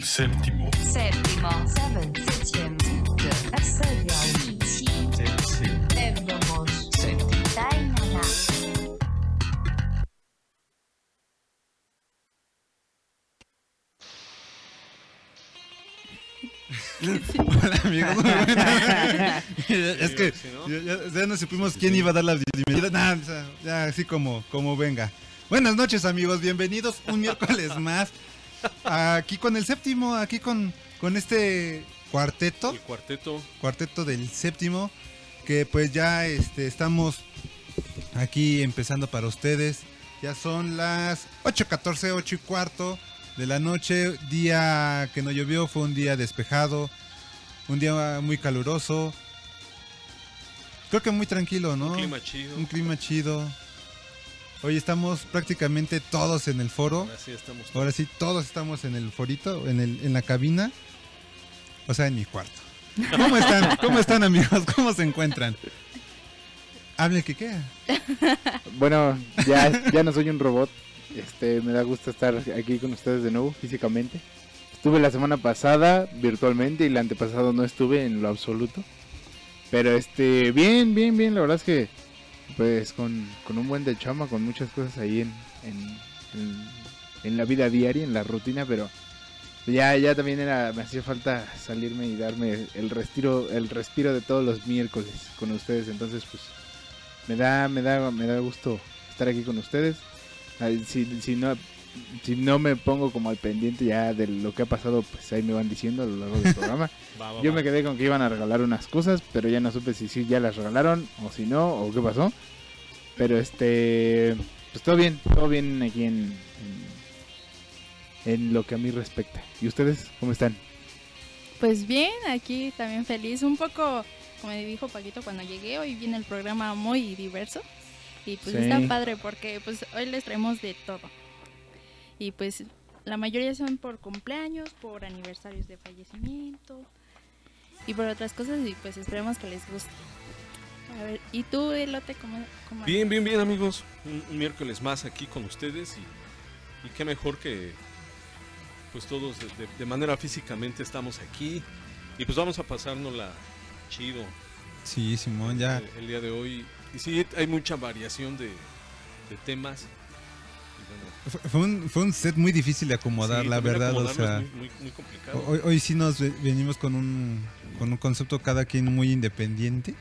El séptimo. Séptimo. Hola amigos, es que ya, ya- ya no supimos quién iba a dar la bienvenida. Nah, ya así como, como venga. Buenas noches amigos, bienvenidos un miércoles más. Aquí con el séptimo, aquí con, con este cuarteto, El cuarteto. cuarteto del séptimo, que pues ya este, estamos aquí empezando para ustedes. Ya son las 8.14, 8 y cuarto de la noche. Día que no llovió, fue un día despejado. Un día muy caluroso. Creo que muy tranquilo, ¿no? Un clima chido. Un clima chido. Hoy estamos prácticamente todos en el foro. Ahora sí estamos. Ahora sí, todos estamos en el forito, en, el, en la cabina. O sea, en mi cuarto. ¿Cómo están? ¿Cómo están, amigos? ¿Cómo se encuentran? Hable que queda. Bueno, ya, ya no soy un robot. Este, me da gusto estar aquí con ustedes de nuevo, físicamente. Estuve la semana pasada virtualmente y la antepasado no estuve en lo absoluto. Pero este, bien, bien, bien. La verdad es que, pues, con, con un buen de chama, con muchas cosas ahí en, en, en, la vida diaria, en la rutina, pero ya, ya también era, me hacía falta salirme y darme el respiro, el respiro de todos los miércoles con ustedes. Entonces, pues, me da, me da, me da gusto estar aquí con ustedes. Si, si no, si no me pongo como al pendiente ya de lo que ha pasado, pues ahí me van diciendo a lo largo del programa. Va, va, Yo va. me quedé con que iban a regalar unas cosas, pero ya no supe si sí ya las regalaron o si no, o qué pasó. Pero este, pues todo bien, todo bien aquí en, en, en lo que a mí respecta. ¿Y ustedes cómo están? Pues bien, aquí también feliz. Un poco, como dijo Paquito cuando llegué, hoy viene el programa muy diverso. Y pues Sí. está padre porque pues hoy les traemos de todo. Y pues la mayoría son por cumpleaños, por aniversarios de fallecimiento y por otras cosas y pues esperemos que les guste. A ver, ¿y tú, Elote, cómo, cómo Bien, bien, bien, amigos. Un, un miércoles más aquí con ustedes y, y qué mejor que pues todos de, de- de manera físicamente estamos aquí y pues vamos a pasárnosla chido Sí, Simón, ya. el, el día de hoy. Y sí, hay mucha variación de, de temas. Fue- un, fue un set muy difícil de acomodar, sí, la verdad. O sea, es muy, muy, muy complicado. hoy, hoy sí nos ve- venimos con un, con un concepto cada quien muy independiente.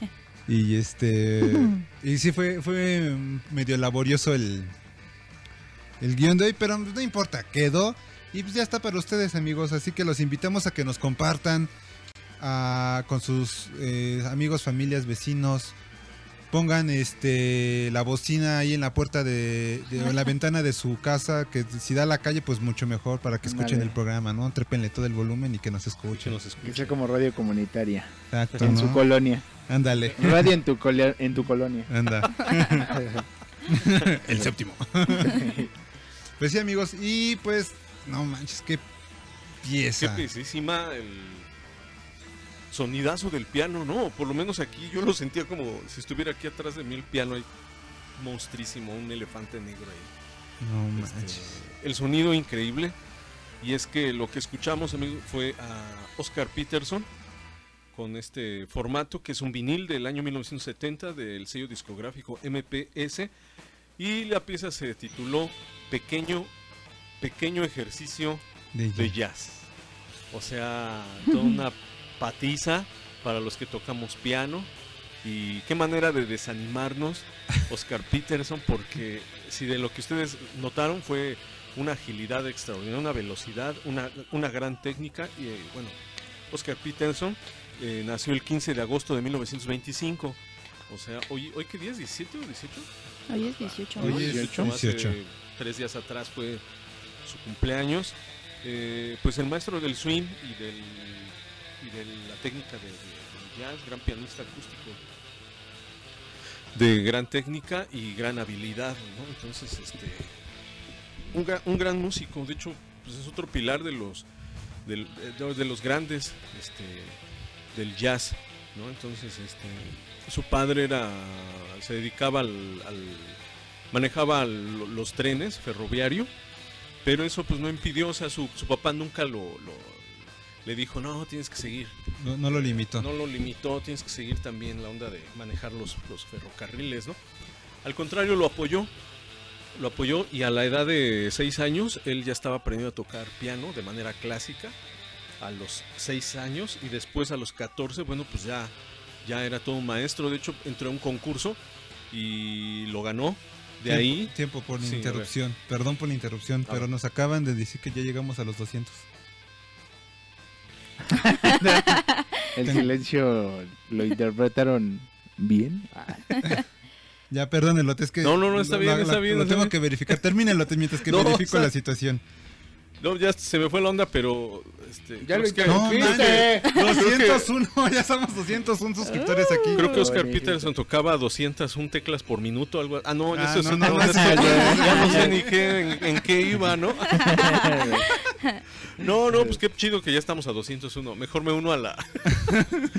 Y este. y sí fue, fue medio laborioso el, el guion de hoy, pero no importa, quedó. Y pues ya está para ustedes, amigos. Así que los invitamos a que nos compartan a- con sus eh, amigos, familias, vecinos. Pongan este la bocina ahí en la puerta de, de- o en la ventana de su casa, que si da a la calle, pues mucho mejor para que escuchen el programa, ¿no? Trépenle todo el volumen y que nos que escuchen. nos Que escuchen. sea como radio comunitaria Exacto, en ¿no? su colonia. Ándale, Radio en tu, en tu colonia. anda. el séptimo. pues sí, amigos, y pues, no manches, qué Qué pieza. piecísima el sonidazo del piano, ¿no? Por lo menos aquí yo lo sentía como si estuviera aquí atrás de mí el piano ahí monstrísimo, un elefante negro ahí. No Este, manches. el sonido increíble y es que lo que escuchamos amigos fue a Oscar Peterson con este formato que es un vinil del año 1970 del sello discográfico MPS y la pieza se tituló Pequeño pequeño ejercicio De de jazz. jazz. O sea, toda una patiza para los que tocamos piano. Y qué manera de desanimarnos, Oscar Peterson, porque si de lo que ustedes notaron fue una agilidad extraordinaria, una velocidad, una, una gran técnica. Y eh, bueno, Oscar Peterson eh, nació el 15 de agosto de 1925. O sea, hoy, ¿hoy qué día es? ¿17 o 18? Hoy es 18, ¿no? Hoy es 18, 18. hace tres días atrás fue su cumpleaños. Eh, pues el maestro del swing y, del, y de la técnica de, de- del jazz, gran pianista acústico, de gran técnica y gran habilidad, ¿no? Entonces, este, un, gra- un gran músico, de hecho, pues es otro pilar de los, del- de, los grandes este, del jazz, ¿no? Entonces, este, su padre era, se dedicaba al, al- manejaba los trenes ferroviario, pero eso pues no impidió, o sea, su, su papá nunca lo- le dijo, no, tienes que seguir, No, no lo limitó. no lo limitó, tienes que seguir también la onda de manejar los, los ferrocarriles, ¿no? Al contrario, lo apoyó, lo apoyó y a la edad de 6 años él ya estaba aprendiendo a tocar piano de manera clásica, a los 6 años y después a los 14, bueno, pues ya, ya era todo un maestro, de hecho entró a un concurso y lo ganó, de Tiempo- ahí Tiempo por la Sí, interrupción. Perdón por la interrupción, A pero nos acaban de decir que ya llegamos a los 200. El silencio lo interpretaron bien. Ya, perdón, Elote, es que. No, no, no, está lo- bien, lo- está lo- bien, Lo está tengo bien. que verificar. Termina Elote mientras que No, verifico o sea- la situación. No, ya se me fue la onda, pero. Este, Ya creo lo que- No, manches, 201, ya somos 201 suscriptores aquí. Creo que Oscar. Peterson tocaba 201 teclas por minuto. Algo, ah, no, Ah, eso es no, no, no, no, ya, no, sé ni qué, en, en qué iba, ¿no? No, no, pues qué chido que ya estamos a 201. Mejor me uno a la.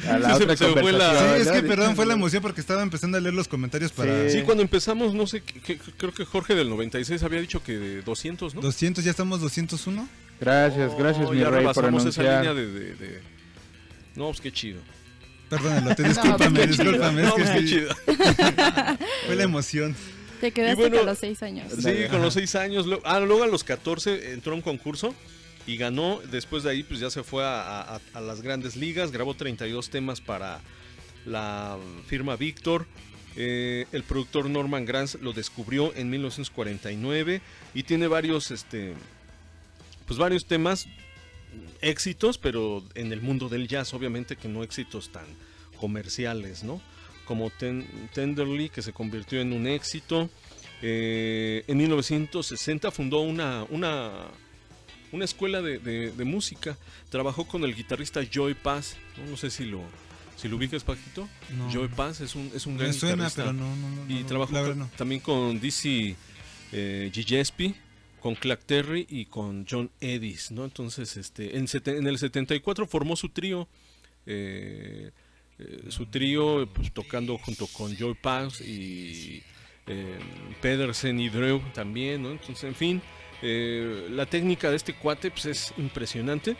A la Se- otra se fue la- Sí, es que perdón, fue la emoción porque estaba empezando a leer los comentarios para... Sí, cuando empezamos, no sé, qué- qué- creo que Jorge del 96 había dicho que de 200, ¿no? 200, ya estamos 201. Gracias, gracias, Oh, mi ya rey, por esa anunciar. línea de, de- de- No, pues qué chido. Perdónalo, te discúlpame, qué chido. discúlpame. No, es que pues sí, chido. fue la emoción. Te quedaste bueno, con los seis años. Sí, con los 6 años. luego- ah, luego a los 14 entró a un concurso y ganó. Después de ahí, pues ya se fue a, a- a las grandes ligas. Grabó 32 temas para la firma Victor. Eh, el productor Norman Granz lo descubrió en 1949 y tiene varios, este, pues varios temas, éxitos, pero en el mundo del jazz, obviamente que no éxitos tan comerciales, ¿no? Como Ten- Tenderly, que se convirtió en un éxito. Eh, en 1960 fundó una, una, una escuela de, de- de música. Trabajó con el guitarrista Joy Paz. No, No sé si lo, si lo ubicas, Paquito. No. Joy Paz es un, es un gran suena, guitarrista. pero no. Y trabajó con- también con Dizzy eh, Gillespie, con Clark Terry y con John Edis, ¿no? Entonces, este, en, el 74 formó su trío, eh, eh, su trío pues, tocando junto con Joy Paz y eh, Pedersen y Drew también, ¿no? Entonces, en fin, eh, la técnica de este cuate pues, es impresionante.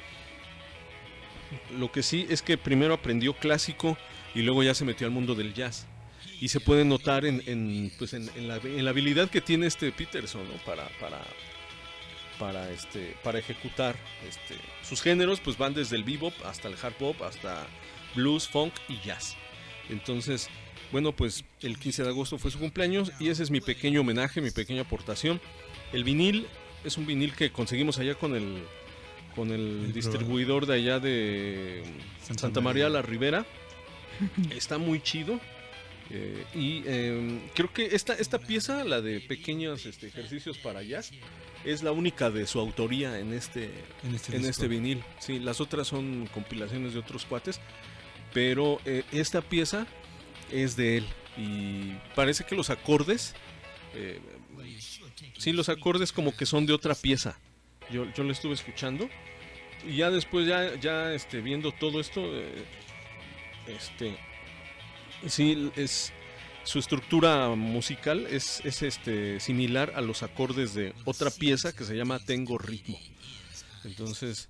Lo que sí es que primero aprendió clásico y luego ya se metió al mundo del jazz y se puede notar en, pues en, la, habilidad que tiene este Peterson para, para, para, este, para ejecutar este, sus géneros, pues van desde el bebop hasta el hard bop, hasta blues, funk y jazz. Entonces, bueno, pues el 15 de agosto fue su cumpleaños y ese es mi pequeño homenaje, mi pequeña aportación. El vinil es un vinil que conseguimos allá con el, con el, El distribuidor de allá de Santa Santa, María María. la Ribera. Está muy chido. eh, y eh, creo que esta, esta pieza, la de pequeños este, ejercicios para jazz, es la única de su autoría en este, En este, en este vinil. Sí, las otras son compilaciones de otros cuates. Pero eh, esta pieza es de él. Y parece que los acordes. eh, sí, los acordes como que son de otra pieza. Yo, yo lo estuve escuchando. Y ya después, ya, ya este, viendo todo esto. eh, este. Sí, es. Su estructura musical es, es este similar a los acordes de otra pieza que se llama Tengo Ritmo. Entonces,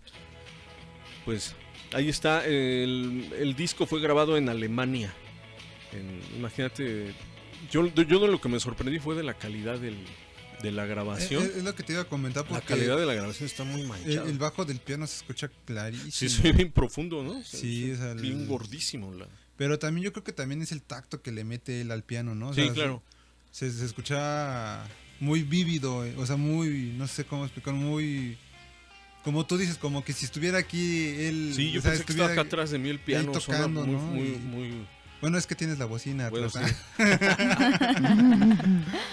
pues ahí está. El, el disco fue grabado en Alemania. En- imagínate, yo, yo de lo que me sorprendí fue de la calidad del- de la grabación. es lo que te iba a comentar la porque calidad de la grabación está muy manchada. el bajo del piano se escucha clarísimo. Sí, soy bien profundo, ¿no? Sí, o sea, el- bien gordísimo. la- Pero también yo creo que también es el tacto que le mete él al piano, ¿no? O Sí, sea, claro. Se, se escucha muy vívido, eh, o sea, muy, no sé cómo explicar, muy... Como tú dices, como que si estuviera aquí él... Sí, yo o sea, pensé que estaba acá atrás de mí el piano. tocando, muy, ¿no? muy, Y- muy- Bueno, es que tienes la bocina Bueno, sí.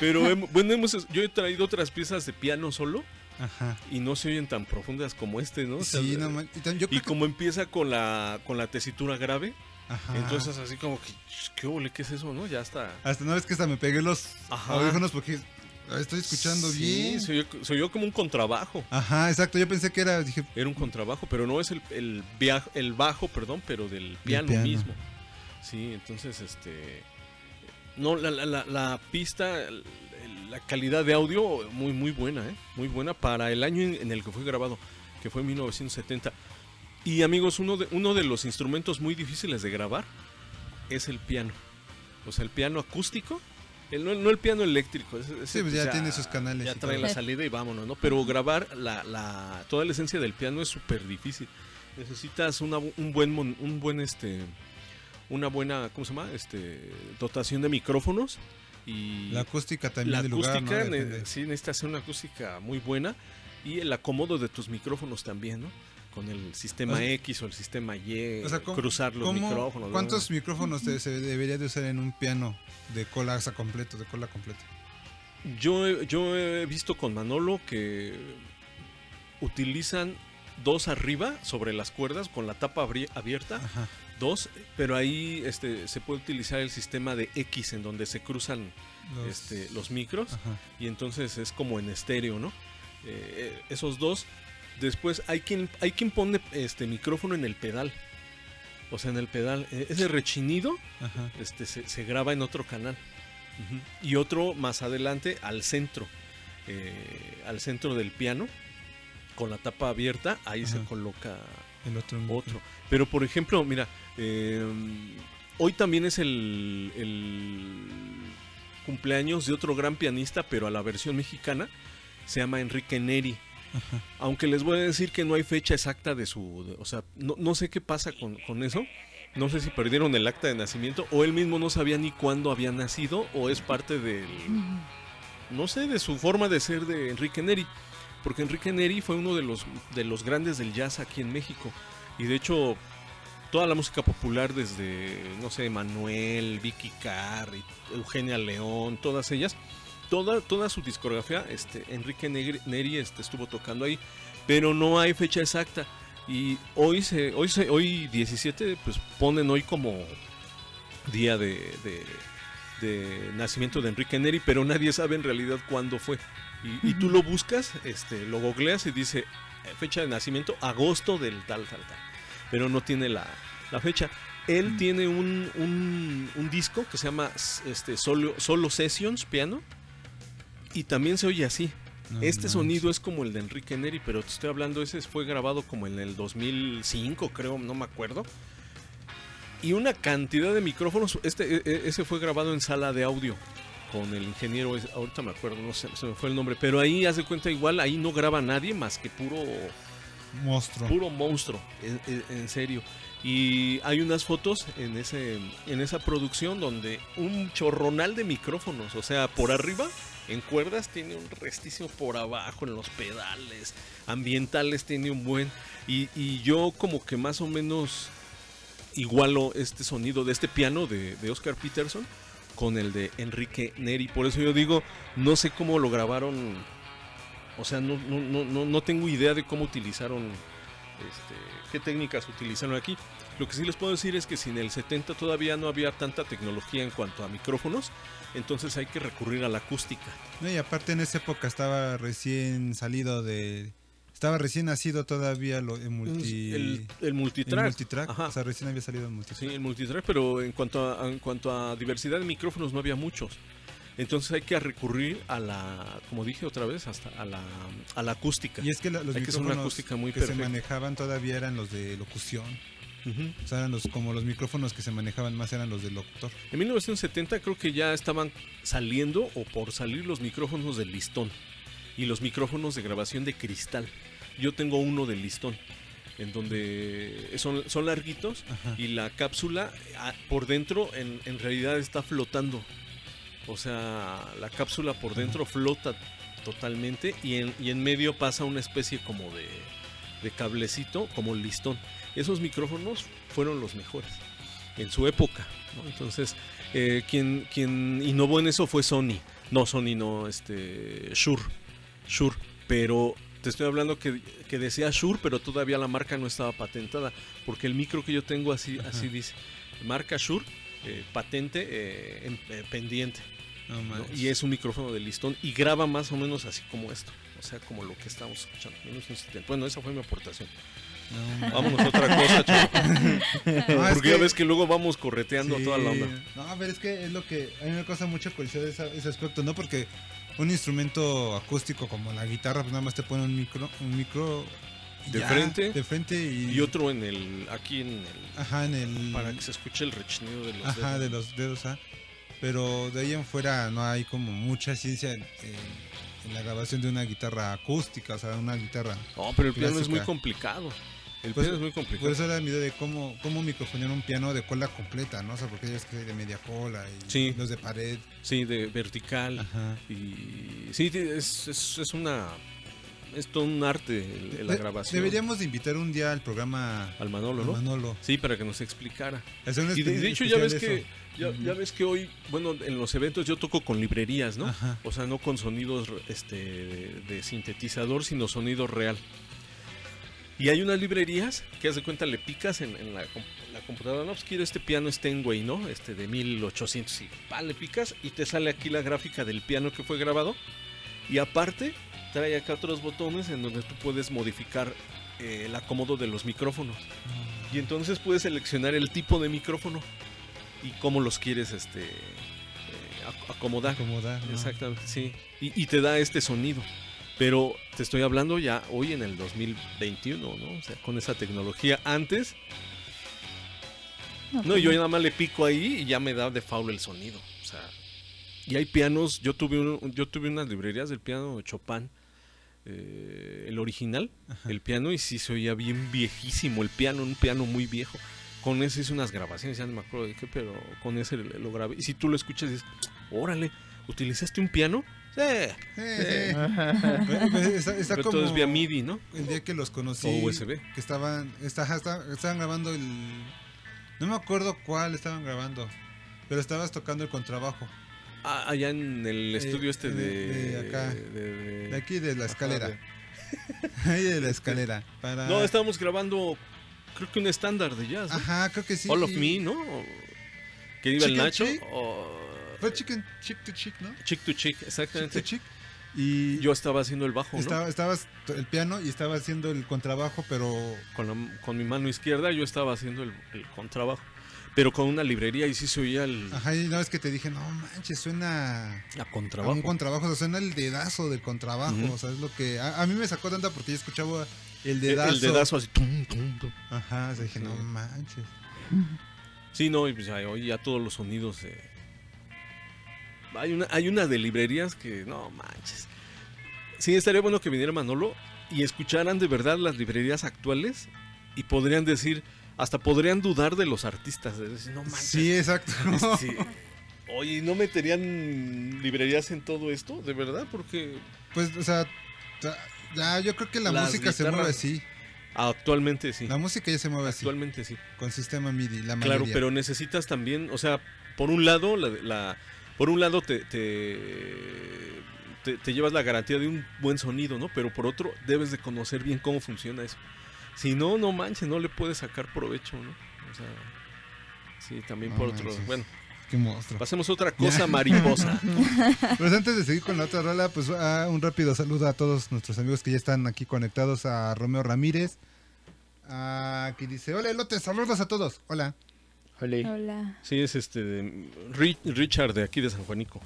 Pero bueno, hemos, yo he traído otras piezas de piano solo. Ajá. y no se oyen tan profundas como este, ¿no? O sea, Sí, no man- y tam- yo y creo que- como empieza con la con la tesitura grave, Ajá. entonces así como que qué ole, ¿qué es eso, no? Ya está. Hasta una vez que hasta me pegué los Ajá. audífonos porque estoy escuchando Sí, bien. Se oyó, se oyó como un contrabajo. Ajá, exacto. Yo pensé que era, dije, Era un contrabajo, pero no es el, el, via- el bajo, perdón, pero del piano, piano. mismo. Sí, entonces, este... No, la, la, la, la pista, la calidad de audio, muy, muy buena, ¿eh? Muy buena para el año en, en el que fue grabado, que fue 1970. Y amigos, uno de, uno de los instrumentos muy difíciles de grabar es el piano. O sea, el piano acústico, el- no, no el piano eléctrico. Sí, pues ya tiene sus canales Ya trae la salida y vámonos, ¿no? Pero grabar la, la, toda la esencia del piano es súper difícil. Necesitas una un buen, un buen, este, una buena, ¿cómo se llama? Este, dotación de micrófonos y la acústica también la del lugar, ¿no? acústica, ne- Depende. sí, necesitas hacer una acústica muy buena y el acomodo de tus micrófonos también, ¿no? Con el sistema O sea- X o el sistema Y, O sea, ¿cómo- cruzar los ¿Cómo- micrófonos. ¿no? ¿Cuántos micrófonos se debería de usar en un piano de cola completo, de cola completa? Yo, he- yo he visto con Manolo que utilizan dos arriba sobre las cuerdas con la tapa abierta, Ajá. dos, pero ahí este, se puede utilizar el sistema de X en donde se cruzan Los- este, los micros Ajá. y entonces es como en estéreo, ¿no? Eh, esos dos Después hay quien, hay quien pone este micrófono en el pedal. O sea, en el pedal. Eh, Ese rechinido Ajá. este, se, se graba en otro canal. Y otro más adelante al centro. eh, al centro del piano. Con la tapa abierta. Ahí se coloca El otro. otro. Pero por ejemplo, mira, eh, hoy también es el, el cumpleaños de otro gran pianista, pero a la versión mexicana. Se llama Enrique Neri. Aunque les voy a decir que no hay fecha exacta de su... o sea, no, no sé qué pasa con, con eso. No sé si perdieron el acta de nacimiento o él mismo no sabía ni cuándo había nacido o es parte del... No sé, de su forma de ser de Enrique Neri. Porque Enrique Neri fue uno de los, de los grandes del jazz aquí en México. Y de hecho, toda la música popular desde, no sé, Manuel, Vicky Carr, Eugenia León, todas ellas, toda, toda su discografía, este, Enrique Negri- Neri este, estuvo tocando ahí, pero no hay fecha exacta. Y hoy, se, hoy, se, hoy 17, pues ponen hoy como día de, de, de nacimiento de Enrique Neri, pero nadie sabe en realidad cuándo fue. Y, y tú lo buscas, este, lo googleas y dice eh, fecha de nacimiento, agosto del tal, tal, tal. Pero no tiene la, la fecha. Él tiene un, un, un disco que se llama este, Solo, Solo Sessions Piano. Y también se oye así. No este sonido es como el de Enrique Neri, pero te estoy hablando, ese fue grabado como en el 2005, creo, no me acuerdo. Y una cantidad de micrófonos. Este, e- e- ese fue grabado en sala de audio con el ingeniero, ahorita me acuerdo, no sé, se me fue el nombre, pero ahí haz de cuenta igual, ahí no graba nadie más que puro Monstruo. puro monstruo, en, en- en serio. Y hay unas fotos en ese en esa producción donde un chorronal de micrófonos, o sea, por arriba en cuerdas tiene un restísimo por abajo en los pedales, ambientales tiene un buen y, yo como que más o menos igualo este sonido de este piano de, Oscar Peterson con el de Enrique Neri, por eso yo digo, no sé cómo lo grabaron o sea, no tengo idea de cómo utilizaron, este, qué técnicas utilizaron aquí. Lo que sí les puedo decir es que si en el 70 todavía no había tanta tecnología en cuanto a micrófonos, entonces hay que recurrir a la acústica. No, y aparte en esa época estaba recién salido de... Estaba recién nacido todavía lo, el multi... el, el el multitrack. multitrack. Ajá. O sea, recién había salido el multitrack. Sí, el multitrack, pero en cuanto a, en cuanto a diversidad de micrófonos no había muchos. Entonces hay que recurrir a la, como dije otra vez, hasta a la, a la acústica. Y es que la- los Hay que hacer una micrófonos acústica muy que se manejaban todavía eran los de locución. Ujú. O sea, eran los, como los micrófonos que se manejaban más eran los del locutor. En 1970 creo que ya estaban saliendo o por salir los micrófonos de listón y los micrófonos de grabación de cristal. Yo tengo uno de listón en donde son, son larguitos Ajá. y la cápsula ah, por dentro en, en realidad está flotando. O sea, la cápsula por dentro flota totalmente y en, y en medio pasa una especie como de, de cablecito, como listón. Esos micrófonos fueron los mejores en su época. ¿no? Entonces, eh, quien, quien innovó en eso fue Sony. No, Sony no, este, Shure. Shure. Pero te estoy hablando que, que decía Shure, pero todavía la marca no estaba patentada. Porque el micro que yo tengo así, Ajá. así dice. Marca Shure, eh, patente eh, en- pendiente. No. Y es un micrófono de listón y graba más o menos así como esto. O sea, como lo que estamos escuchando. 1970. Bueno, esa fue mi aportación. No, Vámonos a otra cosa. No, Porque ya que- ves que luego vamos correteando Sí. toda la onda. No, a ver, es que es lo que. A mí me causa mucha curiosidad ese aspecto, ¿no? Porque un instrumento acústico como la guitarra, pues nada más te pone un micro. Un micro De ya, frente. De frente y. Y otro en el. Aquí en el. Ajá, en el. Para que se escuche el rechinido de los. Ajá, dedos. de los dedos, ah. Pero de ahí en fuera no hay como mucha ciencia en, en- en la grabación de una guitarra acústica, o sea, una guitarra. No, pero el piano es muy complicado. El Pues, piano es muy Por complicado. eso era mi idea de cómo, cómo microfonear un piano de cola completa, ¿no? O sea, porque es que de media cola y Sí. los de pared. Sí, de vertical. Ajá. Y. Sí, es, es, es una. Es todo un arte el- la De- grabación. Deberíamos de invitar un día al programa Al Manolo, ¿no? Manolo. Sí, para que nos explicara. Y de, de hecho ya ves que ya, ya ves que hoy, bueno, en los eventos yo toco con librerías, ¿no? Ajá. O sea, no con sonidos este, de sintetizador, sino sonido real. Y hay unas librerías que, haz de cuenta, le picas en, en la, com- la computadora, no, pues quiero este piano Steinway, ¿no? Este de 1800 y pa, le picas y te sale aquí la gráfica del piano que fue grabado. Y aparte, trae acá otros botones en donde tú puedes modificar eh, el acomodo de los micrófonos. Y entonces puedes seleccionar el tipo de micrófono y cómo los quieres este, eh, ac- acomodar. Acomodar, ¿no? Exactamente, sí. Y, y te da este sonido. Pero te estoy hablando ya hoy en el 2021, ¿no? O sea, con esa tecnología. Antes, no, pues yo nada más le pico ahí y ya me da de foul el sonido. O sea, y hay pianos. Yo tuve, un- yo tuve unas librerías del piano Chopin, eh, el original, el piano, y sí se oía bien viejísimo el piano, un piano muy viejo. Con ese hice unas grabaciones, ya no me acuerdo de qué, pero con ese lo grabé. Y si tú lo escuchas, dices, órale, ¿utilizaste un piano? Sí. Sí, sí. Pues, está, está Pero como todo es vía MIDI, ¿no? el día que los conocí. O USB. Que estaban, está- ajá, está- estaban grabando el... No me acuerdo cuál estaban grabando. Pero estabas tocando el contrabajo. Ah, allá en el Eh, estudio este de, de acá. de- de- De aquí de la Ajá, escalera. de- Ahí de la escalera. Para... No, estábamos grabando, creo que un estándar de jazz. ¿no? Ajá, creo que sí. All of Me, ¿no? Que iba el Nacho. Chick. o- Fue chicken, chick to chick, ¿no? Chick to Chick, Chick to exactamente. chick. Y Yo estaba haciendo el bajo, ¿no? estaba, estabas el piano y estaba haciendo el contrabajo, pero Con, la- con mi mano izquierda yo estaba haciendo el, el contrabajo. Pero con una librería y sí se oía el ajá, y una vez que te dije, no manches, suena a a contrabajo. un contrabajo, o sea, suena el dedazo del contrabajo, o sea, es lo que a, a mí me sacó tanta porque yo escuchaba el El- dedazo. El dedazo así. tum, tum, tum. Ajá, o sea, dije, Sí. no manches. Sí, no, y pues ya oía todos los sonidos. eh. Hay, una, hay una de librerías que, no manches. Sí, estaría bueno que viniera Manolo y escucharan de verdad las librerías actuales y podrían decir, hasta podrían dudar de los artistas. de decir, no manches. Sí, exacto. este, oye, ¿no meterían librerías en todo esto? ¿De verdad? Porque Pues, o sea, ya yo creo que la música se mueve así. actualmente sí. La música ya se mueve así, Actualmente sí. con sistema MIDI, la Claro, mayoría. pero necesitas también, o sea, por un lado, la, la- por un lado te, te, te- te llevas la garantía de un buen sonido, ¿no? Pero por otro, debes de conocer bien cómo funciona eso. Si no, no manches, no le puedes sacar provecho, ¿no? O sea, sí, también No por otro, manches. bueno, Qué monstruo. pasemos a otra cosa, mariposa. Pues antes de seguir con la otra rola, pues ah, un rápido saludo a todos nuestros amigos que ya están aquí conectados, a Romeo Ramírez. ah, Aquí dice, hola Elote, saludos a todos. Hola. Hola. Sí, es este, de Ri- Richard de aquí de San Juanico.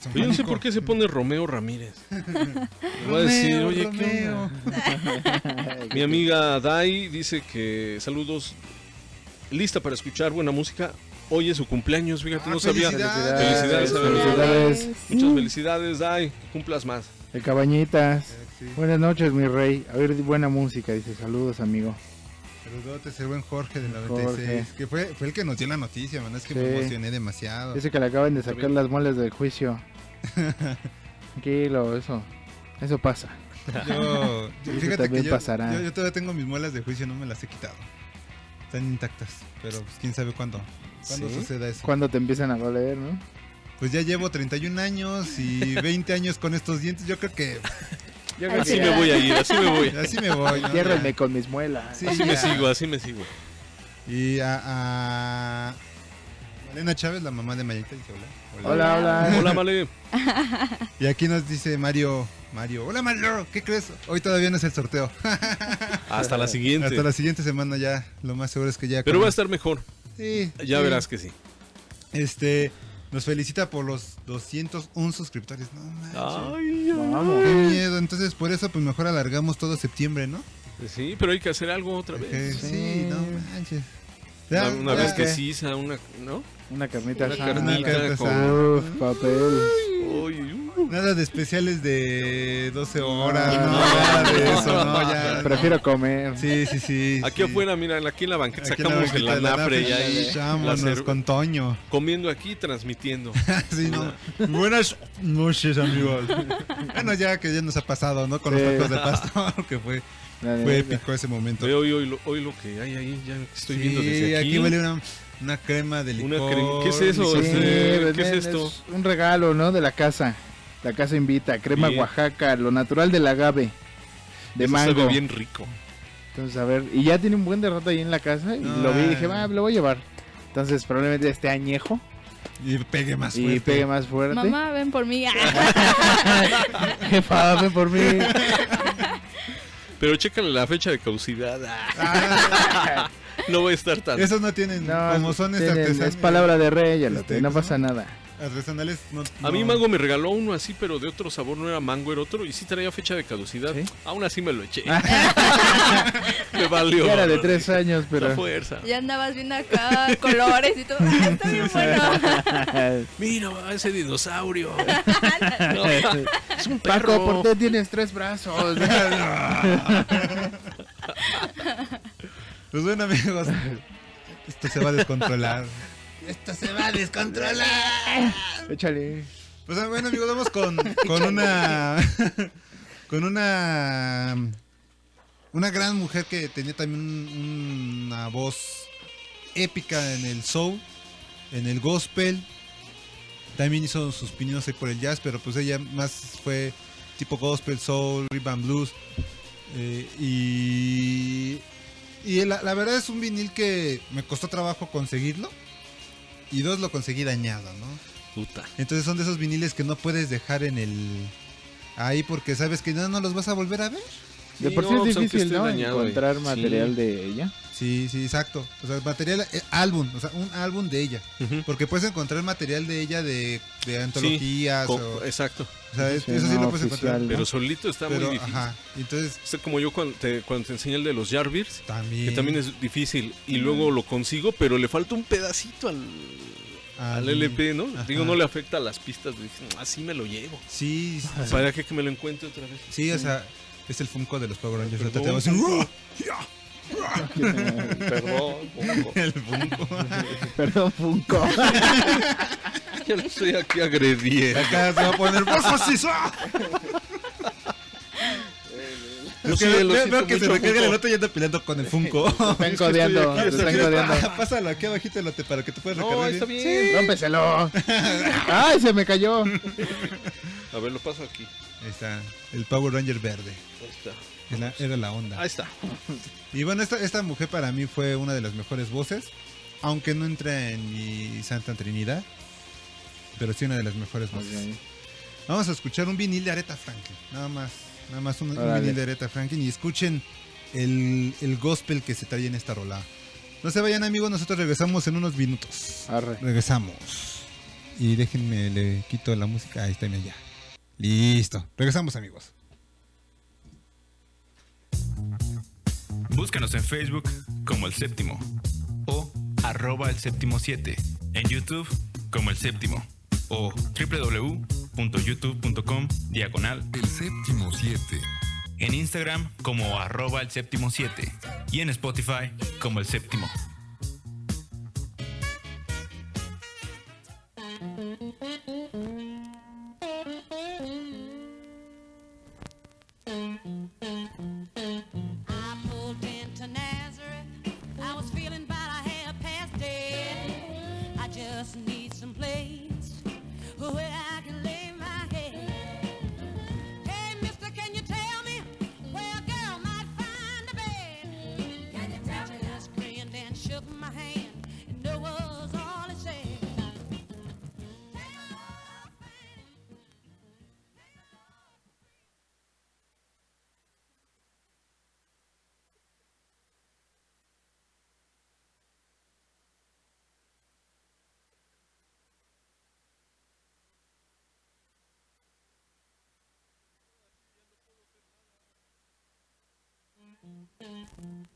San Yo no sé por qué se pone Romeo Ramírez. Le voy a decir, Romeo, oye, ¿qué onda? Mi amiga Dai dice que saludos, lista para escuchar buena música. Hoy es su cumpleaños, fíjate, Ah, no sabía. felicidades. Felicidades, Felicidades. Muchas felicidades, Dai, que cumplas más. El Cabañitas. Sí. Buenas noches, mi rey. A ver, buena música. Dice, saludos, amigo. Saludotes, el buen Jorge del Jorge. 96, que fue, fue el que nos dio la noticia, man, es que me emocioné demasiado. Dice que le acaban de sacar las muelas del juicio. Tranquilo, eso. Eso pasa. Yo, Eso fíjate que también yo, pasará. yo, yo todavía tengo mis muelas de juicio, no me las he quitado. Están intactas, pero pues, quién sabe cuándo. ¿Cuándo ¿Sí? suceda eso? Cuando te empiezan a doler, ¿no? Pues ya llevo 31 años y 20 años con estos dientes. Yo creo que Yo Así sí. me voy a ir, así me voy. así me voy. ¿no? Con mis muelas. Sí, Así me sigo, así me sigo. Y a, a Malena Chávez, la mamá de Mayita, dice hola. Hola, hola. Hola, Male. Y aquí nos dice Mario, Mario, hola Mario, ¿qué crees? Hoy todavía no es el sorteo. Hasta la siguiente. Hasta la siguiente semana ya, lo más seguro es que ya. Pero con- va a estar mejor, Sí, ya sí. verás que sí. Este, nos felicita por los 201 suscriptores. No manches. Ay. Vamos. Qué miedo, entonces por eso pues mejor alargamos todo septiembre, ¿no? Sí, pero hay que hacer algo otra vez. sí, Sí. no manches. Una, una vez que sí, una, ¿no? Una carnita Una asada. carnita carnita con-. Uf, papel. Uy, uh. Nada de especiales de 12 horas, No. nada de eso, no, ya. Prefiero comer. Sí, sí, sí. Aquí sí. afuera, mira, aquí en la banqueta Aquí sacamos banqueta el la anafre y ahí Vámonos la con Toño. comiendo aquí, transmitiendo. Sí, no. Buenas noches, amigos. bueno, ya que ya nos ha pasado, ¿no? Con Sí. los tacos de pastor, que fue, La fue épico ese momento. Hoy, hoy, lo, hoy lo que hay ahí, ya estoy viendo desde aquí. aquí huele una, una crema de Una licor. crema- ¿qué es eso? Sí, pues, ¿qué es ven, esto? un regalo, ¿no? De la casa. La casa invita. Crema Bien. Oaxaca, lo natural del agave. De Eso mango. sabe bien rico. Entonces, a ver. Y ya tiene un buen de rato ahí en la casa. Y lo vi y dije, va, lo voy a llevar. Entonces, probablemente esté añejo Y pegue más y fuerte. pegue más fuerte. Mamá, ven por mí. jefa, ven por mí. Pero chécale la fecha de caducidad. Ah, Ah, no voy a estar tan. esos no tienen, No, como son tienen- es palabra de rey, ya lo Este, no pasa nada. Artesanales. No, A mí Mango me regaló uno así, pero de otro sabor, no era mango, era otro, y sí traía fecha de caducidad. ¿Sí? Aún así me lo eché. me valió. Ya era de tres años, La pero... fuerza. Ya andabas viendo acá colores y todo. Ah, está bien bueno. Mira, ese dinosaurio. No, es un Paco, perro. ¿por qué tienes tres brazos? Pues bueno, amigos, esto se va a descontrolar. Esto se va a descontrolar. Échale. Pues bueno, amigos, vamos con, con una. con una. Una gran mujer que tenía también un- una voz épica en el soul, en el gospel. También hizo sus pininos ahí por el jazz, pero pues ella más fue tipo gospel, soul, rhythm and blues. Eh, y y la, la verdad es un vinil que me costó trabajo conseguirlo. Y dos, lo conseguí dañado, ¿no? Puta. Entonces son de esos viniles que no puedes dejar en el... Ahí porque sabes que no, no los vas a volver a ver. De Sí, por sí no, es pues, difícil, esté ¿no? dañado, Encontrar sí. material de ella. Sí, sí, exacto. O sea, material, eh, álbum, o sea, un álbum de ella. Ujú. Porque puedes encontrar material de ella de, de antologías. Co- o, Exacto. o sea, es- Sí, eso sí no lo puedes oficial, encontrar. ¿no? Pero solito está Pero, muy difícil. ajá. Entonces, Es como yo cuando te, cuando te enseñé el de los Jarvirs, también... que también es difícil, y luego lo consigo, pero le falta un pedacito al, al- al LP, ¿no? Ajá. Digo, no le afecta a las pistas. Dije, así me lo llevo. Sí, sí, sí. ¿Para qué que me lo encuentre otra vez? Sí, o sea, es el Funko de los Power Rangers. Ahorita te Perdón, vas. Perdón, Funko. El Funko. Perdón, Funko. ya lo estoy aquí agrediendo. Acá se va a poner más fácil. Yo Es que sí, veo, lo veo que se mucho, me carga Funko. el otro y anda peleando con el Funko. Están codeando, están codeando. Pásalo aquí abajito el lote para que te puedas recargar. No, está bien. bien. Rómpeselo. Ay, se me cayó. A ver, lo paso aquí. Ahí está, el Power Ranger verde. Ahí está. Era, era la onda. Ahí está. Y bueno, esta, esta mujer para mí fue una de las mejores voces. Aunque no entra en mi Santa Trinidad. Pero sí una de las mejores voces. Vamos a escuchar un vinil de Aretha Franklin. Nada más. Nada más un, vinil de Aretha Franklin. Y escuchen el, el gospel que se trae en esta rola. No se vayan amigos, nosotros regresamos en unos minutos. Arre. Regresamos. Y déjenme, le quito la música. Ahí está, mira, ya. Listo. Regresamos amigos. Búscanos en Facebook como El Séptimo o arroba El Séptimo 7. En YouTube como El Séptimo o www.youtube.com diagonal El séptimo 7. en Instagram como arroba El Séptimo 7 y en Spotify como El Séptimo.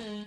I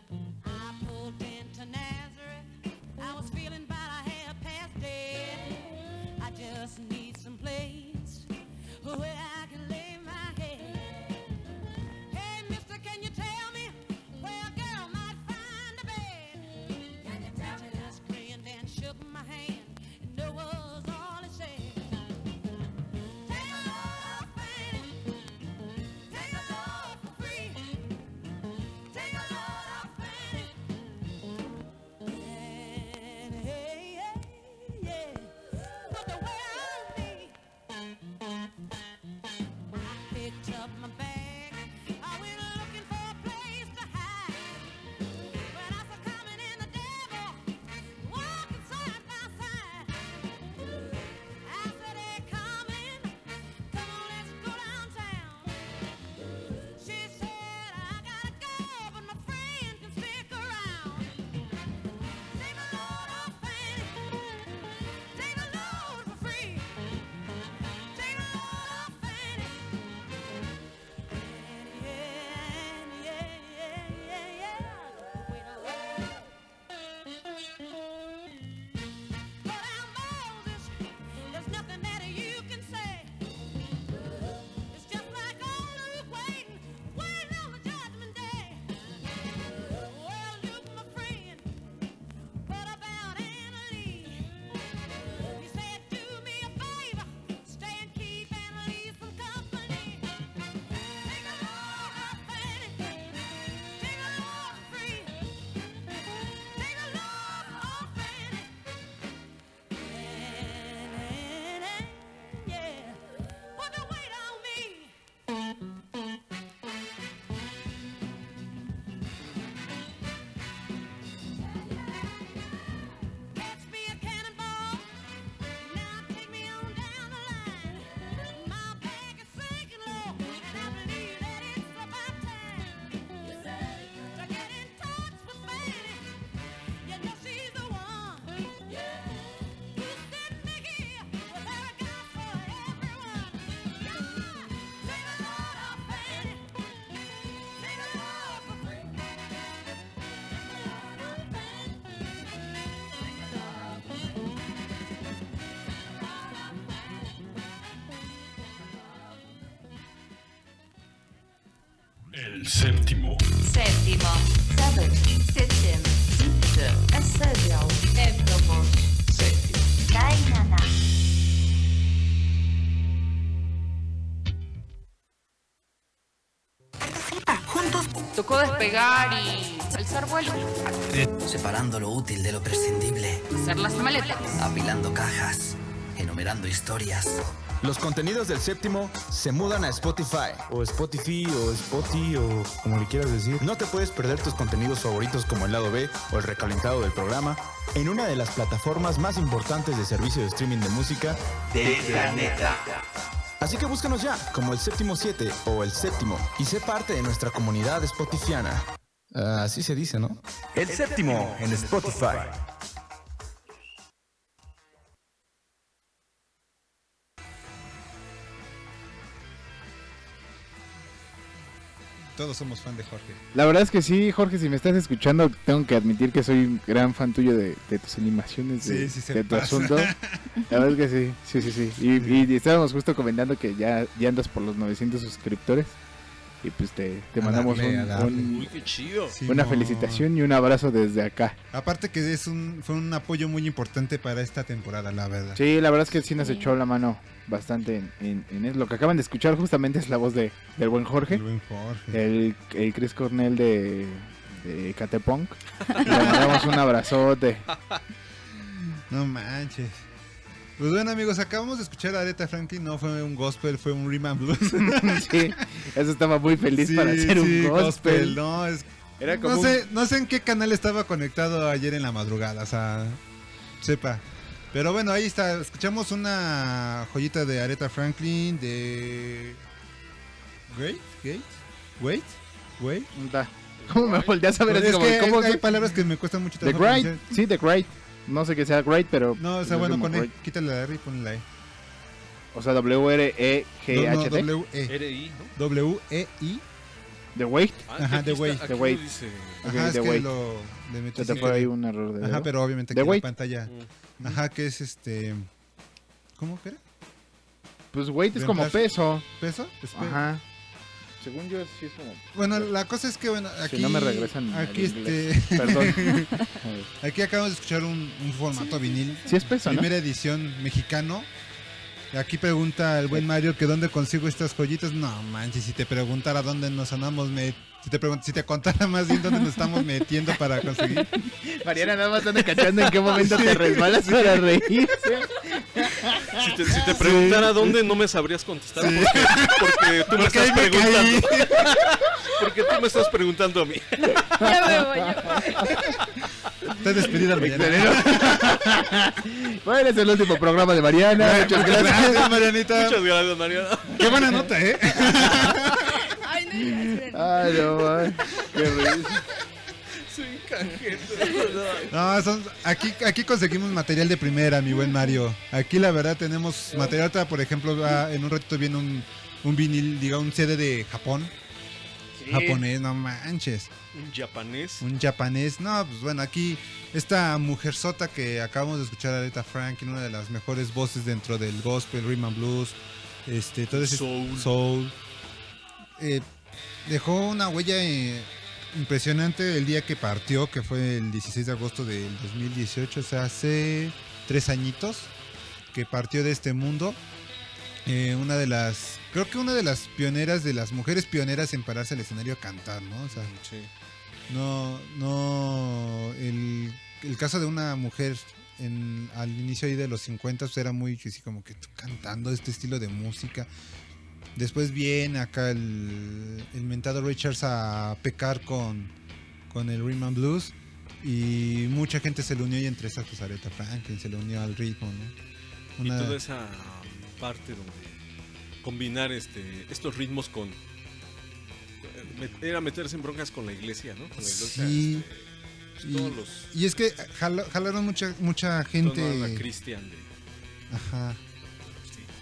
El séptimo. Séptimo. Seven. Septim. Siebte. Séptimo. Dainana. Tocó despegar y alzar vuelo. Separando lo útil de lo prescindible, Hacer las maletas. apilando cajas, enumerando historias. Los contenidos del séptimo se mudan a Spotify. o Spotify o Spotify o como le quieras decir. No te puedes perder tus contenidos favoritos como el lado B o el recalentado del programa en una de las plataformas más importantes de servicio de streaming de música Del planeta. Así que búscanos ya como el séptimo 7 o el séptimo y sé parte de nuestra comunidad spotifiana. Así se dice, ¿no? El séptimo en Spotify. Todos somos fan de Jorge. La verdad es que sí, Jorge, si me estás escuchando, tengo que admitir que soy un gran fan tuyo de, de tus animaciones, de, Sí, sí se de tu pasa. asunto. La verdad es que sí, sí, sí, sí. Y, y estábamos justo comentando que ya, ya andas por los 900 suscriptores. Y pues te, te mandamos darle, un- a darle. un- Uy, qué chido. una felicitación y un abrazo desde acá. Aparte que es un, fue un apoyo muy importante para esta temporada, la verdad. Sí, la verdad es que sí nos Sí. echó la mano bastante en, en, en eso. Lo que acaban de escuchar justamente es la voz de, del buen Jorge. El buen Jorge. El, el Chris Cornell de, de Catepunk. Le mandamos un abrazote. No manches. Pues bueno amigos, acabamos de escuchar a Aretha Franklin, no fue un gospel, fue un rhythm and blues. Sí, eso estaba muy feliz Sí, para hacer sí, un gospel. No, es- Era como no un- sé, no sé en qué canal estaba conectado ayer en la madrugada, o sea, sepa. Pero bueno, ahí está, escuchamos una joyita de Aretha Franklin, de... Great, Great, Wait, Wait. Da. ¿Cómo me volteas a ver Pues así es como, que ¿cómo hay se- palabras que me cuestan mucho The trabajo Great, pronunciar. sí, The Great. No sé que sea Great, pero... No, o sea, bueno, como con E, Great. quítale la R y ponle la E. O sea, W-R-E-G-H-T. No, no, W-E. W-E-I. The Weight. Ah, Ajá, The aquí The. Ok, Ajá, es The que Wait. lo le metí Se te fue ahí un error de Ajá, pero obviamente The aquí en la Wait. pantalla. Ajá, que es este... ¿Cómo que era? Pues weight es como peso. ¿Peso? Ajá. Según yo, sí es como... Bueno, la cosa es que, bueno, aquí... Si no me regresan Aquí, este... Perdón. aquí acabamos de escuchar un, un formato vinil. Sí es peso, ¿no? Primera edición mexicano. Aquí pregunta el buen Mario que dónde consigo estas joyitas. No manches, si te preguntara dónde nos andamos met- si te si te contara más bien dónde nos estamos metiendo para conseguir. Mariana nada más anda cachando en qué momento te resbalas para reírse. Si te, si te preguntara dónde, no me sabrías contestar. Sí. Porque, porque tú me Porque estás me preguntando. caí. Porque tú me estás preguntando a mí. Ya me voy, ya me voy. Está despedida Mariana. Bueno, es el último programa de Mariana. Muchas gracias. Gracias, Marianita. Muchas gracias, Mariana. Qué buena nota, ¿eh? Ay, no, man. Qué risa. Soy. No, son- aquí, aquí conseguimos material de primera, mi buen Mario. Aquí la verdad tenemos material, ahorita, por ejemplo, va- en un ratito viene un, un vinil, diga, un CD de Japón. Japonés, no manches. Un japonés. Un japonés. No, pues bueno, aquí esta mujer sota que acabamos de escuchar a Aretha Franklin, una de las mejores voces dentro del gospel, rhythm and blues, este, todo ese Soul. soul. Eh, dejó una huella eh, impresionante el día que partió, que fue el 16 de agosto del 2018, o sea, hace tres añitos que partió de este mundo. Eh, una de las, creo que una de las pioneras, de las mujeres pioneras en pararse al escenario a cantar, ¿no? O sea, Sí. no, no, el, el caso de una mujer en, al inicio ahí de los 50 pues, era muy así como que cantando este estilo de música. Después viene acá el, el mentado Richards a pecar con, con el rhythm and blues y mucha gente se le unió y entre esas pues Aretha Franklin se le unió al ritmo, ¿no? Y toda esa parte donde combinar este estos ritmos con era meterse en broncas con la iglesia, ¿no? Con la iglesia, Sí. este, pues, Y- todos los Y es que jala- jalaron mucha, mucha gente. la cristian de Ajá.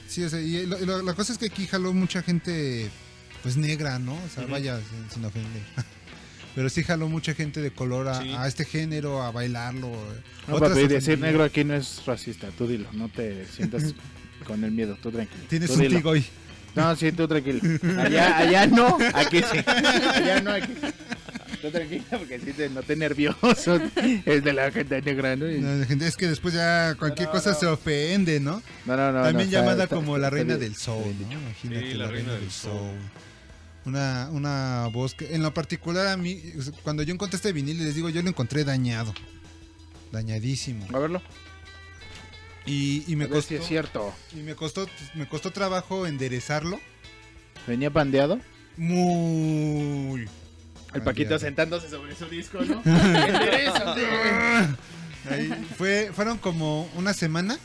Sí. O sea, y lo- lo- la cosa es que aquí jaló mucha gente, pues negra, ¿no? O sea, vaya, sin, sin ofender. Pero sí jaló mucha gente de color a, Sí. a este género, a bailarlo. No, Otras papi, decir negro aquí no es racista. Tú dilo, no te sientas con el miedo. Tú tranquilo. Tienes Tú un tigo hoy. No, sí, tú tranquilo. Allá, allá no, aquí sí. Allá no, aquí sí. Tú tranquila porque sí te noté nervioso. Es de la gente negra, ¿no? No, es que después ya cualquier No, cosa se ofende, ¿no? No, no, no. También llamada está- como está- la reina del soul, ¿no? Imagínate Sí, la, la reina, del soul. soul. Una, una voz que, en lo particular a mí, cuando yo encontré este vinil, les digo, yo lo encontré dañado. Dañadísimo. A verlo. Y, y me si costó, es cierto. y me costó, me costó trabajo enderezarlo. Venía pandeado. Muy. El Paquito sentándose sobre su disco, ¿no? Enderezate. Ahí fue, fueron como una semana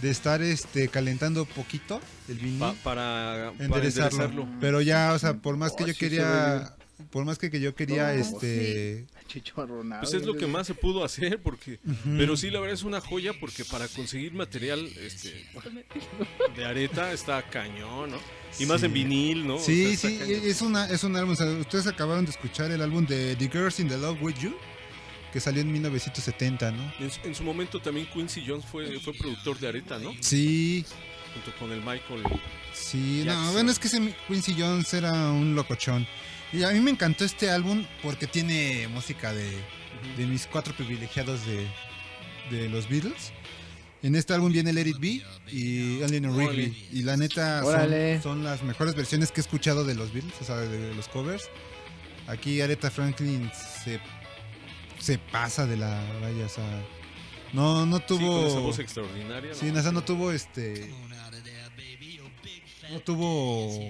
de estar este calentando poquito el vinil. Pa- para, para enderezarlo. enderezarlo. Pero ya, o sea, por más que Oh, yo sí quería, por más que, que yo quería, No, este, Chichorronado. Pues es lo que más se pudo hacer, porque. Ujú. Pero sí, la verdad es una joya, porque para conseguir material este, de areta está cañón, ¿no? Y más Sí. en vinil, ¿no? O sí, sea, sí, cañón. es una, es un álbum. o sea, ustedes acabaron de escuchar el álbum de The Girls in the Love with You, que salió en 1970, ¿no? En, su- en su momento también Quincy Jones fue, fue productor de areta, ¿no? Sí, Junto con el Michael. sí, no, Jackson. bueno, es que ese Quincy Jones era un locochón. Y a mí me encantó este álbum porque tiene música de, de mis cuatro privilegiados de, de los Beatles. En este álbum viene Let It Be y Órale. Rigby. Y la neta son, son las mejores versiones que he escuchado de los Beatles, o sea, de los covers. Aquí Aretha Franklin se, se pasa de la vaya, o sea, no, no Sí, con esa tuvo... voz extraordinaria. Sí, ¿no? o sea, no tuvo este... No tuvo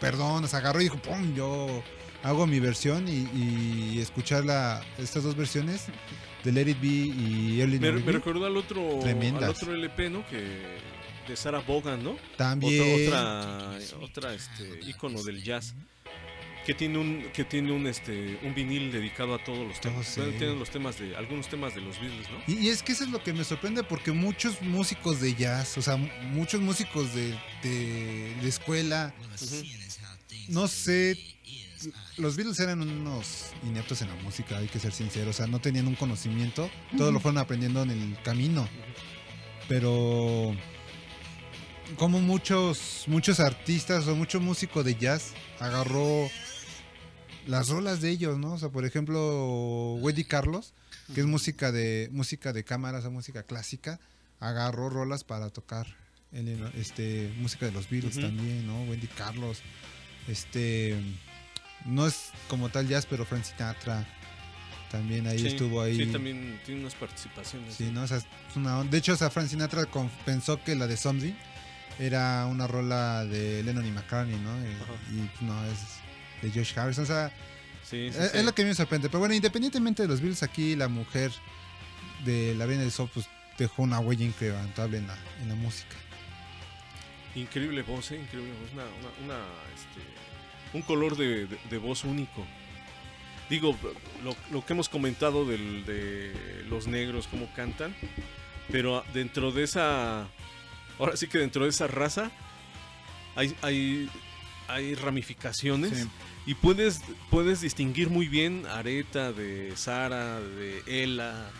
perdón, se agarró y dijo, ¡pum! Yo hago mi versión y, y escuchar la, estas dos versiones de Let It Be y Early Me, me recordó al otro, Tremendas. al otro LP, ¿no? Que de Sarah Vaughan, ¿no? También. Otra, otra, otra este, ícono del jazz. Que tiene un, que tiene un este un vinil dedicado a todos los temas. sí. Bueno, tiene los temas de, algunos temas de los Beatles, ¿no? Y, y es que eso es lo que me sorprende porque muchos músicos de jazz, o sea, mu- muchos músicos de, de, de escuela, no sé, los Beatles eran unos ineptos en la música, hay que ser sinceros, o sea, no tenían un conocimiento, todo lo fueron aprendiendo en el camino. Pero como muchos muchos artistas o mucho músico de jazz agarró las rolas de ellos, ¿no? O sea, por ejemplo, Wendy Carlos, que es música de música de cámara, o música clásica, agarró rolas para tocar el- este música de los Beatles también, ¿no? Wendy Carlos, este no es como tal jazz, pero Frank Sinatra también ahí Sí, estuvo ahí. Sí, también tiene unas participaciones. Sí, ¿no? O sea, es una- de hecho, o sea, Frank Sinatra con- pensó que la de Something era una rola de Lennon y McCartney, ¿no? Y, Ajá. y, pues, no, es de George Harrison. O sea, Sí, sí, es, lo que a mí me sorprende. Pero bueno, independientemente de los Beatles, aquí la mujer de la Reina del Sol, pues dejó una huella incrementable en la, en la música. Increíble voz, ¿eh? Increíble voz. Una, una, una, este, un color de, de- de voz único. Digo, lo, lo que hemos comentado del, de los negros, cómo cantan, pero dentro de esa, ahora sí que dentro de esa raza hay, hay, hay ramificaciones Sí. y puedes, puedes distinguir muy bien Areta de Sara, de Ella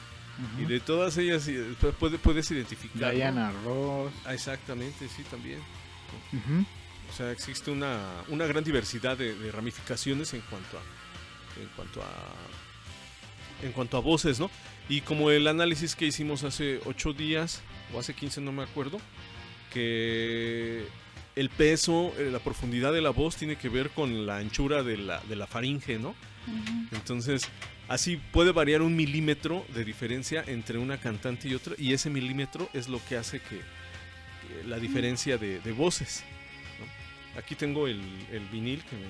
y de todas ellas eh, puede- puedes identificar. Diana Ross. Ah, Exactamente, sí, también. Sea, existe una, una gran diversidad de, de ramificaciones en cuanto a en cuanto a en cuanto a voces, ¿no? Y como el análisis que hicimos hace 8 días o hace 15, no me acuerdo, que el peso, eh, la profundidad de la voz tiene que ver con la anchura de la, de la faringe, ¿no? Entonces, así puede variar un milímetro de diferencia entre una cantante y otra, y ese milímetro es lo que hace que, que la diferencia de, de voces. Aquí tengo el, el vinil que me.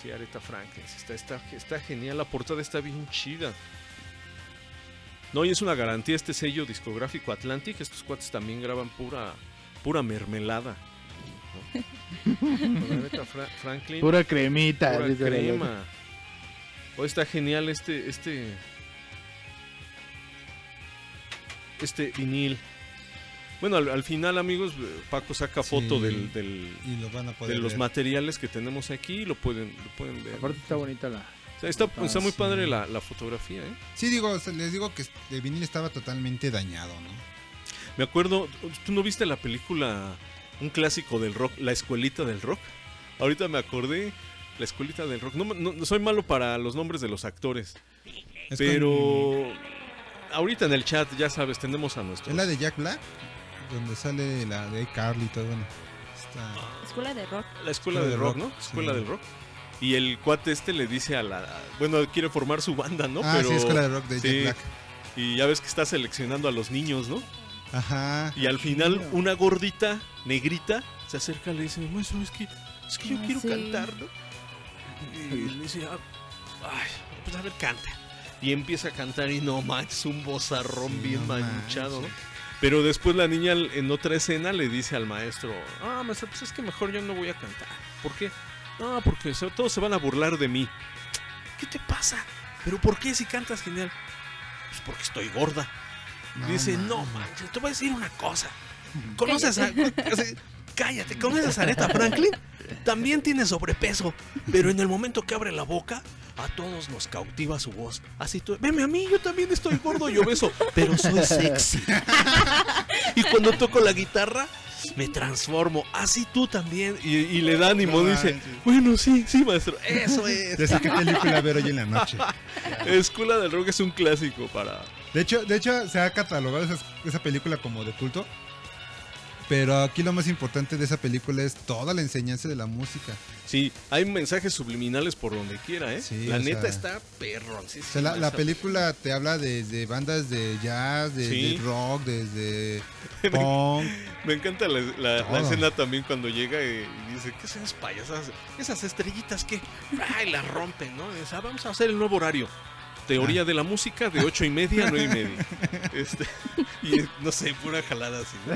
Sí, Aretha Franklin. Está, está, está genial, la portada está bien chida. No, y es una garantía este sello discográfico Atlantic. Estos cuates también graban pura, pura mermelada. ¿no? Fra- Franklin. Pura cremita. Pura crema. Oh, está genial este, este, este vinil. Bueno, al, al final, amigos, eh, Paco saca foto Sí, del, del- y lo van a poder de los ver. materiales que tenemos aquí y lo pueden, lo pueden ver. Aparte está bonita la. Está, Ah, está muy sí. padre la, la fotografía, ¿eh? Sí, digo, les digo que el vinil estaba totalmente dañado, ¿no? Me acuerdo, ¿tú no viste la película un clásico del rock, La Escuelita del Rock. Ahorita me acordé, La Escuelita del Rock. No, me- no- soy malo para los nombres de los actores. Es pero ahorita en el chat, ya sabes, tenemos a nuestros... Es la de Jack Black, donde sale la de Carly y todo. Bueno, está- Escuela de rock. La escuela del rock, ¿no? Escuela sí. del rock. Y el cuate este le dice a la... Bueno, quiere formar su banda, ¿no? Ah, sí, Escuela del Rock de Jack Black. Y ya ves que está seleccionando a los niños, ¿no? Ajá. Y al final una gordita negrita se acerca y le dice, maestro, es que, es que yo Ah, quiero sí. cantar, ¿no? Y le dice, "Ah, ay, pues a ver, canta. Y empieza a cantar y no manches, un bozarrón bien no manchado, ¿no? Pero después la niña en otra escena le dice al maestro, ah, maestro, pues es que mejor yo no voy a cantar. ¿Por qué? No, porque todos se van a burlar de mí. ¿Qué te pasa? ¿Pero por qué si cantas genial? Pues porque estoy gorda. No dice, manches. no manches, te voy a decir una cosa. ¿Conoces a... Cállate, ¿conoces a Aretha Franklin? También tiene sobrepeso, pero en el momento que abre la boca, a todos nos cautiva su voz. Así tú, veme a mí, yo también estoy gordo y obeso, pero soy sexy. y cuando toco la guitarra, me transformo. Así tú también. Y, y le da ánimo, No dice, bueno, sí, sí, maestro, eso es. Ya sé qué película ver hoy en la noche. Escuela del Rock es un clásico para... De hecho, de hecho se ha catalogado esa, esa película como de culto. Pero aquí lo más importante de esa película es toda la enseñanza de la música. Sí, hay mensajes subliminales por donde quiera, ¿eh? Sí, la neta sea, está perrón. O sea, la, la película te habla desde bandas de jazz, desde Sí. rock, desde punk. Me encanta la, la- escena también cuando llega y, y dice, ¿qué son esas payasas? Esas estrellitas que, ay, las rompen, ¿no? Y dice, "Ah, vamos a hacer el nuevo horario. Teoría de la música de ocho y media a nueve y media. Este, y no sé, pura jalada así. ¿no?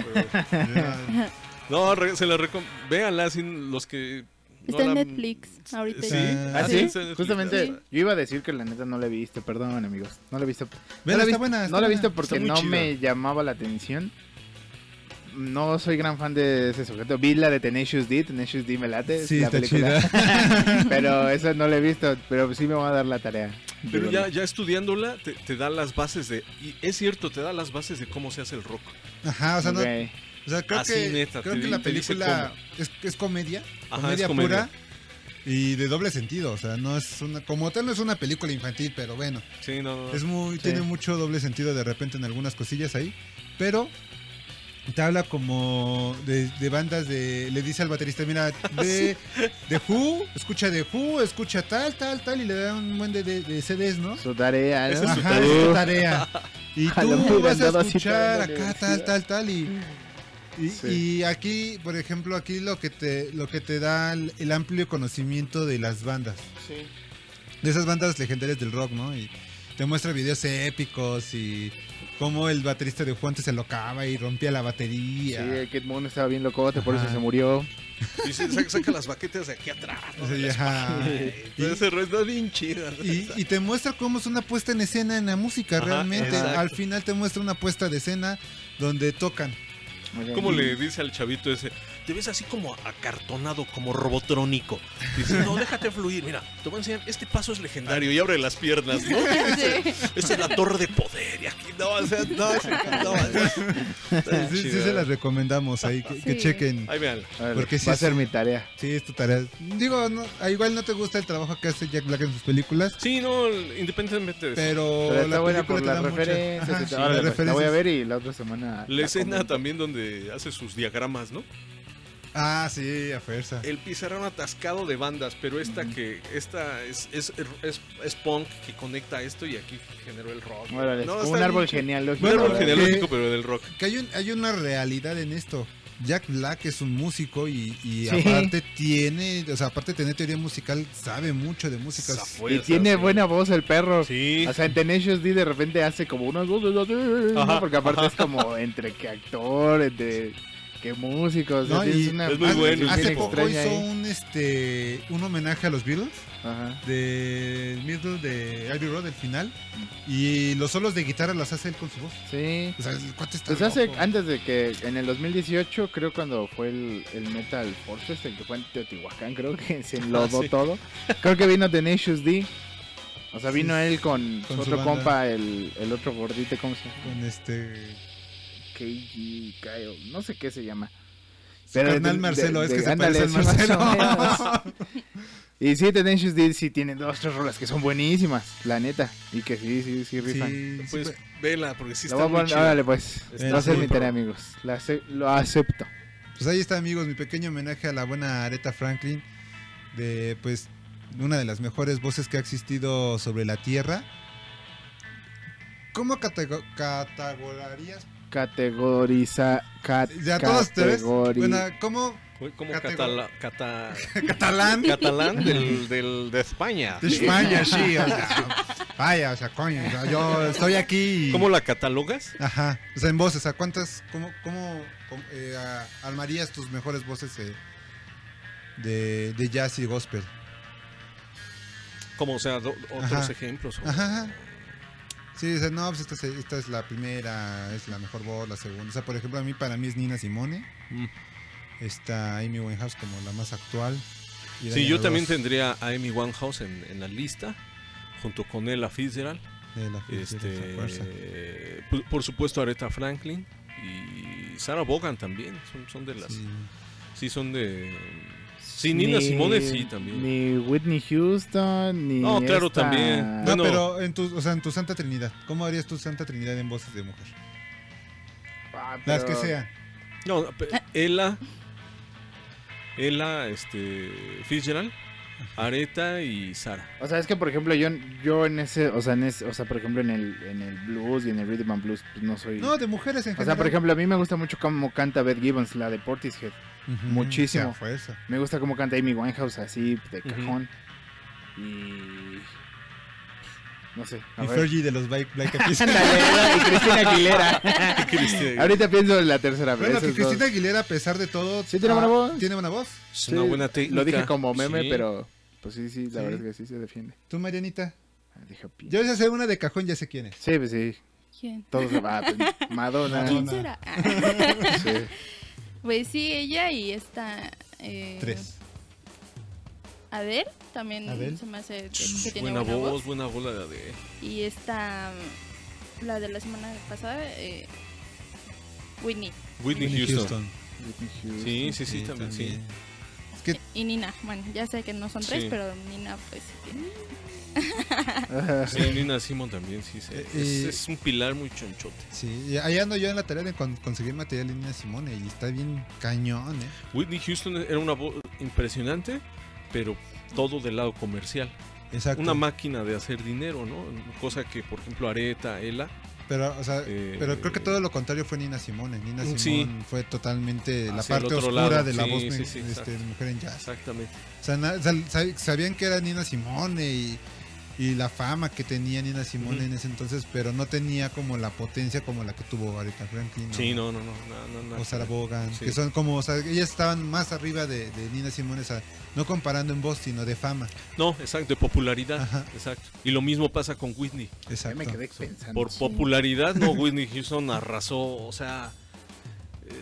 Pero- no, re- se la recomiendo. Véanla, así, los que... no Está en la- Netflix ahorita. Sí. ya. ¿Ah, Ah, sí? Justamente, Sí. yo iba a decir que la neta no la he visto, perdón amigos, no la he visto. Vela, no la he está visto, buena, no la he visto porque no me llamaba la atención. No soy gran fan de ese sujeto. Vi la de Tenacious D, Tenacious D me late. Sí, la está película. chida. pero esa no la he visto, pero sí me va a dar la tarea. Pero ya, ya estudiándola, te, te da las bases de... Y es cierto, te da las bases de cómo se hace el rock. Ajá, o sea, no- Ok. o sea, creo Así, que, neta, creo que la película es, es comedia, Ajá, comedia, es comedia. pura y de doble sentido. O sea, no es una, como tal no es una película infantil, pero bueno, Sí, no, no, no. es muy, Sí. tiene mucho doble sentido de repente en algunas cosillas ahí, pero te habla como de, de bandas de, le dice al baterista, mira, de, de Who, escucha de Who, escucha tal, tal, tal, y le da un buen de, de- de CDs, ¿no? Su tarea, ¿no? Esa es su Ajá, tarea. es tu tarea. Y tú vas a escuchar acá, tal, tal, tal, y... Y, Sí. y aquí, por ejemplo, aquí lo que te lo que te da el, el amplio conocimiento de las bandas, de esas bandas legendarias del rock, ¿no? Y te muestra videos épicos y cómo el baterista de Juan se locaba y rompía la Sí, batería. el Kid Moon estaba bien locote, por eso se murió. Dice, saca, saca las baquetas de aquí atrás. ¿no? Sí. Y- Ese rollo está bien chido. ¿no? Y, y te muestra cómo es una puesta en escena en la música, Ajá, realmente. exacto. Al final te muestra una puesta de escena donde tocan. ¿Cómo le dice al chavito ese? Te ves así como acartonado, como robotrónico. Dice, no, déjate fluir. Mira, te voy a enseñar. Este paso es legendario y abre las piernas, ¿no? Esta es la torre de poder. Y aquí, no, o sea, no, ese- no, Sí, sí se las recomendamos ahí, que, que Sí. chequen. Ahí vean. A ver, porque sí va a es- ser mi tarea. Sí, es tu tarea. Digo, no, a igual no te gusta el trabajo que hace Jack Black en sus películas, Sí, no, independientemente de eso. pero, Pero está la buena película por las referencias. Ajá, sí. Ahora la- la voy a ver y la otra semana. La escena comento. también donde hace sus diagramas, ¿no? Ah, sí, a fuerza. El pizarrón atascado de bandas, pero esta que esta es, es, es, es punk que conecta esto y aquí generó el rock. Órale, No, un árbol bien genealógico. Un árbol ¿verdad? genealógico, Que- pero del rock. Que hay, un- hay una realidad en esto. Jack Black es un músico y, y Sí. aparte tiene, o sea, aparte de tener teoría musical, sabe mucho de música. Esa Y fuerza, tiene sí. buena voz el perro. Sí. O sea, en Tenacious D de repente hace como unas voces así, ¿no? Ajá, Porque aparte ajá. es como entre que actor, entre que músico. O sea, No, tienes y una es muy bueno, Hace poco hizo ahí. un este un homenaje a los Beatles Ajá. de Middle de Abbey Road, el final. Y los solos de guitarra los hace él con su voz. Sí. O sea, el cuate está Pues hace, loco. antes de que en el 2018, creo cuando fue el, el Metal Forces, el que fue en Teotihuacán, creo que se enlodó Ah, sí. todo. Creo que vino Tenacious D. O sea, vino Sí, él con, con otro compa, el, el otro gordito, ¿cómo se llama? Con este. KG Kyle, no sé qué se llama. Pero carnal de- Marcelo, de- es que de- se ándale, parece al Marcelo. Y sí, Tenacious D sí tienen dos, tres rolas que son buenísimas, la neta. Y que sí, sí, sí rifan. Sí, sí, Pues vela, porque sí está muy poner- chido. órale, pues. Va a ser mi tarea, amigos. La lo acepto. Pues ahí está, amigos, mi pequeño homenaje a la buena Aretha Franklin, de pues una de las mejores voces que ha existido sobre la Tierra. ¿Cómo catego- categorizarías? Categoriza. Cat, Ya todos te ves. categori- Bueno, ¿cómo? Como Catego- catala- cata- Catalán. catalán del, del- de España. De España, sí. O sea, vaya, o sea, coño, o sea, yo estoy aquí. y- ¿Cómo la catalogas? Ajá. O sea, en voces, ¿a cuántas, cómo, cómo, cómo, eh, a- armarías tus mejores voces eh, de, de jazz y gospel? Como, o sea, do- otros Ajá. ejemplos. o- Ajá. Sí, sea, no, pues esta, es- esta es la primera, es la mejor voz, la segunda. O sea, por ejemplo, a mí, para mí es Nina Simone. Mm. Está Amy Winehouse como la más actual. Y Sí, yo también tendría a Amy Winehouse en, en la lista, junto con Ella Fitzgerald. de la Fitzgerald, Este, por, por supuesto Aretha Franklin y Sarah Vaughan también, son, son de las... Sí. Sí, son de... Sí, Nina Simone sí también. Ni Whitney Houston, ni. No, claro, esta- también. No, Bueno. pero en tu, o sea, en tu Santa Trinidad, ¿cómo harías tu Santa Trinidad en voces de mujer? Ah, Las que sean. No, Ella, Ella, este, Fitzgerald, Aretha y Sara. O sea, es que por ejemplo yo, yo en ese, o sea, en ese, o sea, por ejemplo en el, en el blues y en el rhythm and blues, pues no soy... No, de mujeres en o general. sea, por ejemplo, a mí me gusta mucho cómo canta Beth Gibbons, la de Portishead. Muchísimo. Me gusta cómo canta Amy Winehouse así, de cajón. Y... No sé. a Y ver. Fergie de los Black Eyed Peas. Y Cristina Aguilera. Ahorita pienso en la tercera vez. Bueno, que. Cristina Aguilera, a pesar de todo. Sí, tiene buena ah, voz. Tiene buena voz. Es una buena técnica. Lo dije como meme, Sí. pero pues sí, sí, la Sí. verdad es que sí se defiende. ¿Tú, Marianita? Ah, dije, Yo ya sé una de cajón, ya sé quién es. Sí, pues sí. ¿Quién? Todos se va. pues, Madonna. ¿Quién será? Sí. Pues sí, ella y esta. Eh, Tres. Adele también Adele. se me hace que, que tiene Buena buena, voz, voz. buena bola de... Y esta. La de la semana pasada, eh, Whitney. Whitney Houston. Whitney Houston. Sí, sí, sí, también, sí. Es que Y Nina. Bueno, ya sé que no son tres, Sí. pero Nina, pues sí tiene. Sí, Nina Simon también, sí. sí. Eh, es, un pilar muy chonchote. Sí, ahí ando yo en la tarea de con- conseguir material de Nina Simone y está bien cañón, ¿eh? Whitney Houston era una voz impresionante, pero todo del lado comercial. Exacto. Una máquina de hacer dinero, ¿no? Cosa que, por ejemplo, Areta, Ella. Pero, o sea, Eh, pero creo que todo lo contrario fue Nina Simone. Nina Simone Sí. fue totalmente la parte oscura lado, de la sí, voz sí, este, mujer en jazz. Exactamente. O sea, sabían que era Nina Simone y, y la fama que tenía Nina Simone en ese entonces, pero no tenía como la potencia como la que tuvo Aretha Franklin. o- Sí, no, no, no. no, no, no. O Sarah Vaughan, Sí. que son como, o sea, ellas estaban más arriba de, de Nina Simone, o sea, no comparando en voz, sino de fama. No, exacto, de popularidad. Ajá. Exacto. Y lo mismo pasa con Whitney. Ya Exacto. me quedé pensando. Por popularidad, no, Whitney Houston arrasó, o sea,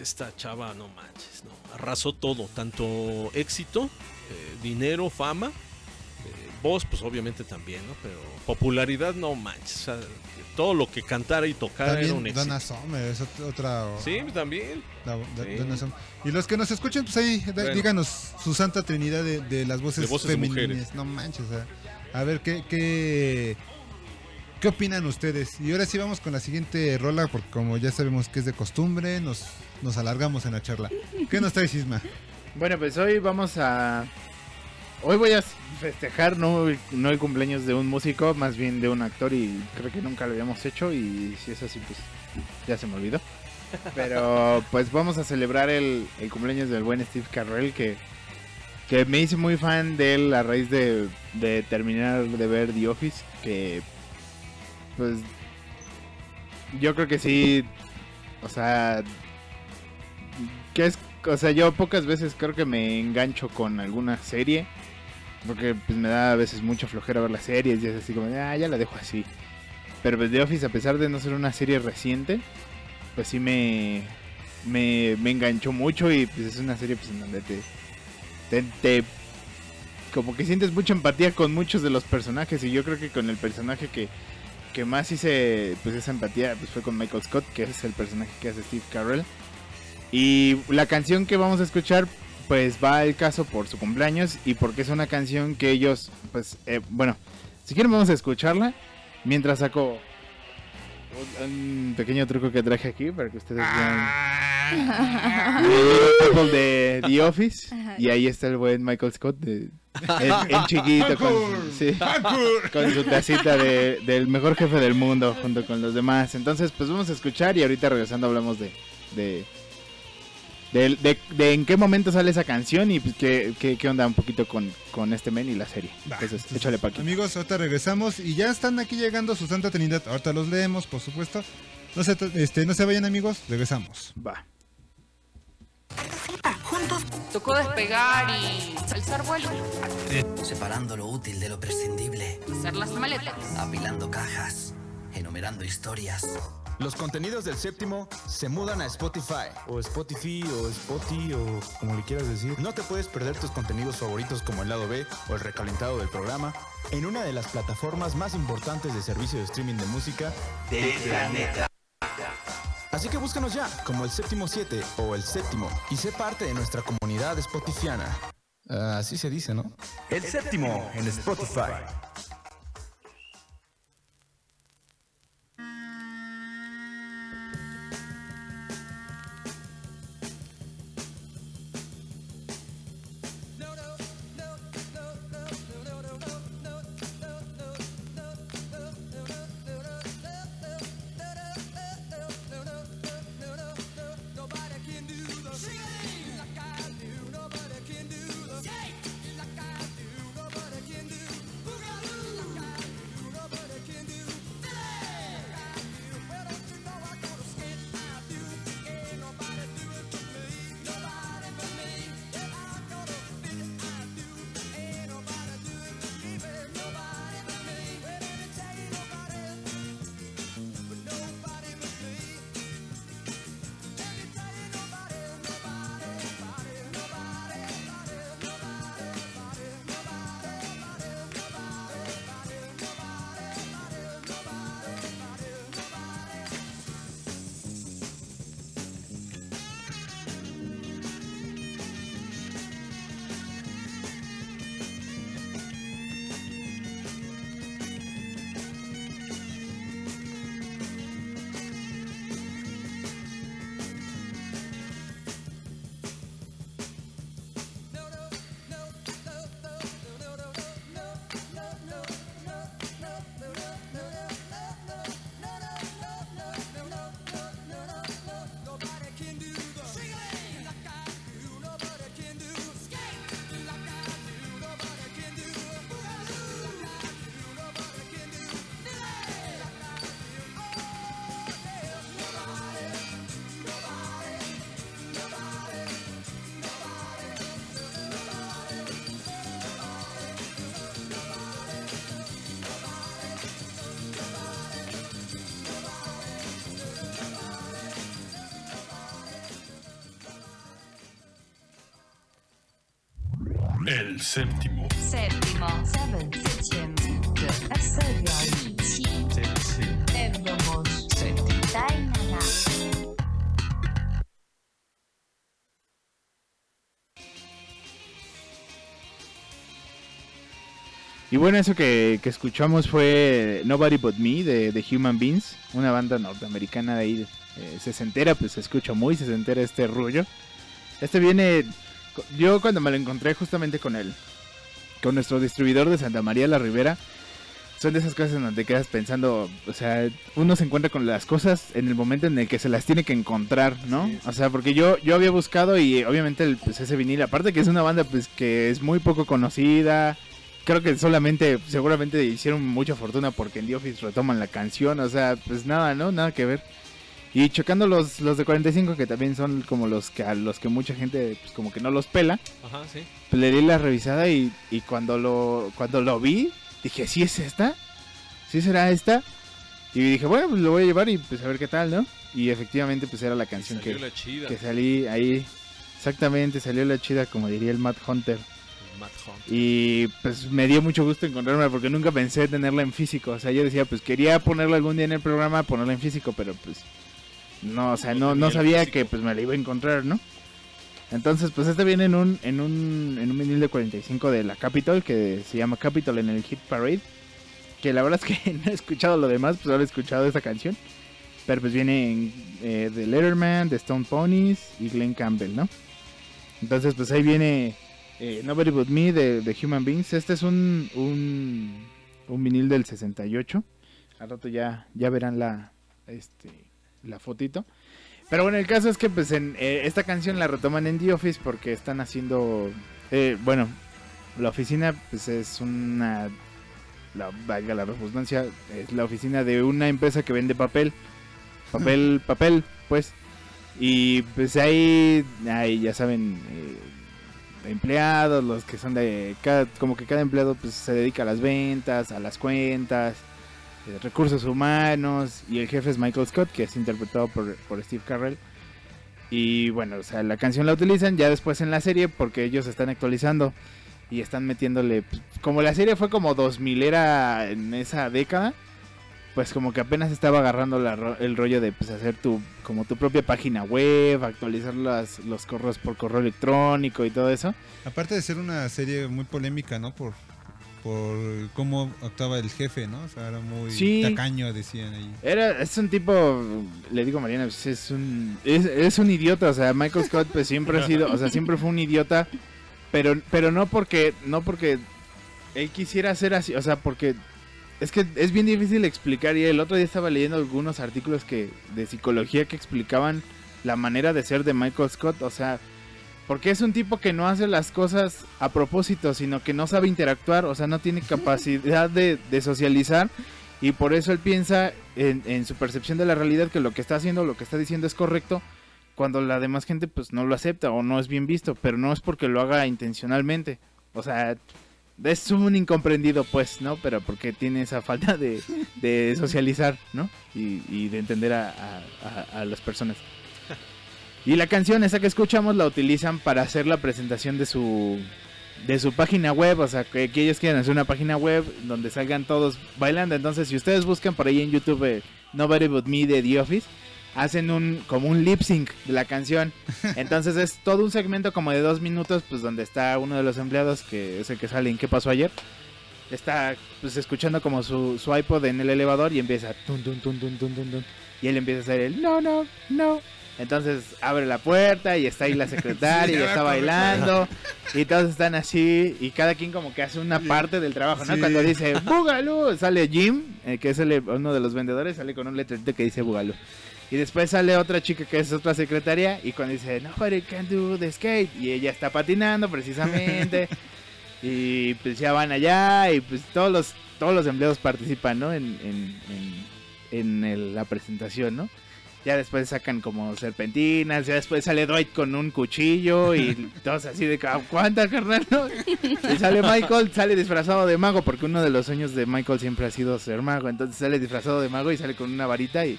esta chava, no manches, no, arrasó todo, tanto éxito, eh, dinero, fama, voz, pues obviamente también, ¿no? Pero popularidad, no manches, o sea, todo lo que cantara y tocara era un También éxito. Donna Summer es ot- otra. Sí, también. la- da- Sí. Donna Summer. Y los que nos escuchen, pues ahí, Bueno. díganos su santa trinidad de, de las voces, De voces femeninas. mujeres. No manches, o sea, a ver qué, qué, qué opinan ustedes. Y ahora sí vamos con la siguiente rola, porque como ya sabemos que es de costumbre, nos, nos alargamos en la charla. ¿Qué nos trae Sisma? Bueno, pues hoy vamos a. Hoy voy a festejar no, no el cumpleaños de un músico, más bien de un actor y creo que nunca lo habíamos hecho y si es así pues ya se me olvidó. Pero pues vamos a celebrar el, el cumpleaños del buen Steve Carrell que, que me hice muy fan de él a raíz de, de terminar de ver The Office, que pues yo creo que sí, o sea, que es, o sea, yo pocas veces creo que me engancho con alguna serie. Porque pues me da a veces mucha flojera ver las series y es así como, ah, ya la dejo así. Pero pues The Office, a pesar de no ser una serie reciente, pues sí me, me, me enganchó mucho y pues es una serie pues en donde te, te, te- como que sientes mucha empatía con muchos de los personajes y yo creo que con el personaje que, que más hice pues esa empatía pues fue con Michael Scott, que es el personaje que hace Steve Carell. Y la canción que vamos a escuchar, pues va al caso por su cumpleaños y porque es una canción que ellos, pues, eh, bueno, si quieren vamos a escucharla mientras saco un, pequeño truco que traje aquí para que ustedes vean de, de The Office Ajá. y ahí está el buen Michael Scott de, en, en chiquito con, sí, con su tacita de- del mejor jefe del mundo junto con los demás. Entonces, pues vamos a escuchar y ahorita regresando hablamos de de, de, de- de en qué momento sale esa canción y pues, qué, qué, qué onda un poquito con, con este men y la serie. Entonces, échale pa' aquí. Amigos, ahorita regresamos y ya están aquí llegando su Santa Trinidad. Ahorita los leemos, por supuesto. No se, este, no se vayan amigos, regresamos. Va. Tocó despegar y alzar vuelo. Separando lo útil de lo prescindible. Hacer las maletas. Apilando cajas. Enumerando historias. Los contenidos del séptimo se mudan a Spotify. O Spotify, o Spotify, o como le quieras decir. No te puedes perder tus contenidos favoritos como el lado B o el recalentado del programa en una de las plataformas más importantes de servicio de streaming de música Del planeta. Así que búscanos ya como el séptimo 7 o el séptimo y sé parte de nuestra comunidad spotifiana. Ah, así se dice, ¿no? El séptimo en Spotify. El séptimo. Séptimo. Y bueno, eso que, que escuchamos fue Nobody But Me de, de Human Beings, una banda norteamericana de ahí, eh, sesentera, pues se escucha muy sesentera este rollo. Este viene, yo cuando me lo encontré justamente con él, con nuestro distribuidor de Santa María la Ribera, son de esas cosas en donde quedas pensando, o sea, uno se encuentra con las cosas en el momento en el que se las tiene que encontrar, ¿no? O sea, porque yo yo había buscado y obviamente el, pues ese vinil, aparte que es una banda pues que es muy poco conocida, creo que solamente, seguramente hicieron mucha fortuna porque en The Office retoman la canción, o sea, pues nada, ¿no? Nada que ver. Y chocando los, los de 45 que también son como los que a los que mucha gente pues como que no los pela. Ajá, sí. Le di la revisada y, y cuando lo cuando lo vi, dije, ¿sí es esta? ¿Sí será esta? Y dije, bueno, pues lo voy a llevar y pues a ver qué tal, ¿no? Y efectivamente pues era la canción Salió que, la chida. que salí ahí. Exactamente, salió la chida como diría el Matt Hunter. Matt Hunt. Y pues me dio mucho gusto encontrarla porque nunca pensé tenerla en físico. O sea, yo decía, pues quería ponerla algún día en el programa, ponerla en físico, pero pues no, o sea, no, no sabía que pues me la iba a encontrar, ¿no? Entonces, pues este viene en un, en un, en un vinil de 45 de la Capitol, que se llama Capitol en el Hit Parade. Que la verdad es que no he escuchado lo demás, pues ahora he escuchado esa canción. Pero pues viene en, eh, de Letterman, de Stone Ponies y Glenn Campbell, ¿no? Entonces, pues ahí viene eh, Nobody But Me de, de Human Beings. Este es un, un, un vinil del 68. Al rato ya, ya verán la, este, la fotito. Pero bueno, el caso es que pues en eh, esta canción la retoman en The Office porque están haciendo, eh, bueno, la oficina pues es una, la, valga la redundancia, es la oficina de una empresa que vende papel, papel, papel, pues. Y pues ahí, ahí ya saben, eh, empleados, los que son de, cada, como que cada empleado pues se dedica a las ventas, a las cuentas, eh, recursos humanos y el jefe es Michael Scott que es interpretado por, por Steve Carrell y bueno o sea la canción la utilizan ya después en la serie porque ellos están actualizando y están metiéndole como la serie fue como 2000 era en esa década pues como que apenas estaba agarrando la el rollo de pues hacer tu como tu propia página web actualizar las, los correos por correo electrónico y todo eso Aparte de ser una serie muy polémica, ¿no? Por, por cómo actuaba el jefe, ¿no? O sea, era muy Sí. tacaño, decían ahí. Era, es un tipo, le digo a Mariana, pues, es un, es, es un idiota, o sea, Michael Scott pues siempre ha sido, o sea, siempre fue un idiota, pero, pero no porque, no porque él quisiera ser así, o sea, porque es que es bien difícil explicar y el otro día estaba leyendo algunos artículos que, de psicología que explicaban la manera de ser de Michael Scott, o sea, porque es un tipo que no hace las cosas a propósito, sino que no sabe interactuar, o sea, no tiene capacidad de, de socializar y por eso él piensa en, en su percepción de la realidad que lo que está haciendo, lo que está diciendo es correcto, cuando la demás gente pues no lo acepta o no es bien visto, pero no es porque lo haga intencionalmente. O sea, es un incomprendido pues, ¿no? Pero porque tiene esa falta de, de socializar, ¿no? Y, de entender a- a las personas. Y la canción esa que escuchamos la utilizan para hacer la presentación de su de su página web, o sea, que, que ellos quieren hacer una página web donde salgan todos bailando. Entonces, si ustedes buscan por ahí en YouTube eh, Nobody But Me de The Office, hacen un como un lip sync de la canción. Entonces es todo un segmento como de dos minutos, pues donde está uno de los empleados que es el que sale en ¿Qué pasó ayer? Está pues escuchando como su, su iPod en el elevador y empieza tun, tun, tun, tun, tun, tun, tun. y él empieza a hacer el no, no, no. Entonces abre la puerta y está ahí la secretaria Sí, y está bailando y todos están así y cada quien como que hace una parte del trabajo, ¿no? Sí. Cuando dice Boogaloo, sale Jim, eh, que es el- uno de los vendedores, sale con un letrerito que dice Boogaloo. Y después sale otra chica que es otra secretaria y cuando dice Nobody can do the skate y ella está patinando precisamente y pues ya van allá y pues todos los todos los empleados participan, ¿no? En, en, en, en el- la presentación, ¿no? Ya después sacan como serpentinas, ya después sale Dwight con un cuchillo y todos así de ¿cuánta carnal? no?". Y sale Michael, sale disfrazado de mago, porque uno de los sueños de Michael siempre ha sido ser mago. Entonces sale disfrazado de mago y sale con una varita y,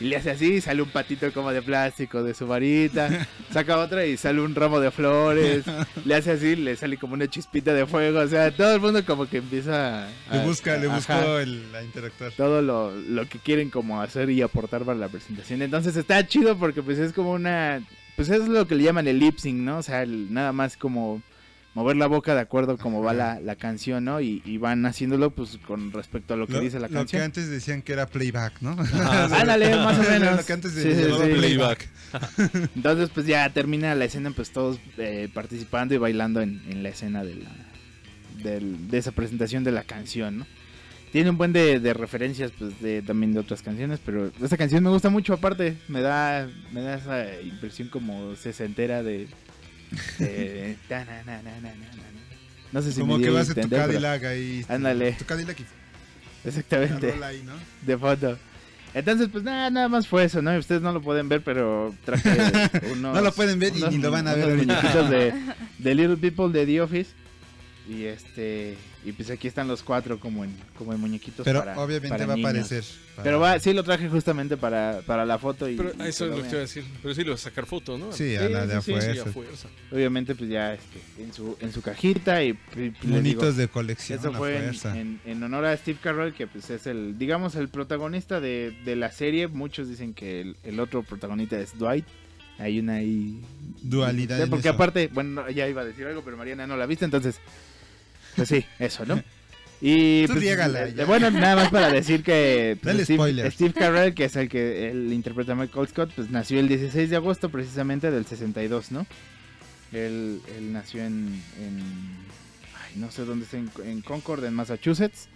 y le hace así, sale un patito como de plástico de su varita, saca otra y sale un ramo de flores, le hace así, le sale como una chispita de fuego, o sea, todo el mundo como que empieza a... Le busca, le buscó el, a interactuar. todo lo, lo que quieren como hacer y aportar para la presentación. Entonces está chido porque pues es como una... Pues es lo que le llaman el lip sync, ¿no? O sea, el- nada más como mover la boca de acuerdo como va la, la canción, ¿no? Y, y van haciéndolo pues con respecto a lo que Lo, dice la lo que canción. antes decían que era playback, ¿no? Ah, ándale, más o menos. Lo que antes Sí, de sí, sí. Playback. Entonces pues ya termina la escena pues todos eh, participando y bailando en, en la escena de, la, del- de esa presentación de la canción, ¿no? Tiene un buen de, de referencias pues de también de otras canciones, pero esta canción me gusta mucho aparte, me da me da esa impresión como sesentera de, de na. no sé si Como me que a vas en tu Cadillac ahí. Ándale. Tu Cadillac y Exactamente. de foto. Entonces, pues nada, nada más fue eso, ¿no? Ustedes no lo pueden ver, pero traje unos... No lo pueden ver y ni lo van a ver ahorita. de, de Little People de The Office. Y este... y pues aquí están los cuatro como en, como en muñequitos Pero para- obviamente para va a niños. aparecer. para- Pero va, sí lo traje justamente para, para la foto y... Pero y a eso es lo que te iba a decir. Pero sí le vas a sacar foto, ¿no? Sí, a la de a sí, sí, fuerza. a fuerza. Obviamente pues ya este, en, su, en su cajita y... Monitos de colección. Eso a fue en, en- en honor a Steve Carell, que pues es el, digamos, el protagonista de, de la serie. Muchos dicen que el, el otro protagonista es Dwight. Hay una ahí... Dualidad Sí, Porque eso. aparte, bueno, no, ya iba a decir algo, pero Mariana no la viste, entonces... Pues sí, eso, ¿no? Y pues, eh, bueno, nada más para decir que pues, Steve. Steve Carell, que es el que él interpreta a Michael Scott, pues nació el 16 de agosto precisamente del 62, ¿no? Él, él nació en, en ay, no sé dónde está, en, en Concord, en Massachusetts.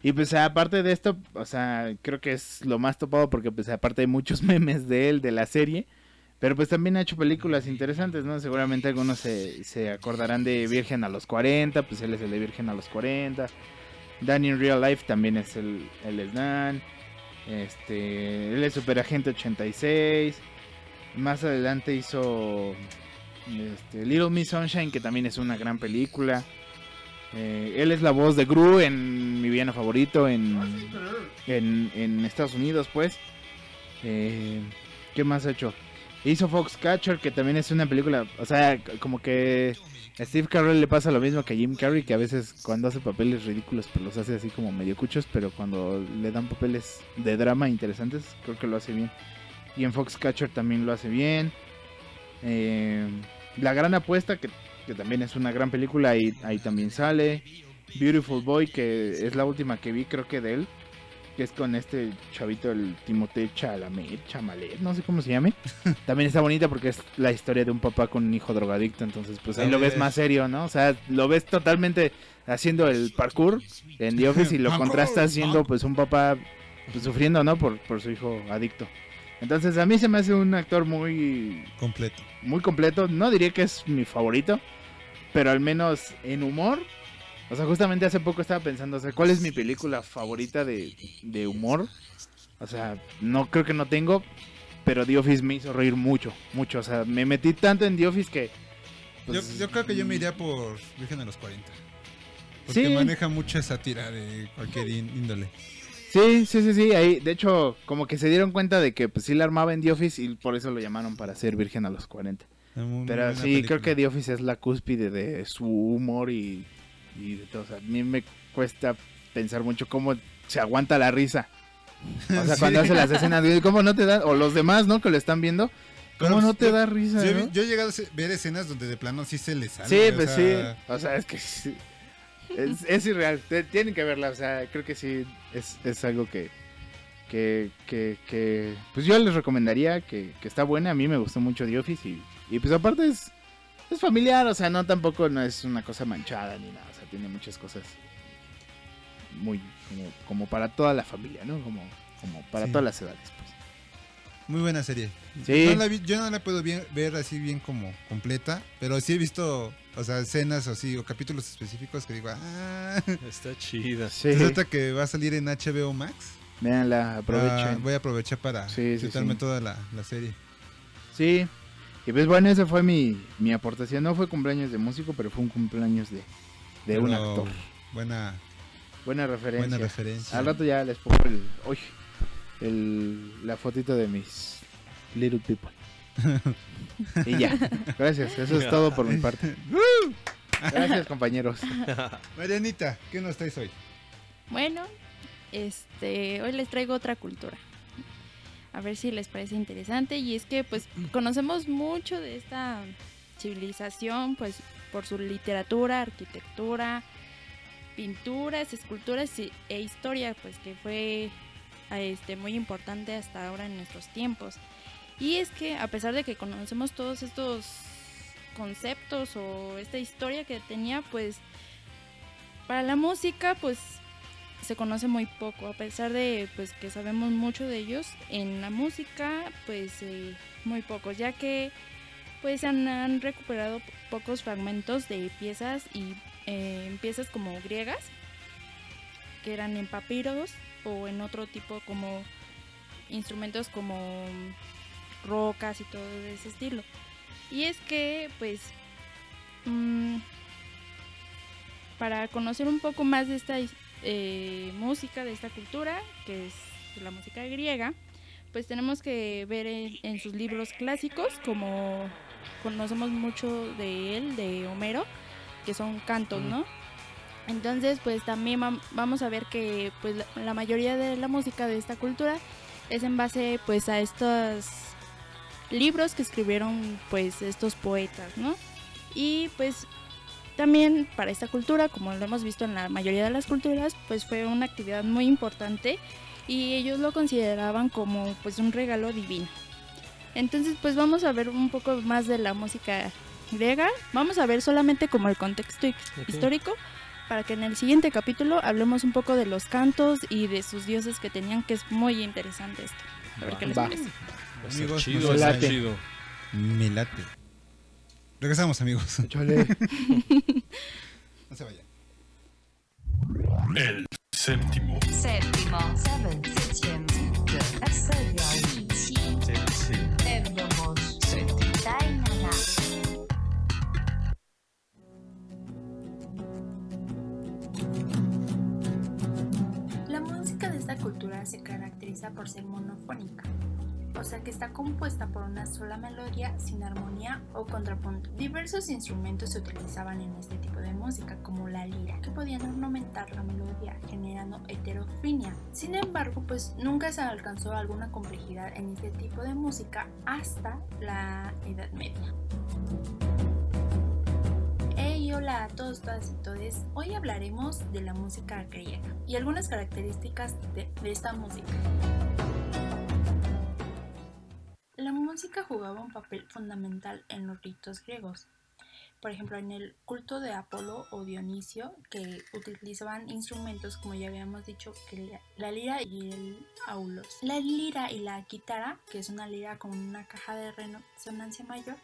Y pues aparte de esto, o sea, creo que es lo más topado porque pues aparte hay muchos memes de él, de la serie. Pero pues también ha hecho películas interesantes, ¿no? Seguramente algunos se, se acordarán de Virgen a los 40, pues él es el de Virgen a los 40. Dan in Real Life también es el, es Dan. Este, él es Superagente 86. Más adelante hizo este, Little Miss Sunshine, que también es una gran película. Eh, él es la voz de Gru en mi villano favorito en, en, en Estados Unidos, pues. Eh, ¿Qué más ha hecho? Hizo Foxcatcher, que también es una película, o sea, como que a Steve Carell le pasa lo mismo que a Jim Carrey, que a veces cuando hace papeles ridículos, pues los hace así como medio cuchos, pero cuando le dan papeles de drama interesantes, creo que lo hace bien. Y en Foxcatcher también lo hace bien. Eh, La Gran Apuesta, que, que también es una gran película, ahí, ahí también sale. Beautiful Boy, que es la última que vi, creo que de él. Que es con este chavito, el Timothée Chalamet, Chamalet, no sé cómo se llame. También está bonita porque es la historia de un papá con un hijo drogadicto. Entonces, pues ahí lo ves más serio, ¿no? O sea, lo ves totalmente haciendo el parkour en The Office y lo contrasta siendo pues un papá pues, sufriendo, ¿no? Por, por su hijo adicto. Entonces, a mí se me hace un actor muy Completo. muy completo. No diría que es mi favorito, pero al menos en humor. O sea, justamente hace poco estaba pensando, o sea, ¿cuál es mi película favorita de, de humor? O sea, no creo que no tengo, pero The Office me hizo reír mucho, mucho. O sea, me metí tanto en The Office que... pues, yo, yo creo que yo me iría por Virgen a los 40. Porque Sí. maneja mucha sátira de cualquier ín- índole. Sí, sí, sí, sí. Ahí, de hecho, como que se dieron cuenta de que pues sí la armaba en The Office y por eso lo llamaron para ser Virgen a los 40. Muy- muy Pero sí, creo que The Office es la cúspide de su humor y, y de todo. O sea, a mí me cuesta pensar mucho cómo se aguanta la risa. O sea, Sí. cuando hace las escenas, ¿cómo no te da? O los demás, ¿no? Que lo están viendo. ¿Cómo no te yo- da risa? Yo, he no? vi- yo he llegado a ver escenas donde de plano sí se le sale. Sí, pues sea, sí. O sea, es que sí. Es, es irreal. Te- Tienen que verla. O sea, creo que sí es, es algo que, que, que, que, Pues yo les recomendaría que, que está buena. A mí me gustó mucho The Office. Y, y pues aparte es, es familiar. O sea, no tampoco no es una cosa manchada ni nada. O sea, tiene muchas cosas muy como, como para toda la familia, ¿no? Como, como para Sí. todas las edades. Pues. Muy buena serie. Sí. No la vi- yo no la puedo bien- ver así bien como completa, pero sí he visto, o sea, escenas o así, o capítulos específicos que digo, ah, Está chida. Sí. resulta que va a salir en HBO Max. Véanla, aprovechen. Ah, voy a aprovechar para Sí, sí, chutarme sí. toda la, la serie. Sí. Y pues bueno, esa fue mi, mi aportación. No fue cumpleaños de músico, pero fue un cumpleaños de, de un actor. Buena, Buena referencia. buena referencia. Al rato ya les pongo el, uy, el, la fotito de mis little people. y ya. Gracias. Eso es todo por mi parte. Gracias, compañeros. Marianita, ¿qué nos traes hoy? Bueno, este, hoy les traigo otra cultura. A ver si les parece interesante. Y es que pues conocemos mucho de esta civilización, pues por su literatura, arquitectura, pinturas, esculturas e historia, pues que fue este, muy importante hasta ahora en nuestros tiempos. Y es que a pesar de que conocemos todos estos conceptos o esta historia que tenía, pues para la música, pues se conoce muy poco, a pesar de pues que sabemos mucho de ellos. En la música, pues eh, muy pocos, ya que pues han, han recuperado pocos fragmentos de piezas y eh, piezas como griegas, que eran en papiros o en otro tipo como instrumentos como rocas y todo de ese estilo. Y es que pues mm, para conocer un poco más de esta eh, música, de esta cultura, que es la música griega, pues tenemos que ver en, en sus libros clásicos, como conocemos mucho de él, de Homero, que son cantos, ¿no? Entonces, pues también vam- vamos a ver que pues la, la mayoría de la música de esta cultura es en base pues a estos libros que escribieron pues estos poetas, ¿no? Y pues también para esta cultura, como lo hemos visto en la mayoría de las culturas, pues fue una actividad muy importante y ellos lo consideraban como pues un regalo divino. Entonces pues vamos a ver un poco más de la música griega, vamos a ver solamente como el contexto histórico para que en el siguiente capítulo hablemos un poco de los cantos y de sus dioses que tenían, que es muy interesante esto. A ver qué les Va. parece. Va a ser Amigos, chido, ser late. Me late. Regresamos, amigos. Chole. No se vayan. El séptimo. Séptimo. La música de esta cultura se caracteriza por ser monofónica, o sea que está compuesta por una sola melodía sin armonía o contrapunto. Diversos instrumentos se utilizaban en este tipo de música, como la lira, que podían ornamentar la melodía generando heterofinia. Sin embargo, pues nunca se alcanzó alguna complejidad en este tipo de música hasta la Edad Media. Hey, hola a todos, todas y todes. Hoy hablaremos de la música griega y algunas características de, de esta música. La música jugaba un papel fundamental en los ritos griegos. Por ejemplo, en el culto de Apolo o Dionisio, que utilizaban instrumentos, como ya habíamos dicho, que la, lira y el aulos. La lira y la guitarra, que es una lira con una caja de resonancia mayor,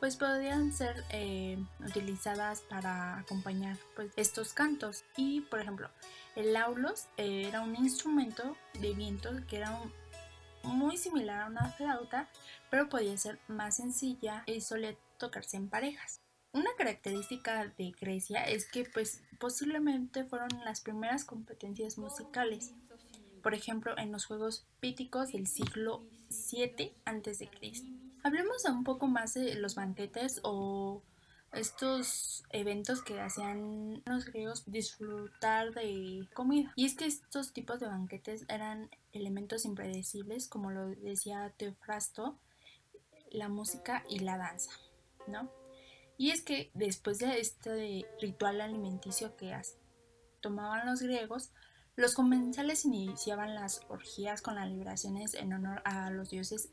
pues podían ser eh, utilizadas para acompañar pues, estos cantos. Y por ejemplo, el aulos eh, era un instrumento de viento que era un- muy similar a una flauta, pero podía ser más sencilla y solía tocarse en parejas. Una característica de Grecia es que pues posiblemente fueron las primeras competencias musicales. Por ejemplo, en los Juegos Píticos del siglo 7 a.C. Hablemos un poco más de los banquetes o estos eventos que hacían los griegos disfrutar de comida. Y es que estos tipos de banquetes eran elementos impredecibles, como lo decía Teofrasto, la música y la danza, ¿no? Y es que después de este ritual alimenticio que tomaban los griegos, los comensales iniciaban las orgías con las liberaciones en honor a los dioses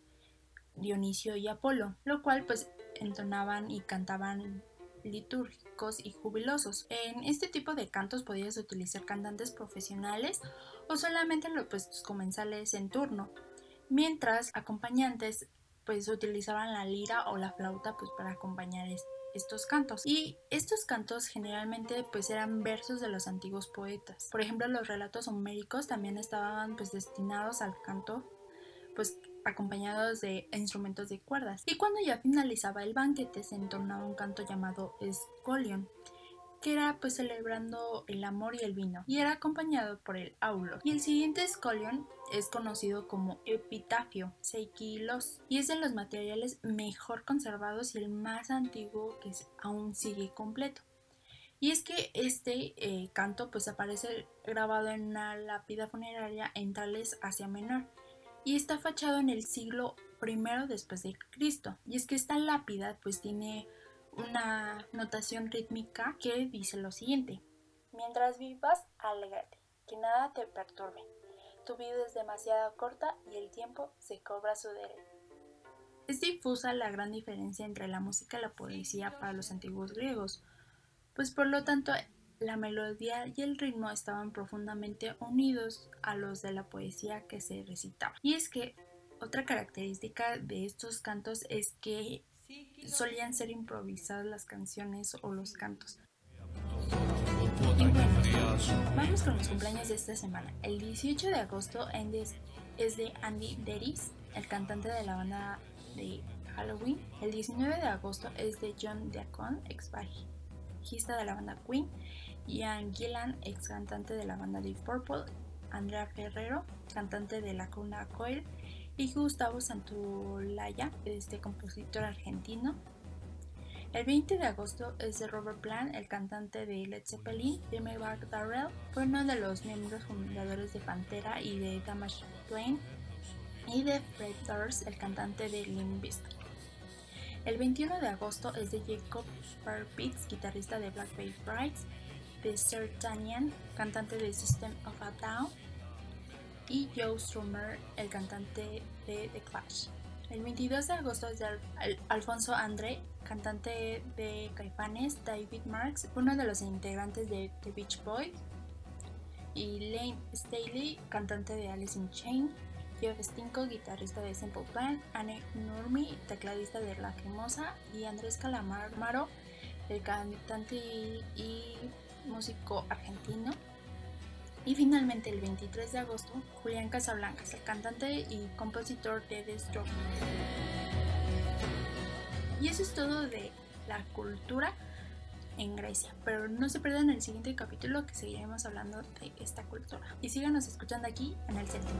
Dionisio y Apolo, lo cual pues entonaban y cantaban litúrgicos y jubilosos. En este tipo de cantos podías utilizar cantantes profesionales o solamente los pues, comensales en turno, mientras acompañantes pues utilizaban la lira o la flauta pues para acompañar es- estos cantos y estos cantos generalmente pues eran versos de los antiguos poetas por ejemplo los relatos homéricos también estaban pues destinados al canto pues acompañados de instrumentos de cuerdas. Y cuando ya finalizaba el banquete se entonaba un canto llamado Escolion, que era pues celebrando el amor y el vino, y era acompañado por el aulo. Y el siguiente Escolion es conocido como epitafio, seikilos, y es de los materiales mejor conservados y el más antiguo que aún sigue completo. Y es que este eh, canto pues aparece grabado en una lápida funeraria en Tales, Asia Menor, y está fachado en el siglo I después de Cristo. Y es que esta lápida pues tiene una notación rítmica que dice lo siguiente. Mientras vivas, alégrate, que nada te perturbe. Tu vida es demasiado corta y el tiempo se cobra su derecho. Es difusa la gran diferencia entre la música y la poesía para los antiguos griegos, pues por lo tanto la melodía y el ritmo estaban profundamente unidos a los de la poesía que se recitaba. Y es que otra característica de estos cantos es que solían ser improvisadas las canciones o los cantos. Vamos con los cumpleaños de esta semana. El 18 de agosto es de Andy Deris, el cantante de la banda de Halloween. El 19 de agosto es de John Deacon, ex bajista de la banda Queen. Ian Gillan, ex cantante de la banda Deep Purple, Andrea Ferrero, cantante de la Cuna Coil, y Gustavo Santolaya, este compositor argentino. El 20 de agosto es de Robert Plant, el cantante de Led Zeppelin. Jimmy Darrell fue uno de los miembros fundadores de Pantera y de Damage Plane, y de Fred Durst, el cantante de Limp Bizkit. El 21 de agosto es de Jacob Parpix, guitarrista de Black Veil Brides, de Sertanian, cantante de System of a Down, y Joe Strummer, el cantante de The Clash. El 22 de agosto es de Al- Al- Alfonso André, cantante de Caifanes, David Marks, uno de los integrantes de The Beach Boys, y Lane Staley, cantante de Alice in Chains, Jeff Stinko, guitarrista de Simple Plan, Anne Nurmi, tecladista de Lacrimosa, y Andrés Calamaro, el cantante y músico argentino. Y finalmente el 23 de agosto, Julián Casablancas, el cantante y compositor de The. Y eso es todo de la cultura en Grecia. Pero no se pierdan el siguiente capítulo que seguiremos hablando de esta cultura. Y síganos escuchando aquí en el séptimo.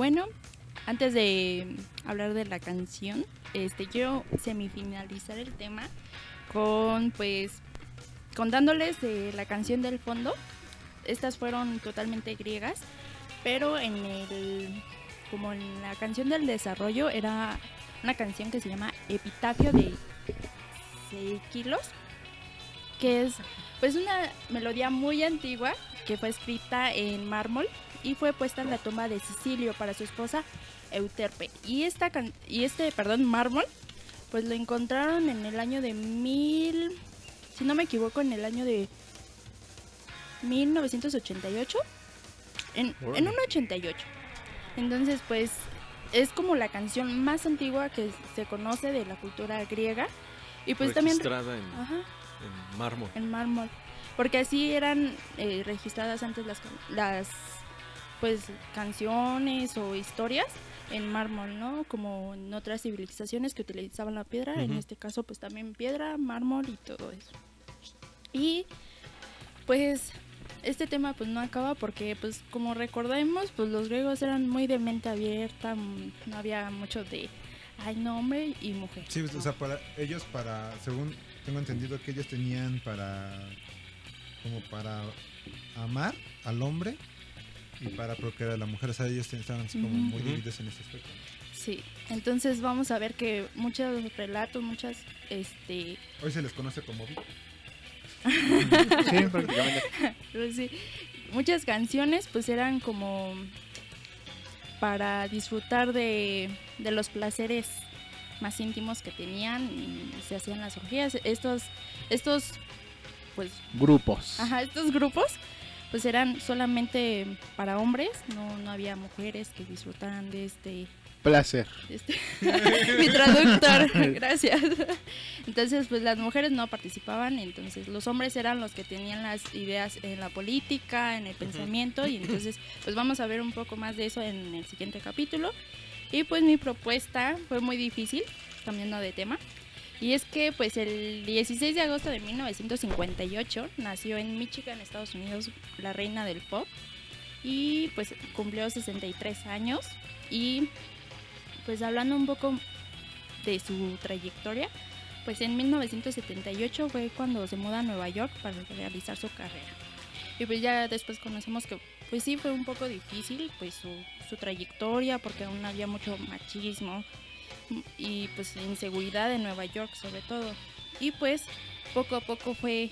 bueno, antes de hablar de la canción, este quiero semifinalizar el tema con pues contándoles de la canción del fondo. Estas fueron totalmente griegas, pero en el como en la canción del desarrollo era una canción que se llama Epitafio de Seikilos, que es pues una melodía muy antigua que fue escrita en mármol y fue puesta en la tumba de Sicilio para su esposa Euterpe. Y esta can- y este, perdón, mármol, pues lo encontraron en el año de mil, si no me equivoco, en el año de 1988, en, en un 88. Entonces, pues es como la canción más antigua que se conoce de la cultura griega y pues también Registrada en, Ajá. en mármol. en mármol porque así eran eh, registradas antes las las pues canciones o historias en mármol no como en otras civilizaciones que utilizaban la piedra en este caso pues también piedra mármol y todo eso. Y pues este tema pues no acaba porque pues como recordemos pues los griegos eran muy de mente abierta no había mucho de ay no hombre y mujer Sí, o sea, para ellos, para, según tengo entendido que ellos tenían para, como para amar al hombre y para procrear a la mujer. O sea, ellos estaban así como muy divididos en ese aspecto. Sí, entonces vamos a ver que muchos relatos, muchas, este... Hoy se les conoce como. Sí, prácticamente. Pues sí, muchas canciones pues eran como para disfrutar de, de los placeres más íntimos que tenían y se hacían las orgías. Estos, estos, pues... Grupos. Ajá, estos grupos pues eran solamente para hombres, no, no había mujeres que disfrutaran de este Placer. este, mi traductor, gracias. Entonces, pues las mujeres no participaban, entonces los hombres eran los que tenían las ideas en la política, en el pensamiento, y entonces, pues vamos a ver un poco más de eso en el siguiente capítulo. Y pues mi propuesta fue muy difícil, cambiando de tema. Y es que pues el 16 de agosto de 1958 nació en Michigan, Estados Unidos, la reina del pop. Y pues cumplió 63 años. Y pues hablando un poco de su trayectoria, pues en 1978 fue cuando se muda a Nueva York para realizar su carrera. Y pues ya después conocemos que pues sí fue un poco difícil pues su, su trayectoria porque aún había mucho machismo y pues inseguridad en Nueva York sobre todo. Y pues poco a poco fue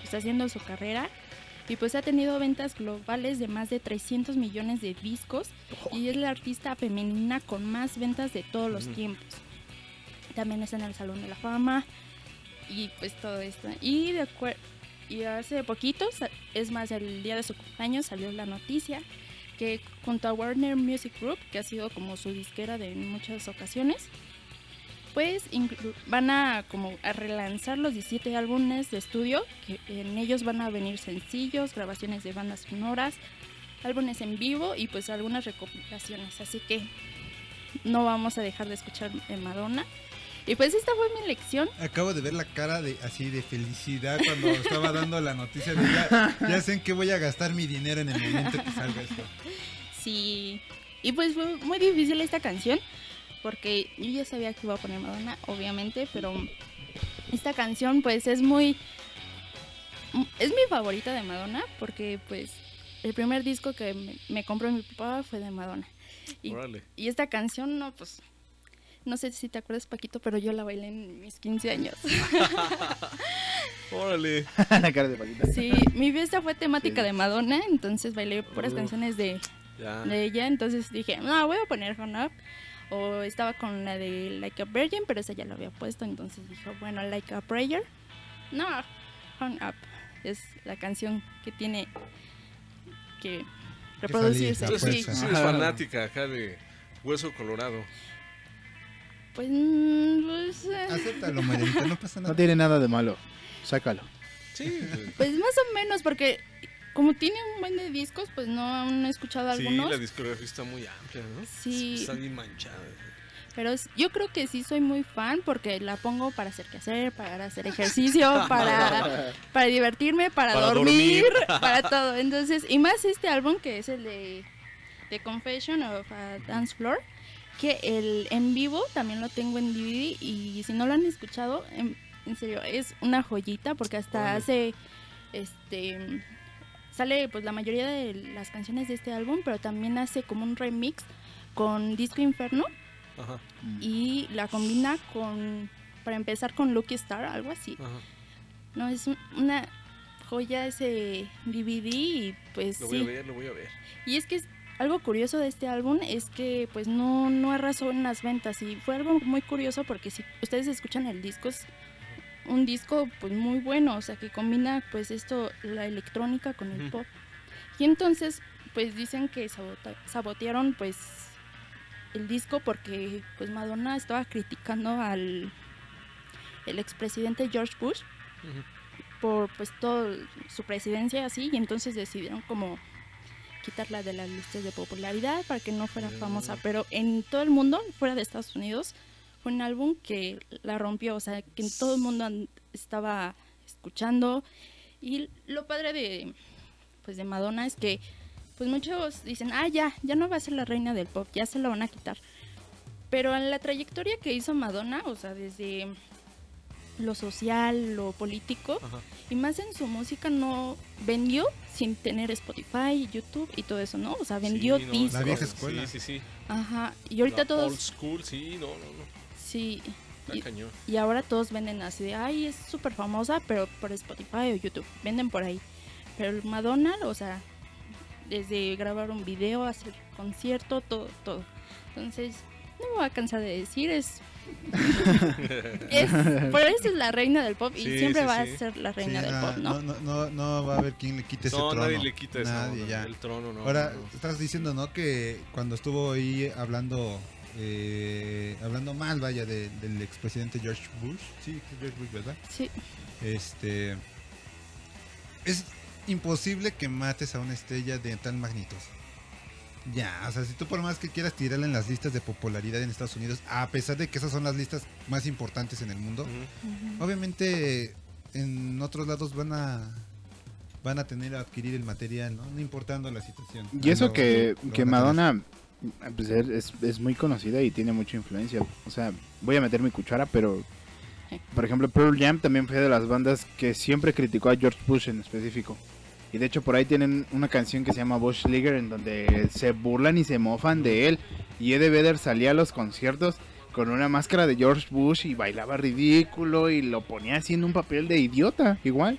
pues, haciendo su carrera y pues ha tenido ventas globales de más de 300 millones de discos y es la artista femenina con más ventas de todos los Mm. tiempos. También está en el Salón de la Fama y pues todo esto. Y, de acuer- y hace poquito, sa- es más, el día de su cumpleaños salió la noticia junto a Warner Music Group, que ha sido como su disquera de muchas ocasiones, pues van a como a relanzar los 17 álbumes de estudio, que en ellos van a venir sencillos, grabaciones de bandas sonoras, álbumes en vivo y pues algunas recopilaciones. Así que no vamos a dejar de escuchar eh, Madonna. Y pues esta fue mi elección. Acabo de ver la cara de así de felicidad cuando estaba dando la noticia de ya, ya sé en qué voy a gastar mi dinero en el momento que salga esto. Sí. Y pues fue muy difícil esta canción. Porque yo ya sabía que iba a poner Madonna, obviamente. Pero esta canción pues es muy... Es mi favorita de Madonna. Porque pues el primer disco que me, me compró mi papá fue de Madonna. Y, y esta canción, no, pues... No sé si te acuerdas, Paquito, pero yo la bailé en mis 15 años. Órale. la cara de Paquita. Sí, mi fiesta fue temática de Madonna, entonces bailé puras Uh, canciones de, de ella, entonces dije, no, voy a poner Hon Up. O estaba con la de Like a Virgin, pero esa ya la había puesto, entonces dijo, bueno, Like a Prayer. No, Hon Up es la canción que tiene que reproducirse. Sí. sí es fanática acá de Hueso Colorado. Pues, mm, pues, eh, Acéptalo, Marianita, no pasa nada. No tiene nada de malo. Sácalo. Sí. pues más o menos, porque como tiene un buen de discos, pues no he escuchado Sí, algunos. la discografía está muy amplia, ¿no? Sí. Está bien manchada. Pero es- yo creo que sí soy muy fan porque la pongo para hacer quehacer, para hacer ejercicio, para, para divertirme, para, Para dormir, dormir. para todo. Entonces, y más este álbum que es el de The Confession of a Dance Floor, que el en vivo también lo tengo en DVD y si no lo han escuchado, en, en serio, es una joyita porque hasta hace este sale pues la mayoría de las canciones de este álbum, pero también hace como un remix con Disco Inferno Ajá. y la combina con, para empezar con Lucky Star, algo así. Ajá. No, es un- una joya ese DVD y pues Lo sí. voy a ver, lo voy a ver. Y es que es algo curioso de este álbum es que pues no, no arrasó en las ventas. Y fue algo muy curioso porque si ustedes escuchan el disco es un disco pues muy bueno, o sea que combina pues esto, la electrónica con el pop. Y entonces pues dicen que sabotearon pues el disco porque pues Madonna estaba criticando al el expresidente George Bush por pues todo su presidencia así y entonces decidieron como quitarla de las listas de popularidad para que no fuera famosa pero en todo el mundo fuera de Estados Unidos fue un álbum que la rompió o sea que todo el mundo estaba escuchando. Y lo padre de pues de Madonna es que pues muchos dicen ah ya ya no va a ser la reina del pop ya se la van a quitar pero en la trayectoria que hizo Madonna o sea desde lo social, lo político, y más en su música no vendió sin tener Spotify, YouTube y todo eso, ¿no? O sea, vendió Sí, no, discos. La vieja escuela. Sí, sí, sí. Ajá, y ahorita La todos Old school, sí, no, no, no. sí Está y, cañón. y ahora todos venden así de, ay, es súper famosa, pero por Spotify o YouTube, venden por ahí. Pero el Madonna, o sea, desde grabar un video, hacer concierto, todo, todo. Entonces, no me voy a cansar de decir, es es, por eso es la reina del pop y Sí, siempre sí, va sí. a ser la reina Sí, del no, pop, ¿no? No, no, no va a haber quien le quite ese No, trono. nadie le quita Nadie, el trono, no, Ahora, estás diciendo, ¿no? Que cuando estuvo ahí hablando, eh, hablando mal, vaya, de- del expresidente George Bush. Sí, George Bush, ¿verdad? Sí. Este. Es imposible que mates a una estrella de tal magnitud. Ya, o sea, si tú por más que quieras tirarla en las listas de popularidad en Estados Unidos, a pesar de que esas son las listas más importantes en el mundo, obviamente en otros lados van a van a tener a adquirir el material, ¿no? No importando la situación. Y eso Lo- que, lo que. Madonna pues, es, es- es muy conocida y tiene mucha influencia. O sea, voy a meter mi cuchara, pero por ejemplo Pearl Jam también fue de las bandas que siempre criticó a George Bush en específico. Y de hecho por ahí tienen una canción que se llama Bush Leaguer en donde se burlan y se mofan de él. Y Eddie Vedder salía a los conciertos con una máscara de George Bush y bailaba ridículo y lo ponía haciendo un papel de idiota, igual.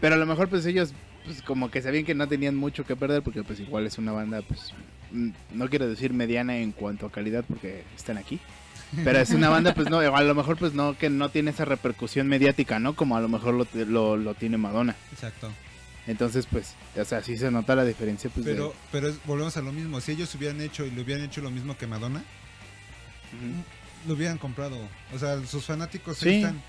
Pero a lo mejor pues ellos pues como que sabían que no tenían mucho que perder porque pues igual es una banda pues mm, no quiero decir mediana en cuanto a calidad porque están aquí. Pero es una banda pues no, a lo mejor pues no que no tiene esa repercusión mediática, ¿no? Como a lo mejor lo, lo, lo tiene Madonna. Exacto. Entonces pues, o sea, sí se nota la diferencia pues de- Pero, pero es- volvemos a lo mismo. Si ellos hubieran hecho y le hubieran hecho lo mismo que Madonna, lo hubieran comprado. O sea, sus fanáticos ahí Sí. están.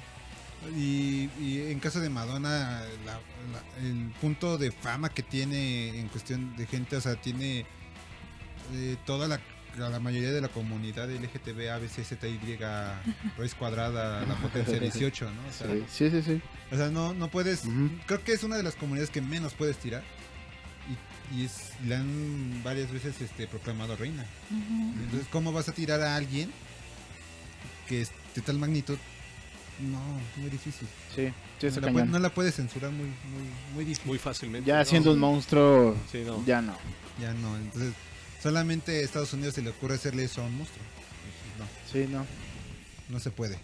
Y, y en caso de Madonna, la- la- el punto de fama que tiene en cuestión de gente, o sea, tiene eh, toda la, la mayoría de la comunidad LGTB, ABCZY, raíz cuadrada, la potencia 18, ¿no? O sea, Sí, sí, sí, o sea, no, no puedes. Creo que es una de las comunidades que menos puedes tirar. Y, y es, le han varias veces este, proclamado reina. Entonces, ¿cómo vas a tirar a alguien que es de tal magnitud? No, muy difícil. Sí, sí, no, la puede- no la puedes censurar muy, muy, muy difícil. Muy fácilmente. Ya ¿no? siendo un monstruo, Sí, no. ya no. Ya no. Entonces, solamente a Estados Unidos se le ocurre hacerle eso a un monstruo. No. Sí, no. No se puede.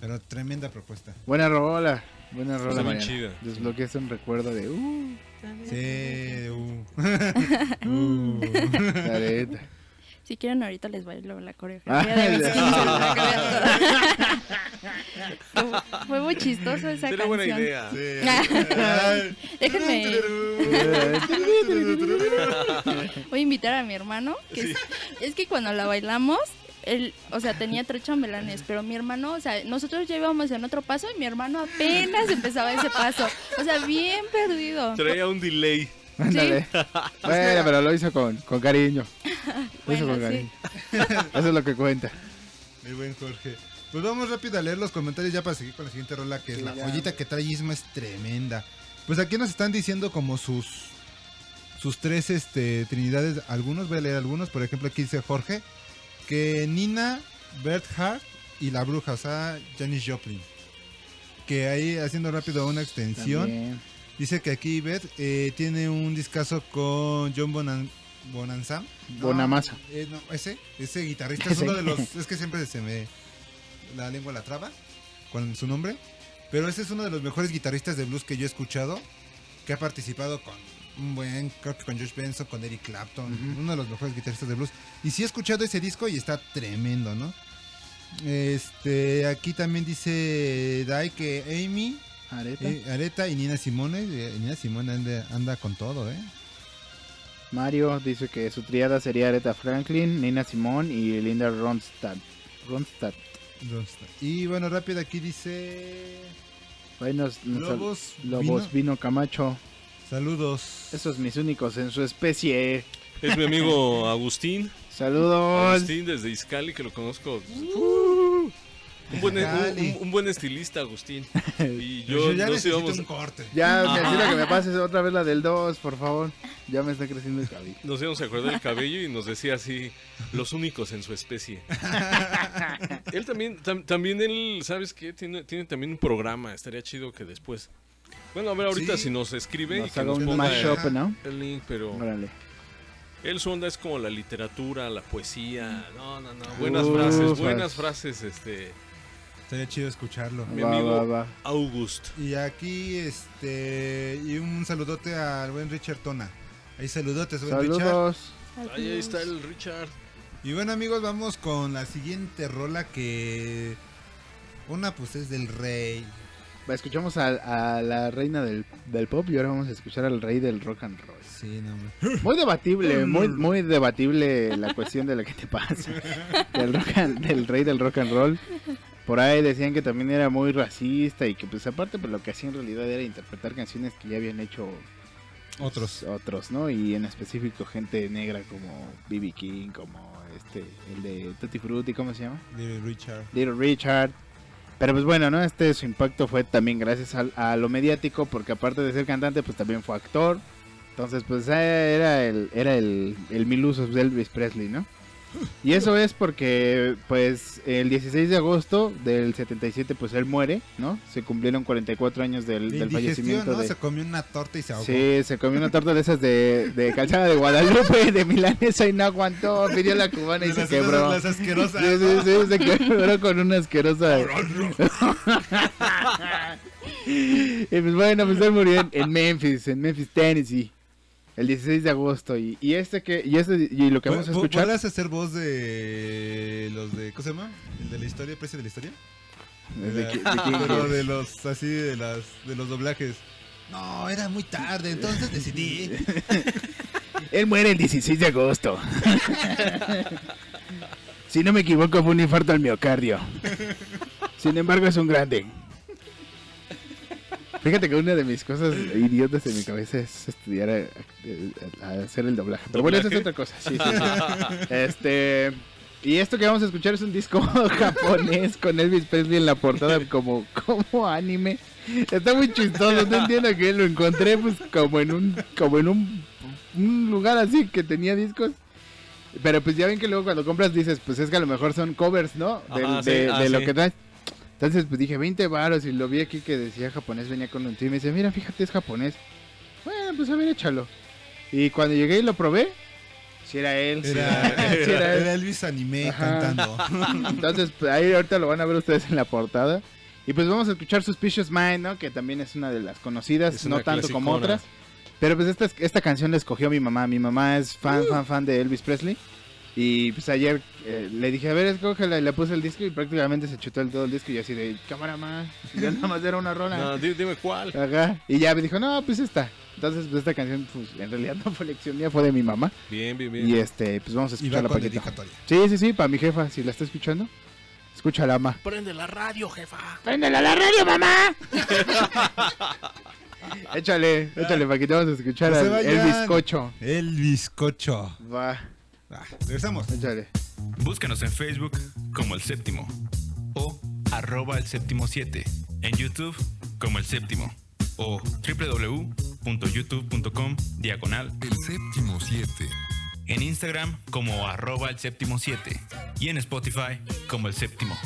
Pero tremenda propuesta. Buena rola, buena rola. Está chida. Desbloqueaste un recuerdo de uh, Sí, uh. Uh. Si quieren ahorita les bailo la Ah, coreografía de mis ya. 15 para que vean todo. Fue muy chistoso esa Sería canción. buena idea. Déjenme. Voy a invitar a mi hermano. Que es, es que cuando la bailamos, él, o sea, tenía tres chambelanes, pero mi hermano, o sea, nosotros ya íbamos en otro paso y mi hermano apenas empezaba ese paso. O sea, bien perdido. Traía un delay. Ándale. Bueno, pero lo hizo con, con cariño. Lo hizo con sí. cariño. Eso es lo que cuenta. Mi buen Jorge. Pues vamos rápido a leer los comentarios ya para seguir con la siguiente rola, que es Sí, la ya. joyita que trae Isma, es tremenda. Pues aquí nos están diciendo como sus sus tres este, trinidades, algunos, voy a leer algunos, por ejemplo aquí dice Jorge, que Nina, Bert Hart y la bruja, o sea, Janis Joplin. Que ahí haciendo rápido una extensión, También. Dice que aquí Bert eh, tiene un discazo con John Bonan Bonanza. Bonamassa. Eh, no, ese, ese guitarrista es uno de los. Es que siempre se me. La lengua la traba con su nombre. Pero ese es uno de los mejores guitarristas de blues que yo he escuchado. Que ha participado con un buen. Creo que con Josh Benson, con Eric Clapton. Uno de los mejores guitarristas de blues. Y sí he escuchado ese disco y está tremendo, ¿no? Este. Aquí también dice Dai que Amy. Areta. eh, Areta y Nina Simone. eh, Nina Simone anda, anda con todo, ¿eh? Mario dice que su triada sería Aretha Franklin, Nina Simone y Linda Ronstadt. Ronstadt. Y bueno, rápido aquí dice. Ahí nos- nos- Lobos Lobos Vino. Vino Camacho. Saludos. Esos mis únicos en su especie. Es mi amigo Agustín. Saludos. Agustín desde Iscali, que lo conozco. Uh, un, buen, un- buen estilista, Agustín. Y Yo yo, ya nos necesito íbamos, un corte. Ya, Ajá. necesito que me pases otra vez la del 2, por favor. Ya me está creciendo el cabello. nos íbamos a acordar del cabello y nos decía así, los únicos en su especie. él también, tam- también él, ¿sabes qué? Tiene, tiene también un programa, estaría chido que después... Bueno, a ver ahorita Sí. si nos escribe y Nos que haga nos un ponga mashup, el, ¿no? el link, pero... Órale. Él su onda es como la literatura, la poesía. No, no, no. Buenas Uf, frases, buenas frases, este. Estaría chido escucharlo. Mi Va, amigo va, va. August. Y aquí, este. Y un saludote al buen Richard Tona. Ahí saludotes, buen Richard. Saludos. Ahí, ahí está el Richard. Y bueno, amigos, vamos con la siguiente rola que. Una, pues es del rey. Va, Escuchamos a, a la reina del, del pop y ahora vamos a escuchar al rey del rock and roll. Sí, no, hombre. Muy debatible, muy, muy debatible la cuestión de la que te pasa. Del, rock and- del rey del rock and roll. Por ahí decían que también era muy racista y que pues aparte pues lo que hacía en realidad era interpretar canciones que ya habían hecho pues, Otros. otros, ¿no? Y en específico gente negra como B.B. King, como este, el de Tutti Frutti, ¿cómo se llama? Little Richard. Little Richard. Pero pues bueno, ¿no? Este su impacto fue también gracias a, lo mediático, porque aparte de ser cantante, pues también fue actor. Entonces, pues eh, era el, era el, el mil usos de Elvis Presley, ¿no? Y eso es porque, pues, el 16 de agosto del 77, pues él muere, ¿no? Se cumplieron 44 años del, De del fallecimiento ¿no? de... Se comió una torta y se ahogó. Sí, se comió una torta de esas de, de calzada de Guadalupe, de Milanesa y no aguantó, pidió la cubana y se las- quebró. las asquerosas, Sí, sí, sí, se quebró con una asquerosa. y pues bueno, pues él murió en, en Memphis, en Memphis, Tennessee, el 16 de agosto. Y, y este que, y este, y lo que vamos a ¿Po- escuchar. ¿Podrás hacer voz de los de. ¿Cómo se llama? ¿El de la historia? ¿Precio de la historia? ¿De de Pero de los, así, de, las, de los doblajes. No, era muy tarde, entonces decidí. Él muere el 16 de agosto. si no me equivoco, fue un infarto al miocardio. Sin embargo, es un grande. Fíjate que una de mis cosas idiotas en mi cabeza es estudiar a, a- a hacer el doblaje. Pero bueno, eso es otra cosa. Sí, sí, sí. Este. Y esto que vamos a escuchar es un disco japonés con Elvis Presley en la portada como, como anime. Está muy chistoso, no entiendo que lo encontré pues como en un como en un, un lugar así que tenía discos. Pero pues ya ven que luego cuando compras dices, pues es que a lo mejor son covers, ¿no? Ajá, sí, de ah, de lo que traes. Entonces pues dije 20 varos y lo vi aquí que decía japonés, venía con un tío y me dice, mira, fíjate, es japonés. Bueno, pues a ver, échalo. Y cuando llegué y lo probé, si era él. sí Era, sí era él. era Elvis Anime Ajá. cantando. Entonces, pues, ahí ahorita lo van a ver ustedes en la portada. Y pues vamos a escuchar Suspicious Mind, ¿no? Que también es una de las conocidas, Es no tanto como clasicona. otras. Pero pues esta, esta canción la escogió mi mamá. Mi mamá es fan, fan, fan de Elvis Presley. Y pues ayer eh, le dije, a ver, escógela, y le puse el disco y prácticamente se chutó el todo el disco y así de, cámara más, ya nada más era una rola. No, di- dime cuál. Ajá. Y ya me dijo, no, pues esta. Entonces, pues esta canción, pues en realidad no fue elección mía, fue de mi mamá. Bien, bien, bien. Y este, pues vamos a escucharla dedicatoria. Sí, sí, sí, para mi jefa, si la está escuchando, escúchala, ama. Prende la radio, jefa. ¡Préndela la radio, mamá! échale, échale, para que te vamos a escuchar No se al- el bizcocho. El bizcocho. Va. Ah, regresamos. Échale. Búscanos en Facebook como El Séptimo o arroba El Séptimo 7. En YouTube como El Séptimo o www.youtube.com diagonal El Séptimo 7. En Instagram como arroba El Séptimo 7 y en Spotify como El Séptimo.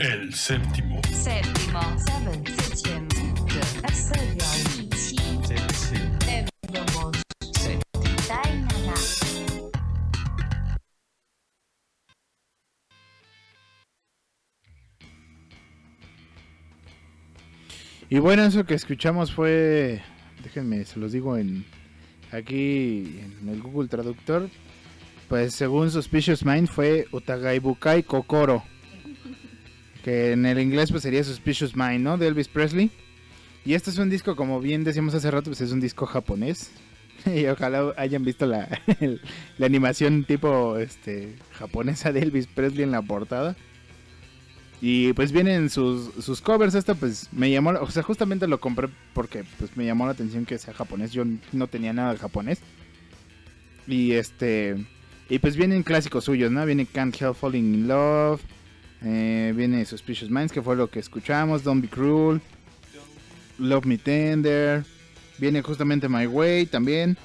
El Séptimo. Séptimo. Seven. Septième. Y bueno, eso que escuchamos fue, déjenme, se los digo en aquí en el Google Traductor, pues según Suspicious Mind fue Utagaibukai Kokoro, que en el inglés pues sería Suspicious Mind, ¿no? De Elvis Presley. Y este es un disco, como bien decíamos hace rato, pues es un disco japonés. Y ojalá hayan visto la, la animación tipo este japonesa de Elvis Presley en la portada. Y pues vienen sus, sus covers. Esto pues me llamó, o sea, justamente lo compré porque pues me llamó la atención que sea japonés. Yo no tenía nada de japonés. Y este, y pues vienen clásicos suyos, ¿no? Viene Can't Help Falling in Love. Eh, viene Suspicious Minds, que fue lo que escuchamos. Don't Be Cruel. Love Me Tender. Viene justamente My Way también.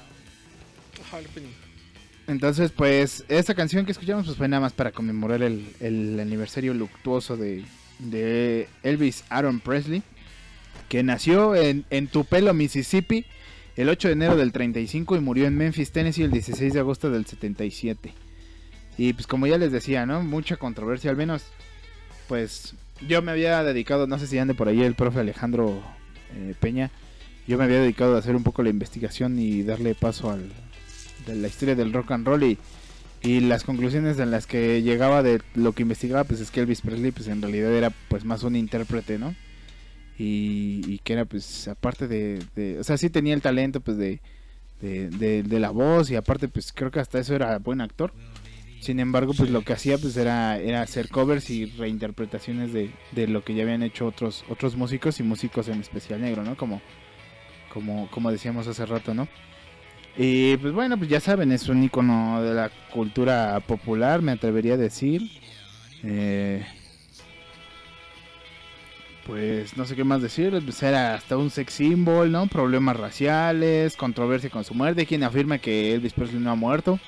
Entonces, pues, esta canción que escuchamos pues fue nada más para conmemorar el, el aniversario luctuoso de, de Elvis Aaron Presley, que nació en, en Tupelo, Mississippi, el 8 de enero del 35 y murió en Memphis, Tennessee, el 16 de agosto del 77. Y pues como ya les decía, ¿no? Mucha controversia, al menos, pues yo me había dedicado, no sé si ande por ahí el profe Alejandro eh, Peña, yo me había dedicado a hacer un poco la investigación y darle paso al, de la historia del rock and roll y, y las conclusiones en las que llegaba de lo que investigaba pues es que Elvis Presley pues en realidad era pues más un intérprete no y, y que era pues aparte de, o sea sí tenía el talento pues de, de, de- de la voz y aparte pues creo que hasta eso era buen actor sin embargo pues lo que hacía pues era era hacer covers y reinterpretaciones de, de lo que ya habían hecho otros otros músicos y músicos en especial negro no como como como decíamos hace rato no y pues bueno, pues ya saben, es un icono de la cultura popular, me atrevería a decir. Eh, pues no sé qué más decir, pues era hasta un sex symbol, ¿no? Problemas raciales, controversia con su muerte, quien afirma que Elvis Presley no ha muerto,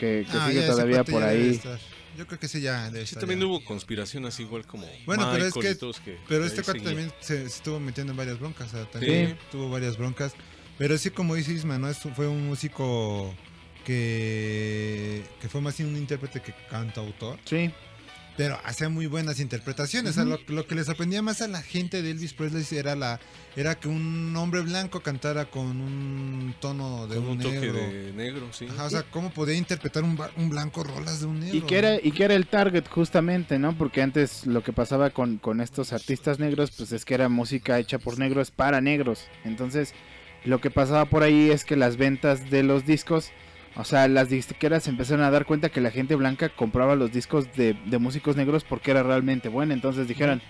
que, que Ah, sigue todavía por ahí. Yo creo que sí ya debe Sí, estar también ya. hubo conspiración así igual como Bueno, pero es que, pero este cuate también se, se estuvo metiendo en varias broncas, o sea, también Sí. tuvo varias broncas. Pero sí, como dice Isma, ¿no? Es- fue un músico que, que fue más bien un intérprete que cantautor. Sí. Pero hacía muy buenas interpretaciones. O sea, lo, lo que le sorprendía más a la gente de Elvis Presley era la era que un hombre blanco cantara con un tono de Con un, un toque negro. de negro, sí. Ajá, o sea, ¿cómo podía interpretar un blanco rolas de un negro? Y que, era, y que era el target justamente, ¿no? Porque antes lo que pasaba con, con estos artistas negros, pues es que era música hecha por negros para negros. Entonces, lo que pasaba por ahí es que las ventas de los discos, o sea, las disqueras empezaron a dar cuenta que la gente blanca compraba los discos de, de músicos negros porque era realmente buena. Entonces dijeron,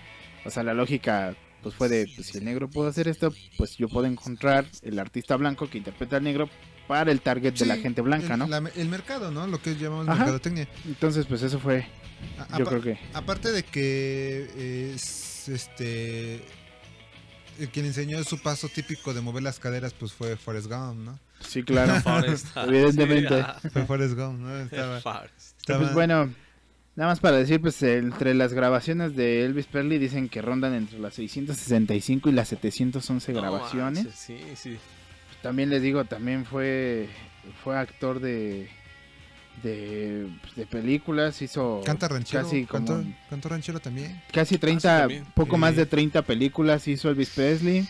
o sea, la lógica pues fue de, pues si el negro puede hacer esto, pues yo puedo encontrar el artista blanco que interpreta al negro para el target de la gente blanca, el, ¿no? la- el mercado, ¿no? Lo que llamamos Ajá. mercadotecnia. Entonces, pues eso fue, A- yo creo que... Aparte de que es este el quien enseñó su paso típico de mover las caderas pues fue Forrest Gump, ¿no? Sí, claro. Forrest, Evidentemente. sí, ah. Fue Forrest Gump, ¿no? Estaba, estaba- Pues bueno, nada más para decir, pues entre las grabaciones de Elvis Presley dicen que rondan entre las 665 y las 711 No grabaciones. manches, sí, sí. También les digo, también fue fue actor de de, pues, de películas, hizo canta ranchero, casi como cantó, cantó ranchero también. casi Ah, 30, también. poco Sí. más de 30 películas hizo Elvis Presley.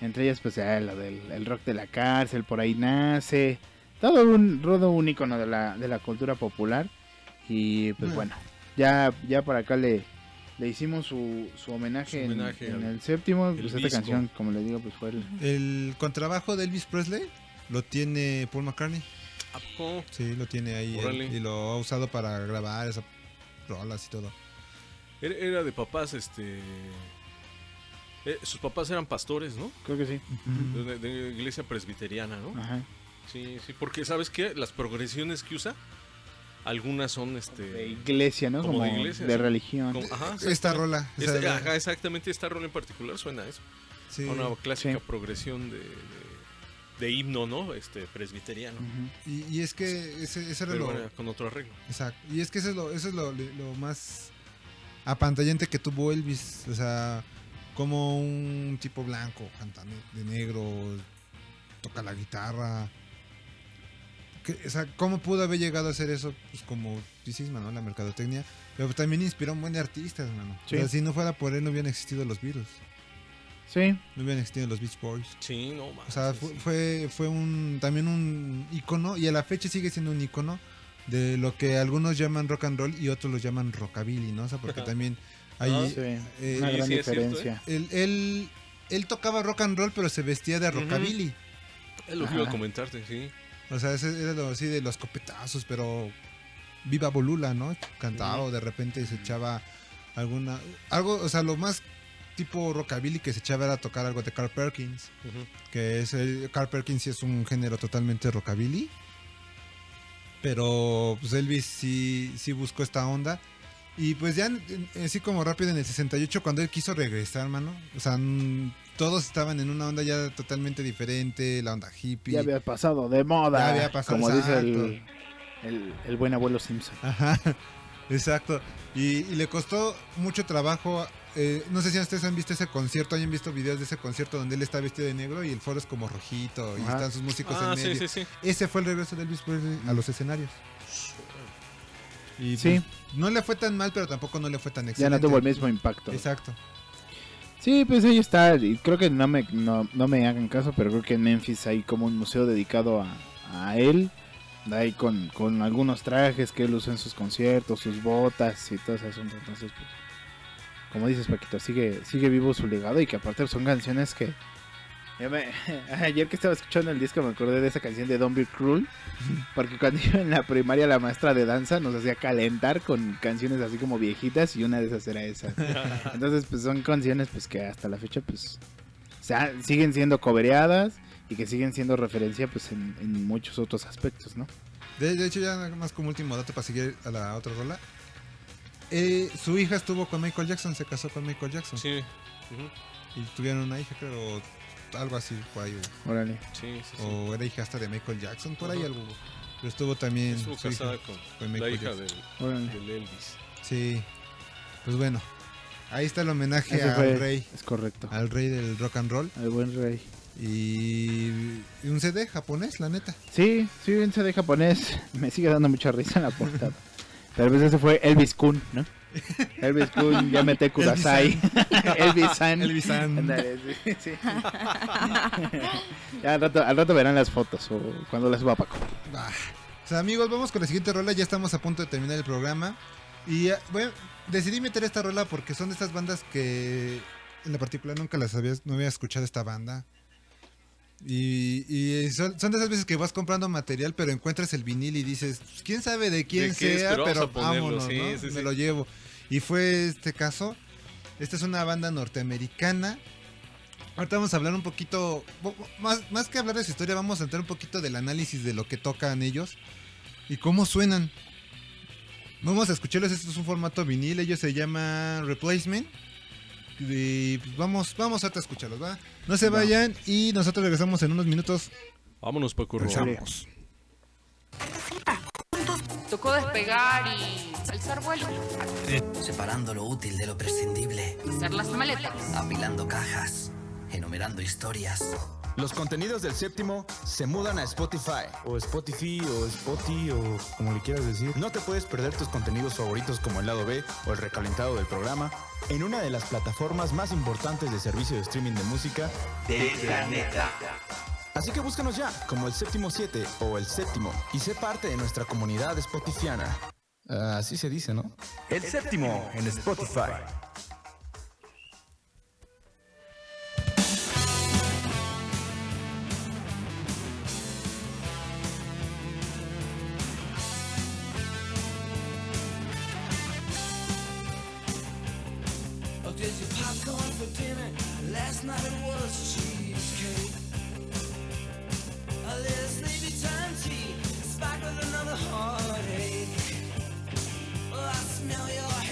Entre ellas, pues, ah, lo del el rock de la cárcel, por ahí nace. Todo un, todo un icono de la, de la cultura popular. Y pues Mm. bueno, ya, ya por acá le, le hicimos su, su homenaje, Su en- homenaje en, al- el séptimo. el Pues esta canción, como le digo, pues fue el. El contrabajo de Elvis Presley lo tiene Paul McCartney. Sí, lo tiene ahí él, y lo ha usado para grabar esas rolas y todo. Era de papás, este... eh, sus papás eran pastores, ¿no? Creo que sí. De, de iglesia presbiteriana, ¿no? Ajá. Sí, sí, porque ¿sabes qué? Las progresiones que usa, algunas son, este... De iglesia, ¿no? Como Como, de de, iglesia, sí. religión. como- ajá, Esta rola. Esta- ajá, exactamente, esta rola en particular suena a eso. Sí. A una clásica Sí. progresión de, de, de himno, ¿no? Este, presbiteriano. Y, y es que ese, ese era Pero lo... bueno, con otro arreglo. Exacto. Y es que eso es lo, eso es lo, lo más apantallante que tuvo Elvis. O sea, como un tipo blanco, cantando de negro, toca la guitarra. Que- o sea, ¿cómo pudo haber llegado a hacer eso? Pues como dices, mano, la mercadotecnia. Pero también inspiró a un buen de artistas, mano. Sí. O sea, si no fuera por él, no hubieran existido los Beatles. Sí, No hubieran existido los Beach Boys. Sí, no más. O sea, fue, fue, fue un también un icono y a la fecha sigue siendo un icono de lo que algunos llaman rock and roll y otros lo llaman rockabilly, ¿no? O sea, porque también hay Ah, sí. eh, una gran sí, es cierto, diferencia. él, él él tocaba rock and roll, pero se vestía de rockabilly. Es lo que iba a comentarte, sí. O sea, ese era lo así de los copetazos, pero viva Bolula, ¿no? Cantaba o de repente se echaba alguna algo, o sea, lo más tipo rockabilly que se echaba era tocar algo de Carl Perkins, que es el Carl Perkins sí es un género totalmente rockabilly. Pero pues Elvis sí sí buscó esta onda y pues ya así como rápido en el 68 cuando él quiso regresar, mano, o sea, todos estaban en una onda ya totalmente diferente, la onda hippie. Ya había pasado de moda. Ya había pasado, como dice el, el, el buen abuelo Simpson. Ajá, exacto. Y, y le costó mucho trabajo. eh, no sé si ustedes han visto ese concierto, hayan visto videos de ese concierto donde él está vestido de negro y el foro es como rojito y Ajá. están sus músicos Ah, en sí, medio. sí, sí. Ese fue el regreso de Elvis Presley a los escenarios. Y Sí. pues, no le fue tan mal, pero tampoco no le fue tan Ya excelente. no tuvo el mismo impacto. Exacto. Sí, pues ahí está. Y creo que no me, no, no me hagan caso, pero creo que en Memphis hay como un museo dedicado a, a él. Ahí con, con algunos trajes que él usa en sus conciertos, sus botas y todo ese asunto. Entonces, pues, como dices, Paquito, sigue, sigue vivo su legado y que aparte son canciones que... ayer que estaba escuchando el disco me acordé de esa canción de Don't Be Cruel. Porque cuando iba en la primaria la maestra de danza nos hacía calentar con canciones así como viejitas y una de esas era esa. Entonces, pues son canciones pues que hasta la fecha pues o sea, siguen siendo cobereadas y que siguen siendo referencia pues en, en muchos otros aspectos, ¿no? De, de hecho, ya nada más como último dato para seguir a la otra rola. Eh, su hija estuvo con Michael Jackson, se casó con Michael Jackson. Sí. Y tuvieron una hija, creo, algo así por ahí. o- Órale. Sí, sí, sí. O era hija hasta de Michael Jackson, por ahí algo. Pero estuvo también. Estuvo su hija casada con, con la Michael hija Jackson. del, Elvis. Sí. Pues bueno. Ahí está el homenaje Ese al fue- rey. Es correcto. Al rey del rock and roll. Al buen rey. Y, y un CD japonés, la neta. Sí, sí, un CD japonés. Me sigue dando mucha risa en la portada. Pero pues ese fue Elvis Kun, ¿no? Elvis Kun, Yamete Kudasai. Elvis San. Elvis San. Ándale, sí, sí. ya al rato, al rato verán las fotos o cuando las suba Paco. Bah. O sea, amigos, vamos con la siguiente rola. Ya estamos a punto de terminar el programa. Y eh, bueno, decidí meter esta rola porque son de estas bandas que en la particular nunca las había, no había escuchado esta banda. Y, y son, son de esas veces que vas comprando material, pero encuentras el vinil y dices, "Pues, quién sabe de quién sea, Pero pero, ponerlo, vámonos, sí, ¿no? sí, Me sí. lo llevo. Y fue este caso. Esta es una banda norteamericana. Ahorita vamos a hablar un poquito, más, más que hablar de su historia, vamos a entrar un poquito del análisis de lo que tocan ellos y cómo suenan. Vamos a escucharlos, esto es un formato vinil, ellos se llaman Replacement. Y pues vamos, vamos ahorita a escucharlos, ¿va? No se Va. vayan y nosotros regresamos en unos minutos. Vámonos, Paco. Regresamos. Tocó despegar y vuelo. Separando lo útil de lo prescindible. Hacer las maletas. Apilando cajas. Enumerando historias. Los contenidos del séptimo se mudan a Spotify. O Spotify, o Spotify, o como le quieras decir. No te puedes perder tus contenidos favoritos como el lado B o el recalentado del programa en una de las plataformas más importantes de servicio de streaming de música Del planeta. Así que búscanos ya como el séptimo 7 o el séptimo y sé parte de nuestra comunidad spotifiana. Ah, así se dice, ¿no? El séptimo en Spotify. Oh, did you popcorn for dinner? Last night it was cheesecake. A little sleepy time tea, spiked with another heartache. Oh, I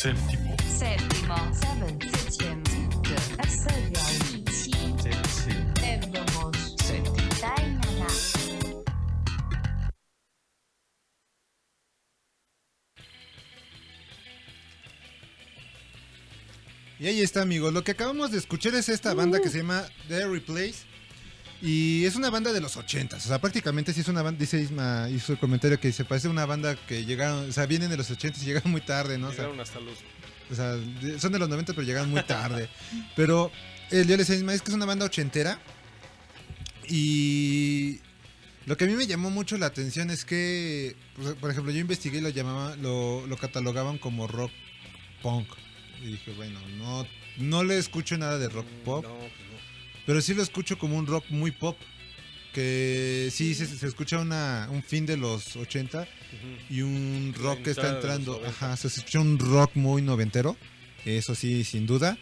séptimo. Séptimo. Y ahí está, amigos. Lo que acabamos de escuchar es esta banda que se llama The Replace. Y es una banda de los 80 O sea, prácticamente sí es una banda. Dice Isma, hizo el comentario que se parece a una banda que llegaron. O sea, vienen de los 80 y llegaron muy tarde, ¿no? O sea, Llegaron hasta los. o sea, son de los 90, pero llegaron muy tarde. pero eh, yo les decía a Isma, es que es una banda ochentera. Y lo que a mí me llamó mucho la atención es que, pues, por ejemplo, yo investigué y lo llamaban, lo, lo catalogaban como rock punk. Y dije, bueno, no, no le escucho nada de rock pop, No, pues no. Pero sí lo escucho como un rock muy pop. Que sí se, se escucha una, un fin de los 80 y un rock que está entrando. 90. Ajá, se escucha un rock muy noventero. Eso sí, sin duda.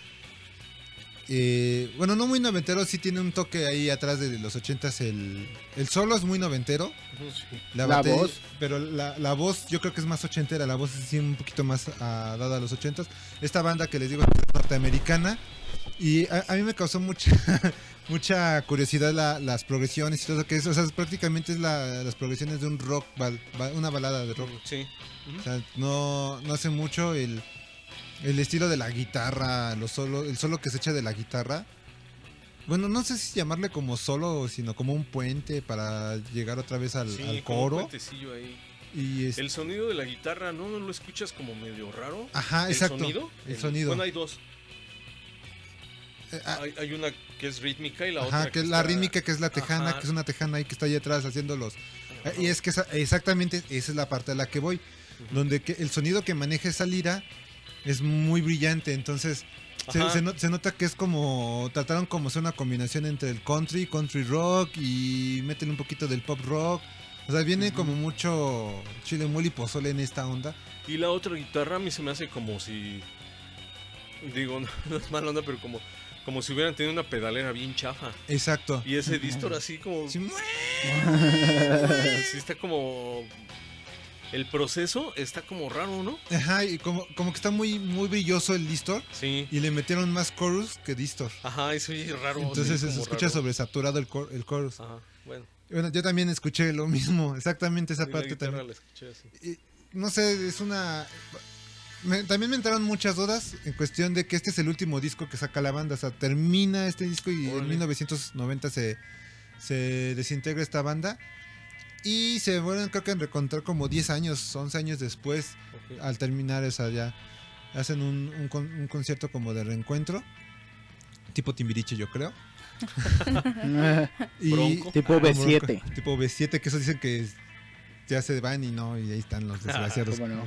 Eh, bueno, no muy noventero, sí tiene un toque ahí atrás de los 80s. El, el solo es muy noventero. Sí. La batería- voz. Pero la, la voz yo creo que es más ochentera. La voz es sí un poquito más ah, dada a los 80s. Esta banda que les digo es norteamericana. Y a, a mí me causó mucha mucha curiosidad la- las progresiones y todo lo que es. O sea, prácticamente es la- las progresiones de un rock, bal- una balada de rock. Sí. O sea, no, no hace mucho el, el estilo de la guitarra, los solo, el solo que se echa de la guitarra. Bueno, no sé si llamarle como solo, sino como un puente para llegar otra vez al, Sí, al un coro. puentecillo ahí. Y es- El sonido de la guitarra, ¿no? ¿No lo escuchas como medio raro? Ajá, ¿El exacto, Sonido? el sonido. Bueno, hay dos. Eh, ah, Hay, hay una que es rítmica y la Ajá, otra que es la rítmica, que es la tejana, Ajá. que es una tejana ahí que está ahí atrás haciendo los... Y es que esa- exactamente esa es la parte a la que voy, donde que el sonido que maneja esa lira es muy brillante, entonces se nota que es como, trataron como ser una combinación entre el country, country rock y meten un poquito del pop rock, o sea, viene como mucho chile mole y pozole en esta onda. Y la otra guitarra a mí se me hace como si. Digo, no, no es mala onda, pero como, como si hubieran tenido una pedalera bien chafa. Exacto. Y ese distor así como. Sí. Está como. El proceso está como raro, ¿no? Ajá, y como, como que está muy, muy brilloso el distor. Sí. Y le metieron más chorus que distor. Ajá, eso es raro. Entonces sí, se escucha raro. sobresaturado el, cor- el chorus. Ajá, bueno. Bueno, yo también escuché lo mismo, exactamente esa Sí, parte también. la escuché así. Y, no sé, es una... me- también me entraron muchas dudas en cuestión de que este es el último disco que saca la banda. O sea, termina este disco y en Órale. 1990 se, se desintegra esta banda. Y se vuelven creo que a reencontrar como 10 años, 11 años después, Ok. al terminar esa ya. Hacen un, un con- un concierto como de reencuentro. Tipo Timbiriche, yo creo. Y- Bronco. Tipo Ah, B7. Bronco. Tipo B7, que eso dicen que ya se van y no, y ahí están los desgraciados. ¿Cómo no?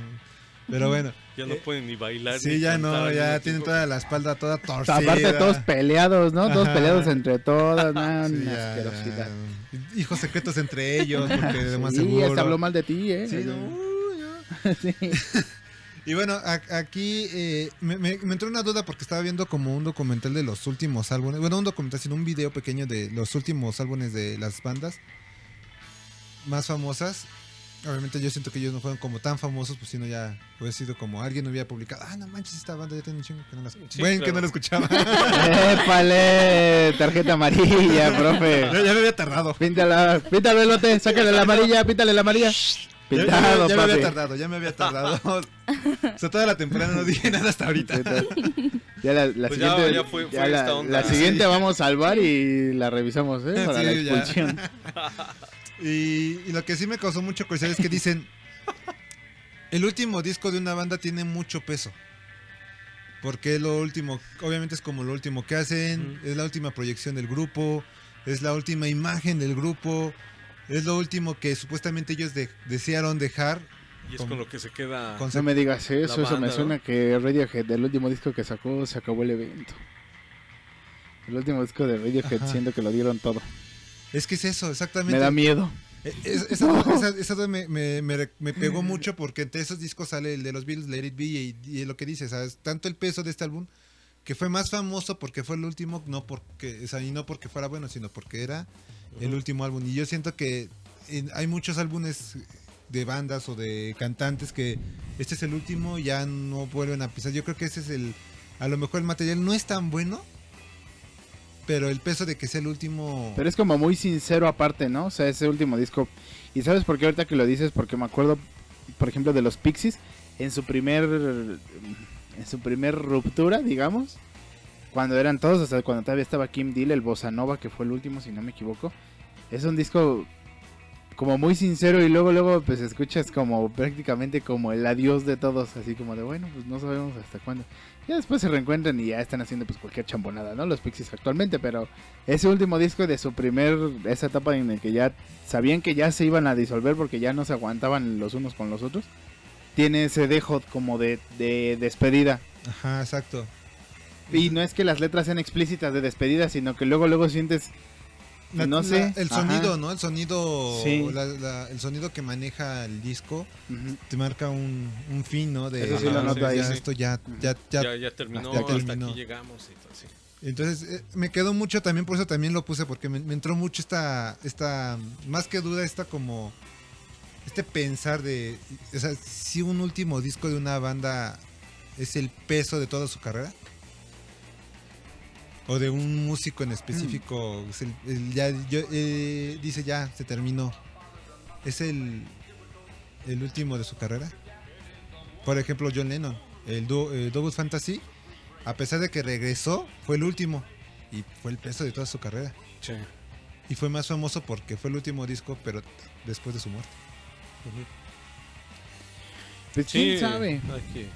Pero bueno. Ya no eh, pueden ni bailar. Sí, ni ya cantar no, ya tienen toda la espalda toda torcida. Aparte todos peleados, ¿no? Todos Ajá. peleados entre todos, no, Sí, una ya, asquerosidad. ya. Hijos secretos entre ellos, porque de más Sí, seguro. hasta habló mal de ti, ¿eh? Sí, no, Sí. Y bueno, a- aquí eh, me, me- me entró una duda porque estaba viendo como un documental de los últimos álbumes. Bueno, un documental, sino un video pequeño de los últimos álbumes de las bandas más famosas. Obviamente yo siento que ellos no fueron como tan famosos, pues si no ya hubiera sido como alguien hubiera publicado, ah, no manches, esta banda ya tiene un chingo que no la Sí, Bueno, que no la escuchaba. ¡Épale! Tarjeta amarilla, profe. ya, ya me había tardado. Píntala, píntale el lote, sácale la amarilla, píntale la amarilla. Ya, ya- Pintado, ya me había tardado, ya me había tardado. o sea, toda la temporada no dije nada hasta ahorita. Ya la, la Pues ya- siguiente, ya fue- ya fue la, esta onda. la siguiente vamos al bar y la revisamos, ¿eh? Para Sí, la expulsión. Y, y lo que sí me causó mucha curiosidad es que dicen, el último disco de una banda tiene mucho peso. Porque es lo último, obviamente es como lo último que hacen, es la última proyección del grupo, es la última imagen del grupo, es lo último que supuestamente ellos de- desearon dejar. Y es Con- con lo que se queda. con- No me digas eso, eso me suena ¿no? que Radiohead, el último disco que sacó, se acabó el evento. El último disco de Radiohead, Ajá. siento que lo dieron todo. Es que es eso, exactamente. Me da miedo. Es- esa, esa- esa duda me, me- me- me pegó mucho porque entre esos discos sale el de los Beatles, Let It Be, y, y lo que dices, ¿sabes? Tanto el peso de este álbum, que fue más famoso porque fue el último, no porque, o sea, y no porque fuera bueno, sino porque era el último álbum. Y yo siento que en- hay muchos álbumes de bandas o de cantantes que este es el último y ya no vuelven a pisar. Yo creo que ese es el, a lo mejor el material no es tan bueno, pero el peso de que sea el último... Pero es como muy sincero aparte, ¿no? O sea, ese último disco. ¿Y sabes por qué ahorita que lo dices? Porque me acuerdo, por ejemplo, de los Pixies, en su primer en su primer ruptura, digamos, cuando eran todos, o sea, cuando todavía estaba Kim Deal, el Bossa Nova, que fue el último, si no me equivoco. Es un disco como muy sincero y luego luego pues escuchas como prácticamente como el adiós de todos, así como de bueno, pues no sabemos hasta cuándo. Ya después se reencuentran y ya están haciendo pues cualquier chambonada, ¿no? Los Pixies actualmente, pero ese último disco de su primer, esa etapa en la que ya sabían que ya se iban a disolver porque ya no se aguantaban los unos con los otros, tiene ese dejo como de, de despedida. Ajá, exacto. Y no es que las letras sean explícitas de despedida, sino que luego luego sientes La- no la- sé. el Ajá. sonido, ¿no? El sonido, Sí. la- la- el sonido que maneja el disco te marca un, un fin, ¿no? De sí noto ahí, ya sí. esto ya, ya, ya, Ya, ya terminó, ya hasta aquí llegamos y todo, sí. Entonces eh, me quedó mucho también, por eso también lo puse, porque me, me entró mucho esta, esta, más que duda, esta como, este pensar de, o sea, si un último disco de una banda es el peso de toda su carrera, o de un músico en específico, es el, el ya, yo- eh, dice ya, se terminó, es el, el último de su carrera. Por ejemplo, John Lennon, el eh, Double Fantasy, a pesar de que regresó, fue el último. Y fue el peso de toda su carrera. Sí. Y fue más famoso porque fue el último disco, pero después de su muerte. Pues Sí, quién sabe. Hay que,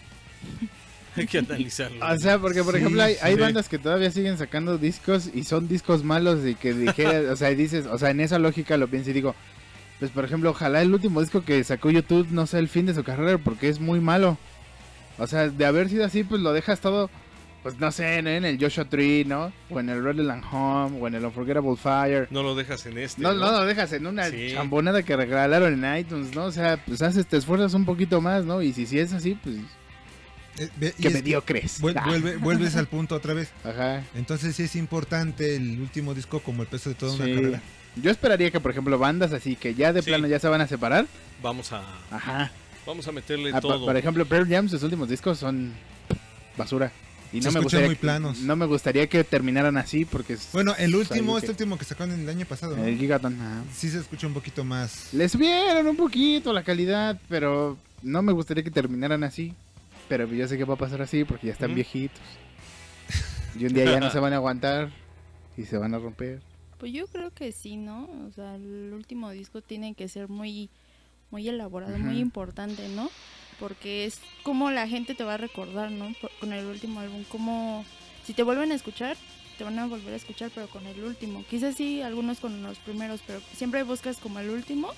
hay que analizarlo. O sea, porque por Sí, ejemplo hay, hay sí. bandas que todavía siguen sacando discos y son discos malos y que dijeras, o sea, dices, o sea, en esa lógica lo pienso y digo, pues por ejemplo, ojalá el último disco que sacó YouTube no sea el fin de su carrera porque es muy malo. O sea, de haber sido así, pues lo dejas todo, pues no sé, ¿no? en el Joshua Tree, ¿no? O en el Rattle and Home, o en el Unforgettable Fire. No lo dejas en este. No, no lo dejas en una Sí. chambonada que regalaron en iTunes, ¿no? O sea, pues haces, te esfuerzas un poquito más, ¿no? Y si, si es así, pues... Eh, Que es mediocres. vuel- Ah. vuelve- vuelves al punto otra vez. Ajá. Entonces sí es importante el último disco como el peso de toda una Sí. carrera. Yo esperaría que, por ejemplo, bandas así que ya de Sí. plano ya se van a separar. Vamos a, Ajá. vamos a meterle Ah, todo. por ejemplo, Pearl Jam, sus últimos discos son basura. Y Se no me escuchan gustaría, muy planos. No me gustaría que terminaran así porque Bueno, el último, este que- último que sacaron el año pasado, ¿no? el Gigaton, ajá. Sí se escucha un poquito más. Le subieron un poquito la calidad, pero no me gustaría que terminaran así. Pero yo sé que va a pasar así porque ya están viejitos. Y un día ya no se van a aguantar y se van a romper. Pues yo creo que sí, ¿no? O sea, el último disco tiene que ser muy, muy elaborado, muy importante, ¿no? Porque es como la gente te va a recordar, ¿no? Por- con el último álbum, como si te vuelven a escuchar, te van a volver a escuchar, pero con el último. Quizás sí, algunos con los primeros, pero siempre buscas como el último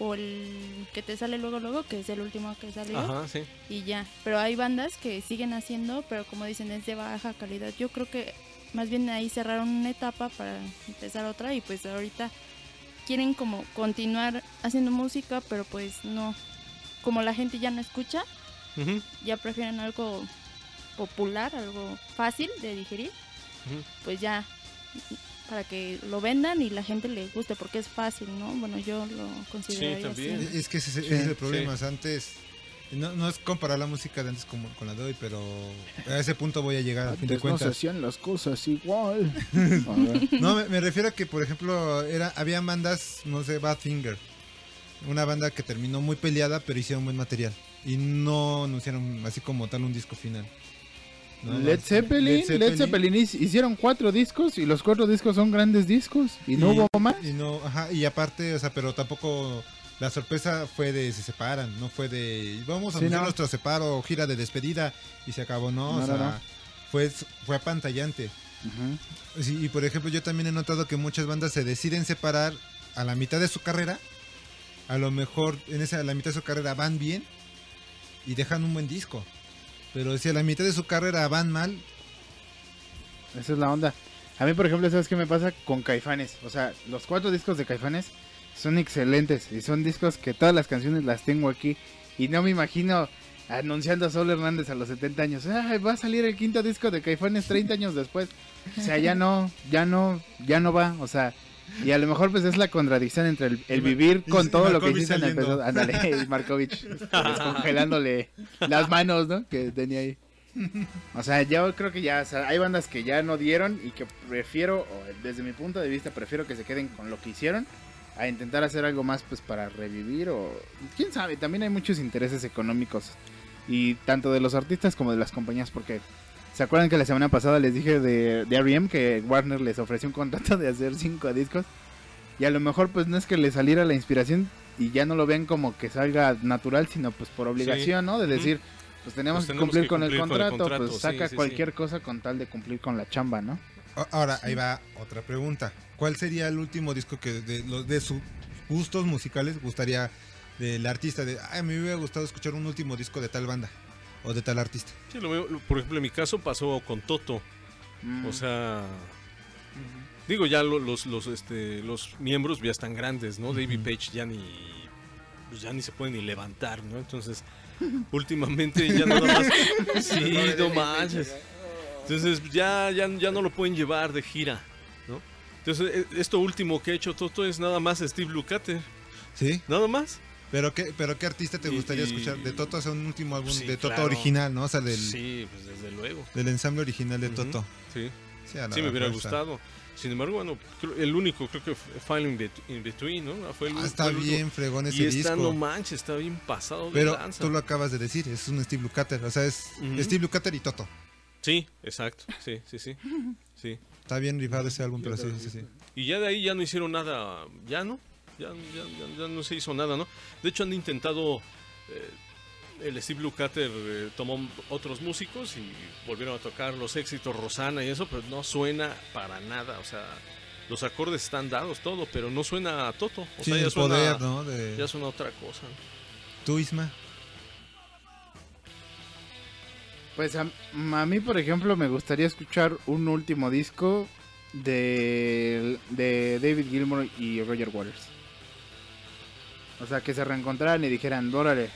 o el que te sale luego, luego, que es el último que salió Ajá, sí. y ya. Pero hay bandas que siguen haciendo, pero como dicen, es de baja calidad. Yo creo que más bien ahí cerraron una etapa para empezar otra y pues ahorita quieren como continuar haciendo música, pero pues no. Como la gente ya no escucha, ya prefieren algo popular, algo fácil de digerir, pues ya para que lo vendan y la gente le guste porque es fácil, ¿no? Bueno, yo lo considero también. Es que ese, ese Sí, es el problema. sí. antes. No, no es comparar la música de antes como, con la de hoy, pero a ese punto voy a llegar a fin de Antes no se cuentas. hacían las cosas igual. A ver. No, me, me refiero a que, por ejemplo, era había bandas, no sé, Badfinger. Una banda que terminó muy peleada, pero hicieron buen material. Y no anunciaron así como tal un disco final. Led Zeppelin, Led Zeppelin, hic- hicieron cuatro discos y los cuatro discos son grandes discos y no hubo más. Y no, ajá, y aparte, o sea, pero tampoco la sorpresa fue de se separan, no fue de vamos a Sí, no. nuestro separo, gira de despedida y se acabó, no, No, o sea, no. fue fue apantallante. Sí, y por ejemplo, yo también he notado que muchas bandas se deciden separar a la mitad de su carrera. A lo mejor en esa a la mitad de su carrera van bien y dejan un buen disco. Pero si a la mitad de su carrera van mal, Esa es la onda. A mí, por ejemplo, ¿sabes qué me pasa con Caifanes? O sea, los cuatro discos de Caifanes son excelentes y son discos que todas las canciones las tengo aquí y no me imagino anunciando a Sol Hernández a los 70 años. Ay, va a salir el quinto disco de Caifanes 30 años después. O sea, ya no, ya no, ya no va. O sea, Y a lo mejor pues es la contradicción entre el, vivir con y todo lo que hiciste en el peso. Ándale, Markovich descongelándole las manos, ¿no? Que tenía ahí. O sea, yo creo que ya, o sea, hay bandas que ya no dieron y que prefiero, o desde mi punto de vista, prefiero que se queden con lo que hicieron a intentar hacer algo más pues para revivir o quién sabe, también hay muchos intereses económicos y tanto de los artistas como de las compañías porque ¿se acuerdan que la semana pasada les dije de, de R.E.M. que Warner les ofreció un contrato de hacer cinco discos y a lo mejor pues no es que le saliera la inspiración y ya no lo ven como que salga natural sino pues por obligación, ¿no? De decir pues tenemos, Pues que tenemos cumplir que con, el cumplir con el contrato, pues sí, saca sí, sí. cualquier cosa con tal de cumplir con la chamba, ¿no? Ahora, ahí va otra pregunta. ¿Cuál sería el último disco que de, los de sus gustos musicales gustaría del artista? De, Ay, me hubiera gustado escuchar un último disco de tal banda o de tal artista. Sí, lo veo- lo- por ejemplo, en mi caso pasó con Toto. Mm. O sea, digo, ya lo- los, los, este, los miembros ya están grandes, ¿no? David Page ya ni, pues ya ni se puede ni levantar, ¿no? Entonces, últimamente ya nada más... sí, no manches. Entonces ya, ya, ya no lo pueden llevar de gira, ¿no? Entonces, e- esto último que ha hecho Toto es nada más Steve Lukather. ¿Sí? Nada más. ¿Pero qué, pero qué artista te gustaría y- escuchar? De Toto hacer un último álbum Sí, de Toto claro. original, ¿no? O sea, del, Sí, pues desde luego. del ensamble original de Toto. Sí. Sí, me hubiera gustado. Sin embargo, bueno, creo- el único creo que fue Final in, Bet- in Between, ¿no? Fue el, Ah, está fue el último. bien fregón ese y está, disco. no manches, está bien pasado de Pero lanza. tú lo acabas de decir, es un Steve Lukather. O sea, es. Steve Lukather y Toto. Sí, exacto, sí, sí, sí. sí. Está bien rifado ese álbum, pero sí, sí, sí. Y ya de ahí ya no hicieron nada, ya no, ya, ya, ya- ya no se hizo nada, ¿no? De hecho han intentado, eh, el Steve Lukather eh, tomó otros músicos y volvieron a tocar los éxitos Rosana y eso, pero no suena para nada, o sea, los acordes están dados, todo, pero no suena a Toto. O Sí, sea, ya suena, poder, ¿no? De- Ya suena otra cosa. ¿Tú, Isma? Pues a, a mí, por ejemplo, me gustaría escuchar un último disco de, de David Gilmour y Roger Waters. O sea, que se reencontraran y dijeran, órale,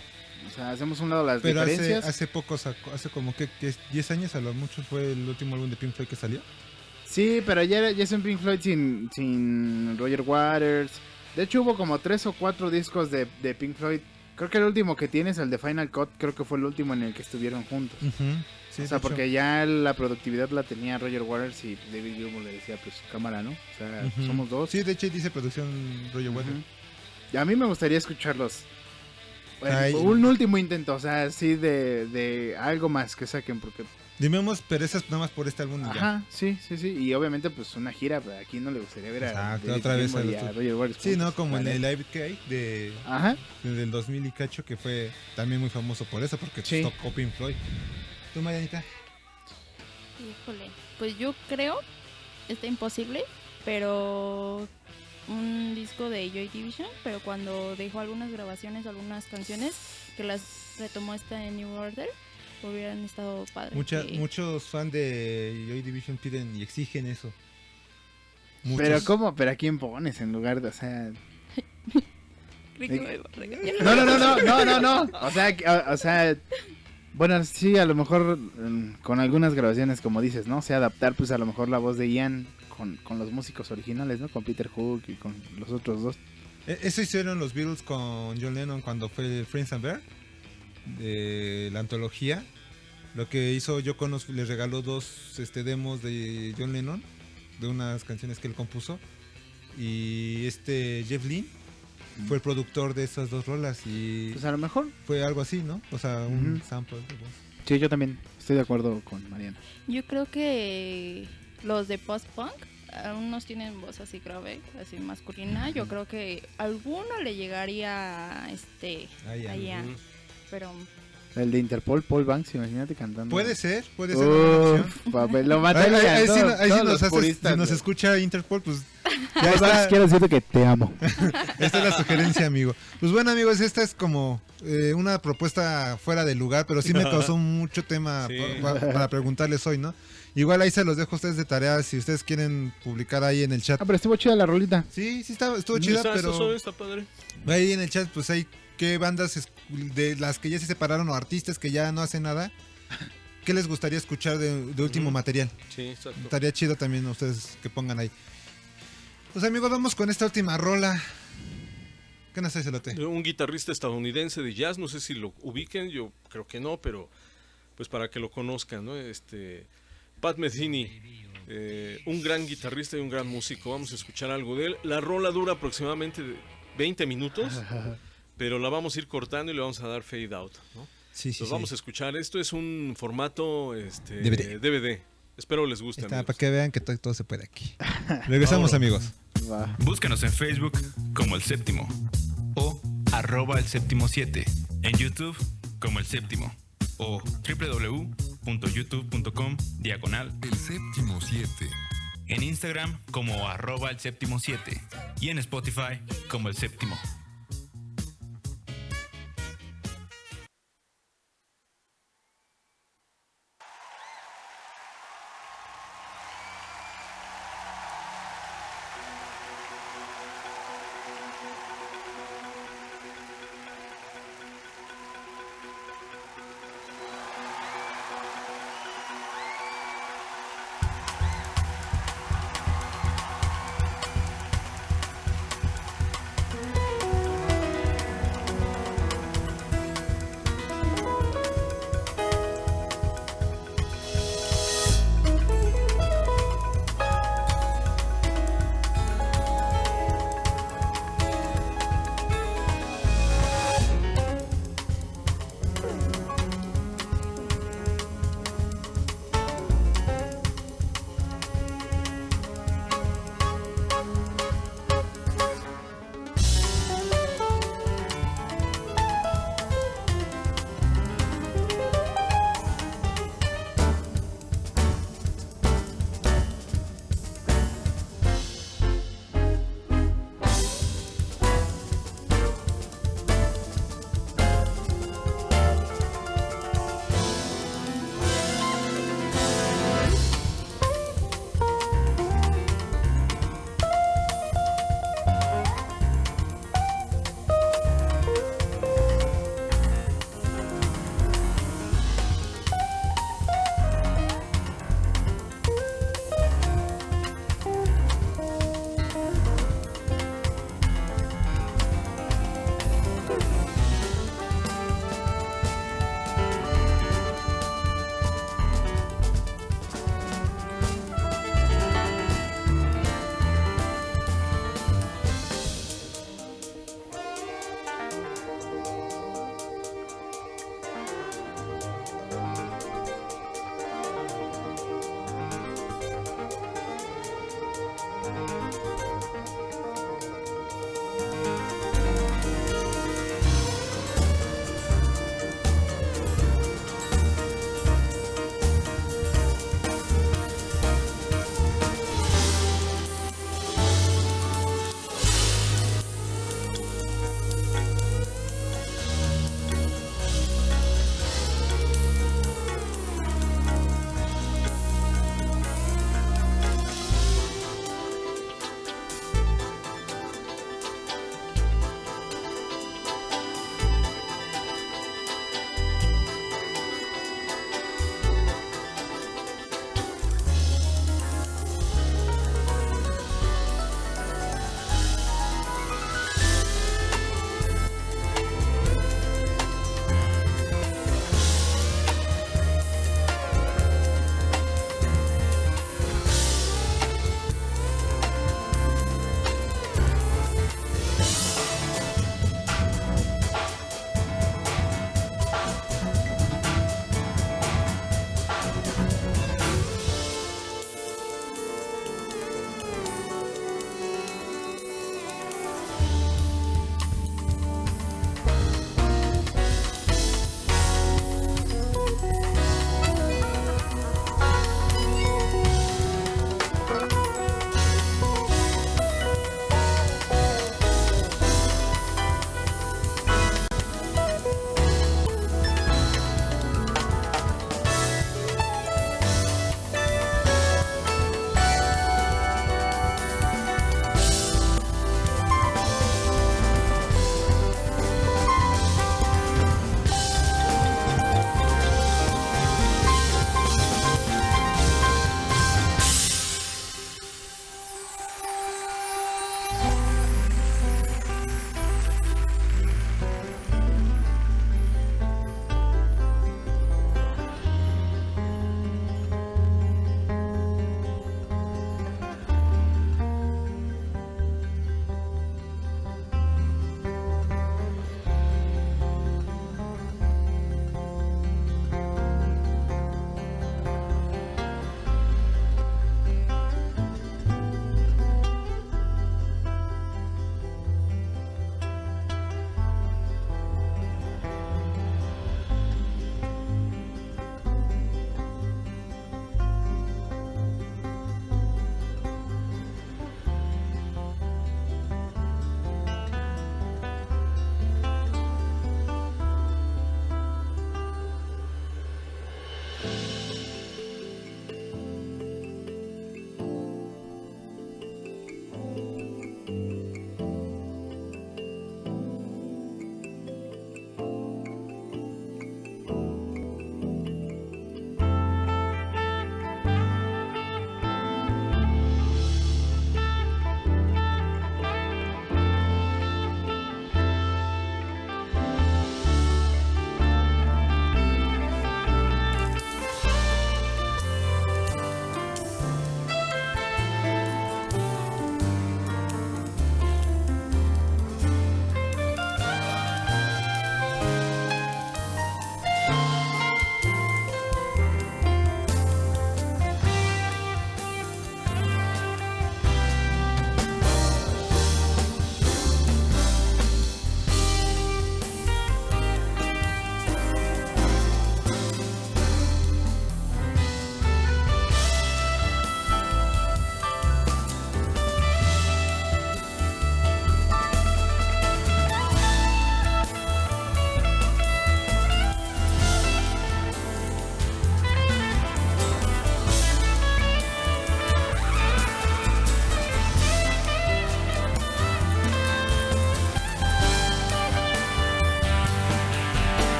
o sea, hacemos un lado las Pero hace, diferencias. hace poco, sacó- hace como que que es 10 años a lo mucho fue el último álbum de Pink Floyd que salió. Sí, pero ya, ya es un Pink Floyd sin, sin Roger Waters. De hecho, hubo como tres o cuatro discos de, de Pink Floyd. Creo que el último que tienes, el de Final Cut, creo que fue el último en el que estuvieron juntos. Sí, o sea, hecho. porque ya la productividad la tenía Roger Waters y David Gilmour le decía, pues cámara, ¿no? O sea, somos dos. Sí, de hecho dice producción Roger. Waters. A mí me gustaría escucharlos. Bueno, Ay. un último intento, o sea, sí, de, de algo más que saquen, porque... Dimemos perezas nada más por este álbum y ya. Ajá, sí, sí, sí. Y obviamente, pues una gira, pero aquí no le gustaría ver a Exacto, otra vez a. Roger Waters Sí, no, como en el Live que hay de, Ajá. de- del 2000 y cacho, que fue también muy famoso por eso, porque pues, Sí. tocó Pink Floyd. ¿Tú, Marianita? Híjole, pues yo creo, está imposible, pero un disco de Joy Division, pero cuando dejó algunas grabaciones, algunas canciones, que las retomó esta en New Order, hubieran estado padres. Mucha- que- Muchos fans de Joy Division piden y exigen eso. Pero. ¿cómo? ¿Pero a quién pones en lugar de, o sea... Regañar. No, no, no, no, no, no, no. O sea, que- o, o sea, bueno, sí, a lo mejor mm, con algunas grabaciones, como dices, ¿no? O sea, adaptar pues a lo mejor la voz de Ian con, con los músicos originales, ¿no? Con Peter Hook y con los otros dos. E- Eso hicieron los Beatles con John Lennon cuando fue el Friends and Bear de la antología. Lo que hizo Yoko Ono les regaló dos este, demos de John Lennon de unas canciones que él compuso y este Jeff Lynne fue el productor de esas dos rolas y Pues a lo mejor. fue algo así, ¿no? O sea, un sample de voz. Sí, yo también estoy de acuerdo con Mariana. Yo creo que los de post-punk, algunos tienen voz así grave, así masculina. Yo creo que alguno le llegaría a este, A Ian. a Ian, Ujú. pero El de Interpol, Paul Banks, imagínate cantando. Puede ser, puede ser Uf, papel, lo Ahí- matarían ahí- ahí todos- ahí sí todos nos los haces- puristas, si nos escucha Interpol, pues ya Paul está. Banks, quiero decirte que te amo. Esta es la sugerencia, amigo. Pues bueno, amigos, esta es como eh, una propuesta fuera de lugar, pero sí me causó mucho tema Sí. para preguntarles hoy, ¿no? Igual ahí se los dejo a ustedes de tarea si ustedes quieren publicar ahí en el chat. Ah, pero estuvo chida la rolita. Sí, sí estaba, estuvo chida, Está- está pero está padre. ahí en el chat pues hay qué bandas de las que ya se separaron o artistas que ya no hacen nada. ¿Qué les gustaría escuchar de, de último material? Sí, exacto. Estaría chido también ustedes que pongan ahí. Pues amigos, vamos con esta última rola. ¿Qué nos hace Celote? Un guitarrista estadounidense de jazz, no sé si lo ubiquen, yo creo que no, pero pues para que lo conozcan, ¿no? Este, Pat Metheny, eh, un gran guitarrista y un gran músico, vamos a escuchar algo de él. La rola dura aproximadamente de 20 minutos, pero la vamos a ir cortando y le vamos a dar fade out, ¿no? Sí, sí, sí. vamos a escuchar, esto es un formato este, DVD. DVD. Espero les guste. Está, para que vean que todo, todo se puede aquí. Regresamos, amigos. Búscanos en Facebook como El Séptimo o arroba El Séptimo 7. En YouTube como El Séptimo o www.youtube.com diagonal El Séptimo 7. En Instagram como arroba El Séptimo 7 y en Spotify como El Séptimo.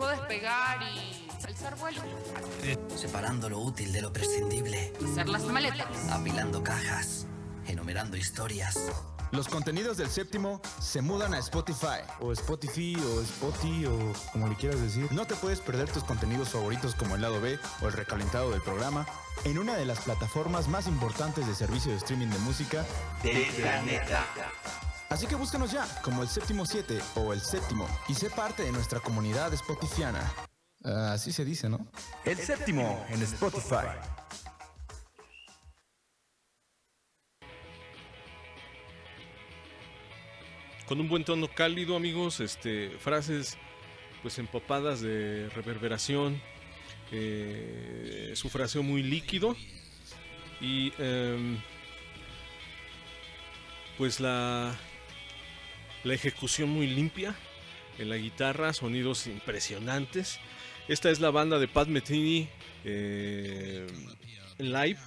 Tocó despegar y alzar vuelo. Separando lo útil de lo prescindible. Hacer las maletas. Apilando cajas. Enumerando historias. Los contenidos del séptimo se mudan a Spotify. O Spotify, o Spotify, o como le quieras decir. No te puedes perder tus contenidos favoritos como el lado B o el recalentado del programa en una de las plataformas más importantes de servicio de streaming de música Del planeta. Así que búscanos ya como el séptimo 7 o el séptimo y sé parte de nuestra comunidad spotifiana. Ah, así se dice, ¿no? El séptimo en Spotify. Con un buen tono cálido, amigos, este, frases pues empapadas de reverberación, eh, su fraseo muy líquido y em, pues la, la ejecución muy limpia en la guitarra, sonidos impresionantes. Esta es la banda de Pat Metheny eh, live.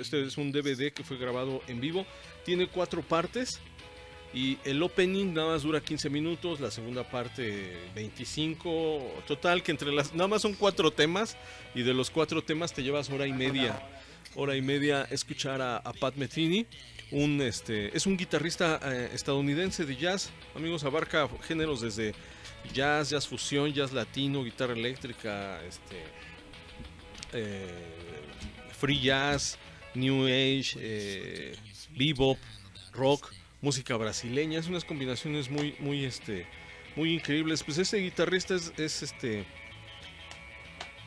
Este es un DVD que fue grabado en vivo. Tiene cuatro partes. Y el opening nada más dura 15 minutos, la segunda parte 25. Total, que entre las. Nada más son cuatro temas. Y de los cuatro temas te llevas hora y media. Hora y media escuchar a, a Pat Metheny. Un, este, es un guitarrista eh, estadounidense de jazz. Amigos, abarca géneros desde jazz, jazz fusión, jazz latino, guitarra eléctrica, este, eh, free jazz, new age, eh, bebop, rock, música brasileña, es unas combinaciones muy, muy, este, muy increíbles. Pues este guitarrista es, es, este,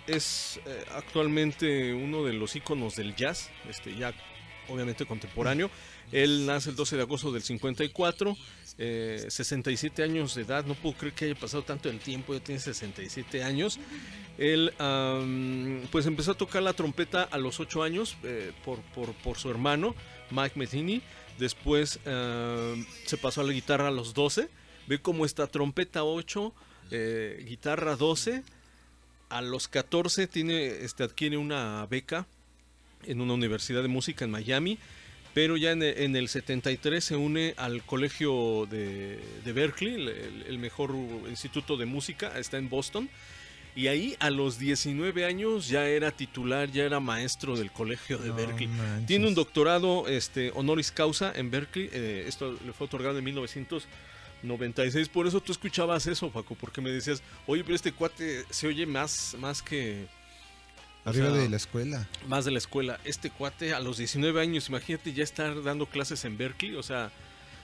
es eh, actualmente uno de los íconos del jazz, este, ya obviamente contemporáneo. Él nace el 12 de agosto del 54, eh, 67 años de edad, no puedo creer que haya pasado tanto el tiempo, ya tiene 67 años. Él am, pues empezó a tocar la trompeta a los 8 años eh, por, por- por su hermano, Mike Metheny. Después se pasó a la guitarra a los 12. Ve cómo está trompeta 8, eh, guitarra 12. A los 14 tiene, este, adquiere una beca en una universidad de música en Miami, pero ya en el, en el 73 se une al colegio de, de Berkeley, el, mejor instituto de música, está en Boston. Y ahí a los 19 años ya era titular, ya era maestro del colegio de No Berkeley. manches. Tiene un doctorado este, honoris causa en Berkeley, eh, esto le fue otorgado en 1996, por eso tú escuchabas eso, Paco, porque me decías, oye, pero este cuate se oye más, más que... o Arriba sea, de la escuela. más de la escuela. Este cuate a los 19 años, imagínate ya estar dando clases en Berkeley. O sea,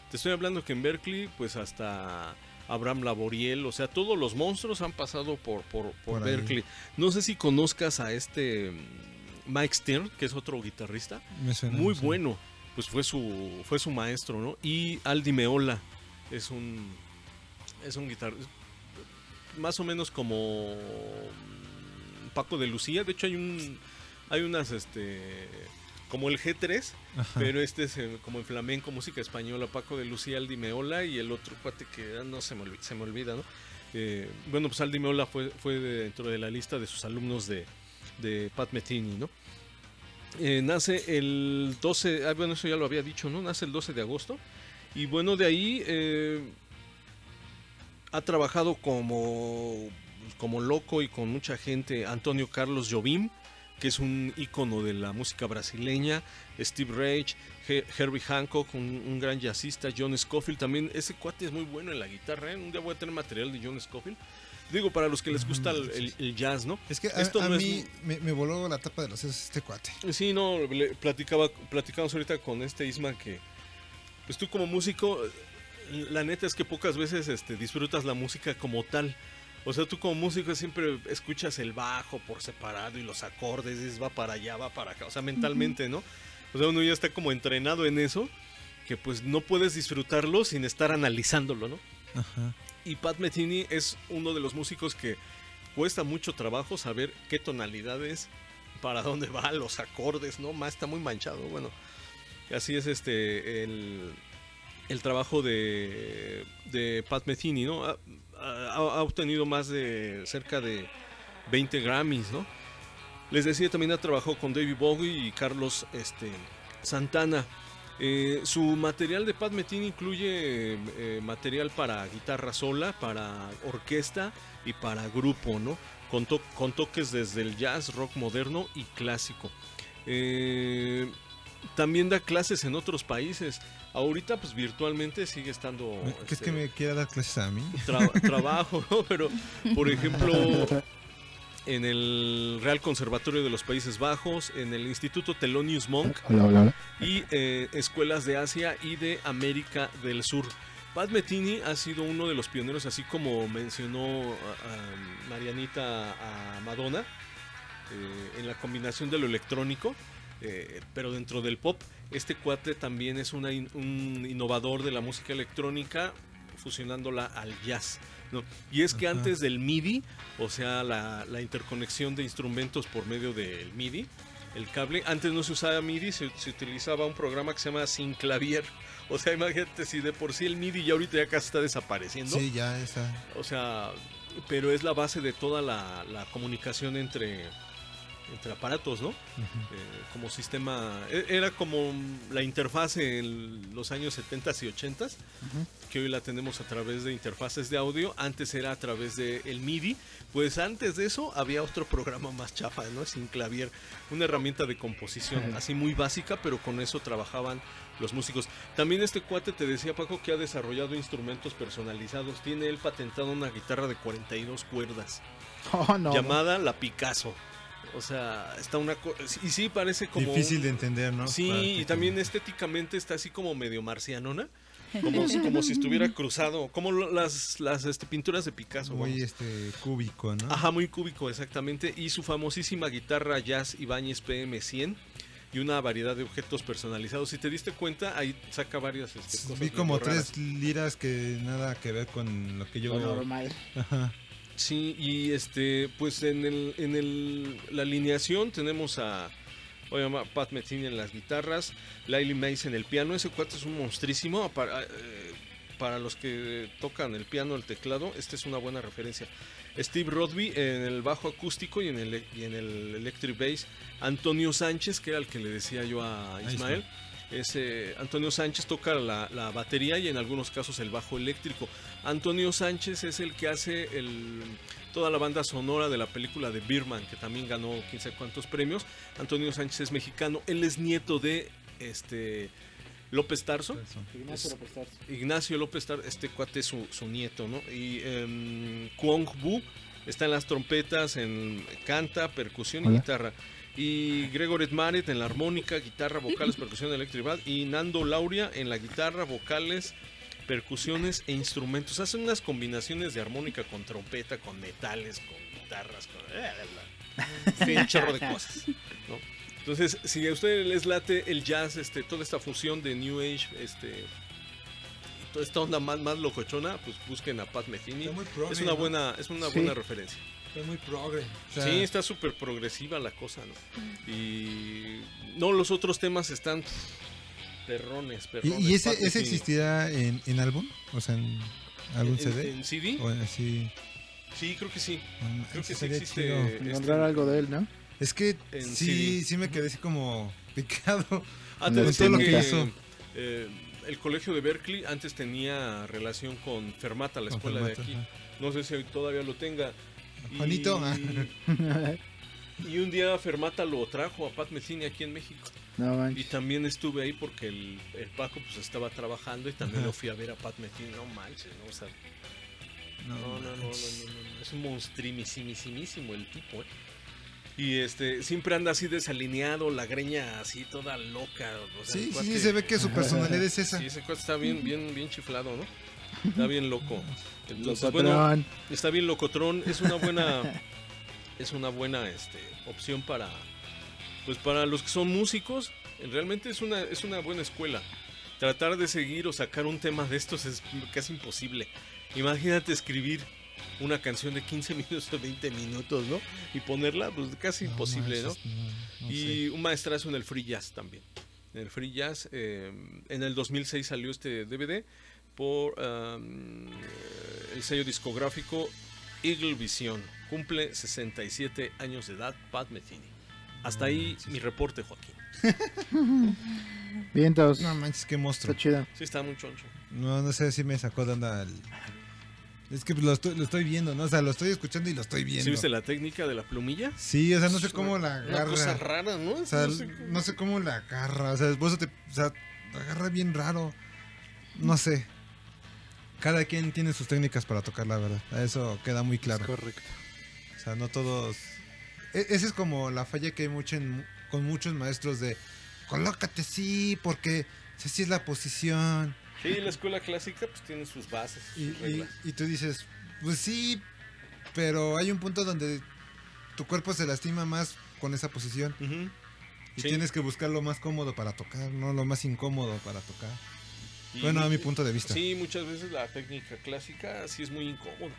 te estoy hablando que en Berkeley, pues hasta Abraham Laboriel, o sea, todos los monstruos han pasado por, por, por Por ahí. Berkeley. No sé si conozcas a este mm, Mike Stern, que es otro guitarrista. Me suena, Muy me suena. bueno. Pues fue su, fue su maestro, ¿no? Y Aldi Meola es un, es un guitarrista más o menos como Paco de Lucía. De hecho, hay un hay unas este como el G3, Ajá. pero este es eh, como en flamenco, música española, Paco de Lucía, Aldi Meola y el otro cuate que ah, no se me, olvi- se me olvida, ¿no? Eh, bueno, pues Aldi Meola fue, fue de- dentro de la lista de sus alumnos de, de Pat Metheny, ¿no? Eh, nace el 12, ah, bueno, eso ya lo había dicho, ¿no? Nace el 12 de agosto. Y bueno, de ahí eh, ha trabajado como, como loco y con mucha gente Antonio Carlos Jobim, que es un ícono de la música brasileña, Steve He- Herbie Hancock, un, un gran jazzista, John Scofield también. Ese cuate es muy bueno en la guitarra, ¿eh? Un día voy a tener material de John Scofield. Digo, para los que les gusta el, el- el jazz, ¿no? Es que a, Esto a no es mí me, me voló la tapa de los sesos este cuate. Sí, no, le platicaba, platicamos ahorita con este Isma que, pues tú como músico, la neta es que pocas veces este, disfrutas la música como tal. O sea, tú como músico siempre escuchas el bajo por separado y los acordes, dices, va para allá, va para acá, o sea, mentalmente, ¿no? O sea, uno ya está como entrenado en eso, que pues no puedes disfrutarlo sin estar analizándolo, ¿no? Ajá. Y Pat Metheny es uno de los músicos que cuesta mucho trabajo saber qué tonalidades, para dónde va, los acordes, ¿no? Más está muy manchado. Bueno, así es este el, el trabajo de, de Pat Metheny, ¿no? Ha, obtenido más de cerca de 20 Grammys, ¿no? Les decía, también ha trabajado con David Bowie y Carlos este, Santana. Eh, su material de Pat Metheny incluye eh, material para guitarra sola, para orquesta y para grupo, ¿no? Con, con toques desde el jazz, rock moderno y clásico. Eh, también da clases en otros países. Ahorita, pues virtualmente sigue estando. ¿Qué es este, que me quiera dar clases a mí? tra- trabajo, ¿no? Pero, por ejemplo, en el Real Conservatorio de los Países Bajos, en el Instituto Thelonious Monk Hola, hola, hola. y eh, escuelas de Asia y de América del Sur. Pat Metheny ha sido uno de los pioneros, así como mencionó a- a Marianita a Madonna, eh, en la combinación de lo electrónico, eh, pero dentro del pop. Este cuate también es una in- un innovador de la música electrónica, fusionándola al jazz. ¿no? Y es que Ajá. antes del MIDI, o sea, la, la interconexión de instrumentos por medio del MIDI, el cable, antes no se usaba MIDI, se, se utilizaba un programa que se llama Synclavier. O sea, imagínate si de por sí el MIDI ya ahorita ya casi está desapareciendo. Sí, ya está. O sea, pero es la base de toda la, la comunicación entre, entre aparatos, ¿no? Eh, como sistema. e- Era como la interfaz en los años 70 y 80 que hoy la tenemos a través de interfaces de audio. Antes era a través de el MIDI. Pues antes de eso había otro programa más chafa, ¿no? Sin clavier. Una herramienta de composición así muy básica, pero con eso trabajaban los músicos. También este cuate te decía Paco que ha desarrollado instrumentos personalizados. Tiene él patentado una guitarra de 42 cuerdas Oh, no. llamada la Picasso. O sea, está una co- y sí parece como Difícil un- de entender, ¿no? Sí, y también estéticamente está así como medio marcianona. Como, si- como si estuviera cruzado, como lo- las, las este, pinturas de Picasso. Muy vamos. este cúbico, ¿no? Ajá, muy cúbico, exactamente. Y su famosísima guitarra Jazz Ibáñez PM100 y una variedad de objetos personalizados. Si te diste cuenta, ahí saca varias este, cosas. Vi como medio raras. tres liras que nada que ver con lo que yo Lo normal. Ajá. Sí, y este, pues en el, en el, la alineación tenemos a obviamente, Pat Metheny en las guitarras, Lily Mace en el piano, ese cuate es un monstrísimo, para, eh, para los que tocan el piano, el teclado, esta es una buena referencia. Steve Rodby en el bajo acústico y en el, y en el electric bass, Antonio Sánchez, que era el que le decía yo a Ahí Ismael, ese Antonio Sánchez toca la, la batería y en algunos casos el bajo eléctrico. Antonio Sánchez es el que hace el, toda la banda sonora de la película de Birman, que también ganó quién sabe cuántos premios. Antonio Sánchez es mexicano, él es nieto de este López Tarso. Ignacio Es- López Tarso. Ignacio López Tarso, este cuate es su, su nieto, ¿no? Y em, Kwong Bu está en las trompetas, en canta, percusión y Hola. guitarra. Y Gregory Maret en la armónica, guitarra, vocales, percusión, electricidad. Y Nando Lauria en la guitarra, vocales, percusiones e instrumentos. Hacen unas combinaciones de armónica con trompeta, con metales, con guitarras, con... Sí, un chorro de cosas. ¿no? Entonces, si a ustedes les late el jazz, este, toda esta fusión de New Age, este, toda esta onda más, más locochona, pues busquen a Pat Metheny. Es una buena, es una Sí. buena referencia. Está muy progre. O sea, sí, está súper progresiva la cosa, ¿no? Y no, los otros temas están perrones, perrones. ¿Y, y ese, ese existirá en, en álbum? O sea, en algún ¿En- CD? en CD? O así. Sí, creo que sí. Creo que sí existe. chido. este, Encontrar algo de él, ¿no? Es que En sí, CD. sí me quedé así como picado. Ah, decía todo lo que que, hizo. eh, el colegio de Berkeley antes tenía relación con Fermata, la Con escuela de aquí. ajá. No sé si hoy todavía lo tenga. Y- Juanito. Y un día Fermata lo trajo a Pat Metheny aquí en México. No Y también estuve ahí porque el, el Paco pues estaba trabajando y también Ajá. lo fui a ver a Pat Metheny. No manches, ¿no? O sea, no, no, no, no, no, no, no. Es un monstrimísimo el tipo, ¿eh? Y este, siempre anda así desalineado, la greña así toda loca. o sea, Sí, sí, se ve que su personalidad es esa. Sí, ese cuate está bien, bien, bien chiflado, ¿no? Está bien loco. Entonces, bueno, está bien locotrón. Es una buena, es una buena este, opción para, pues para los que son músicos. Realmente es una, es una buena escuela. Tratar de seguir o sacar un tema de estos es casi imposible. Imagínate escribir una canción de 15 minutos o 20 minutos, ¿no? Y ponerla, pues casi imposible, ¿no? manches, no, no y un maestrazo en el free jazz también. En el free jazz, eh, en el 2006 salió este DVD por um, el sello discográfico Eagle Vision. Cumple 67 años de edad, Pat Metheny. Hasta ahí mi reporte, Joaquín. Vientos. No manches, qué monstruo. Está chido. Sí, está muy choncho. No, no sé si me sacó de onda. el- Es que lo estoy, lo estoy viendo, ¿no? O sea, lo estoy escuchando y lo estoy viendo. ¿Sí viste la técnica de la plumilla? Sí, o sea, no sé cómo la Una agarra. cosa rara, ¿no? O sea, No sé cómo- no sé cómo la agarra. O sea, después te. O sea, agarra bien raro. No sé. Cada quien tiene sus técnicas para tocar, la verdad. Eso queda muy claro. correcto. O sea, no todos. e- Esa es como la falla que hay mucho en- con muchos maestros de. Colócate, sí, porque así es la posición. Sí, la escuela clásica pues tiene sus bases, sus Y, reglas. y tú dices, pues sí, pero hay un punto donde tu cuerpo se lastima más con esa posición. Y Sí. tienes que buscar lo más cómodo para tocar, no lo más incómodo para tocar. Y- bueno, a mi punto de vista. Sí, muchas veces la técnica clásica sí es muy incómoda.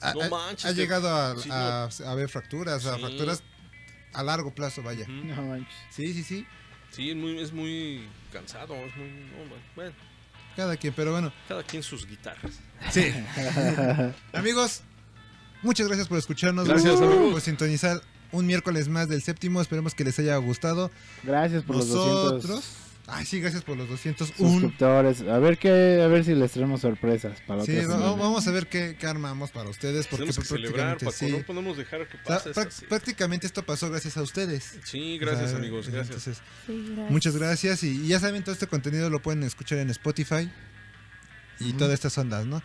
Ha, no manches. ha llegado a, sí, a, no. a ver fracturas, a Sí. fracturas a largo plazo, vaya. No manches. Sí, sí, sí. Sí, es muy, es muy cansado, es muy... no, bueno, Cada quien, pero bueno. cada quien sus guitarras. Sí. Amigos, muchas gracias por escucharnos. Gracias, por, amigos. por sintonizar un miércoles más del séptimo. Esperemos que les haya gustado. Gracias por los 200 Nosotros. Ay, sí, gracias por los 201. suscriptores. A ver qué, a ver si les traemos sorpresas para Sí, va- semana. vamos a ver qué, qué armamos para ustedes. Porque Tenemos que celebrar, prácticamente Paco, sí. no podemos dejar que O sea, pase esto prácticamente esto pasó gracias a ustedes. Sí, gracias, O sea, amigos, gracias. entonces, Sí, gracias. Muchas gracias. Y, y ya saben, todo este contenido lo pueden escuchar en Spotify y todas estas ondas, ¿no?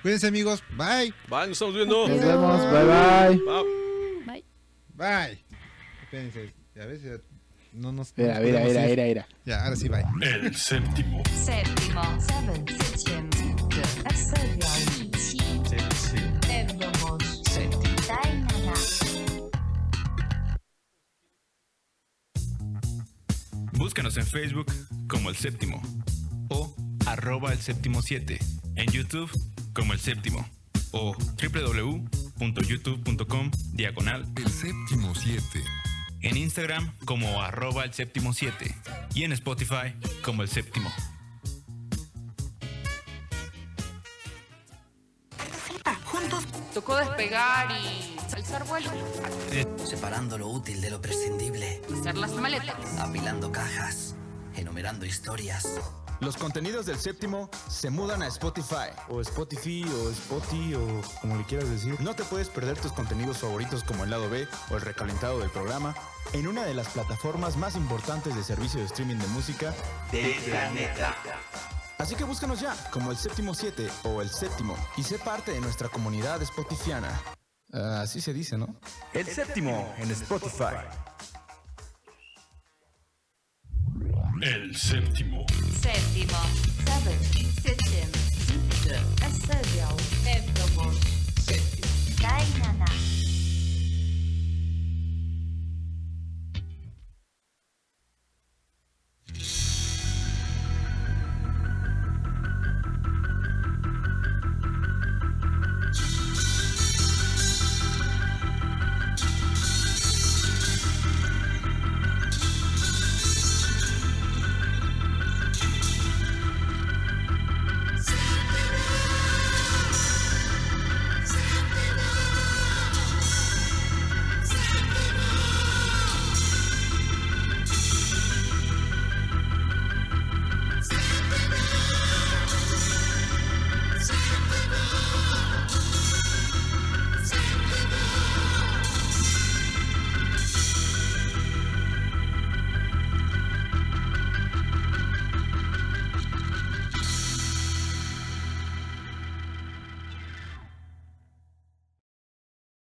Cuídense, amigos. Bye. Bye, nos estamos viendo. Nos vemos. Bye bye. Bye. Bye. Bye. Espérense. Ya ves, ya no nos. No mira, ir. mira, mira. Ya, ahora sí, bye. El séptimo. Séptimo. Búscanos en Facebook como El Séptimo o arroba El Séptimo 7. En YouTube como El Séptimo o www.youtube.com diagonal El Séptimo 7. En Instagram como arroba El Séptimo 7 y en Spotify como El Séptimo. Tocó despegar y alzar vuelo. Separando lo útil de lo prescindible. Hacer las maletas. Apilando cajas. Enumerando historias. Los contenidos del séptimo se mudan a Spotify. O Spotify, o Spotify, o como le quieras decir. No te puedes perder tus contenidos favoritos como el lado B o el recalentado del programa en una de las plataformas más importantes de servicio de streaming de música Del planeta. Así que búscanos ya como el séptimo 7 o el séptimo y sé parte de nuestra comunidad spotifiana. Ah, así se dice, ¿no? El séptimo en Spotify. El séptimo. Séptimo. Seventh. Septim. Sexto. Asedial. Séptimo. Gainana.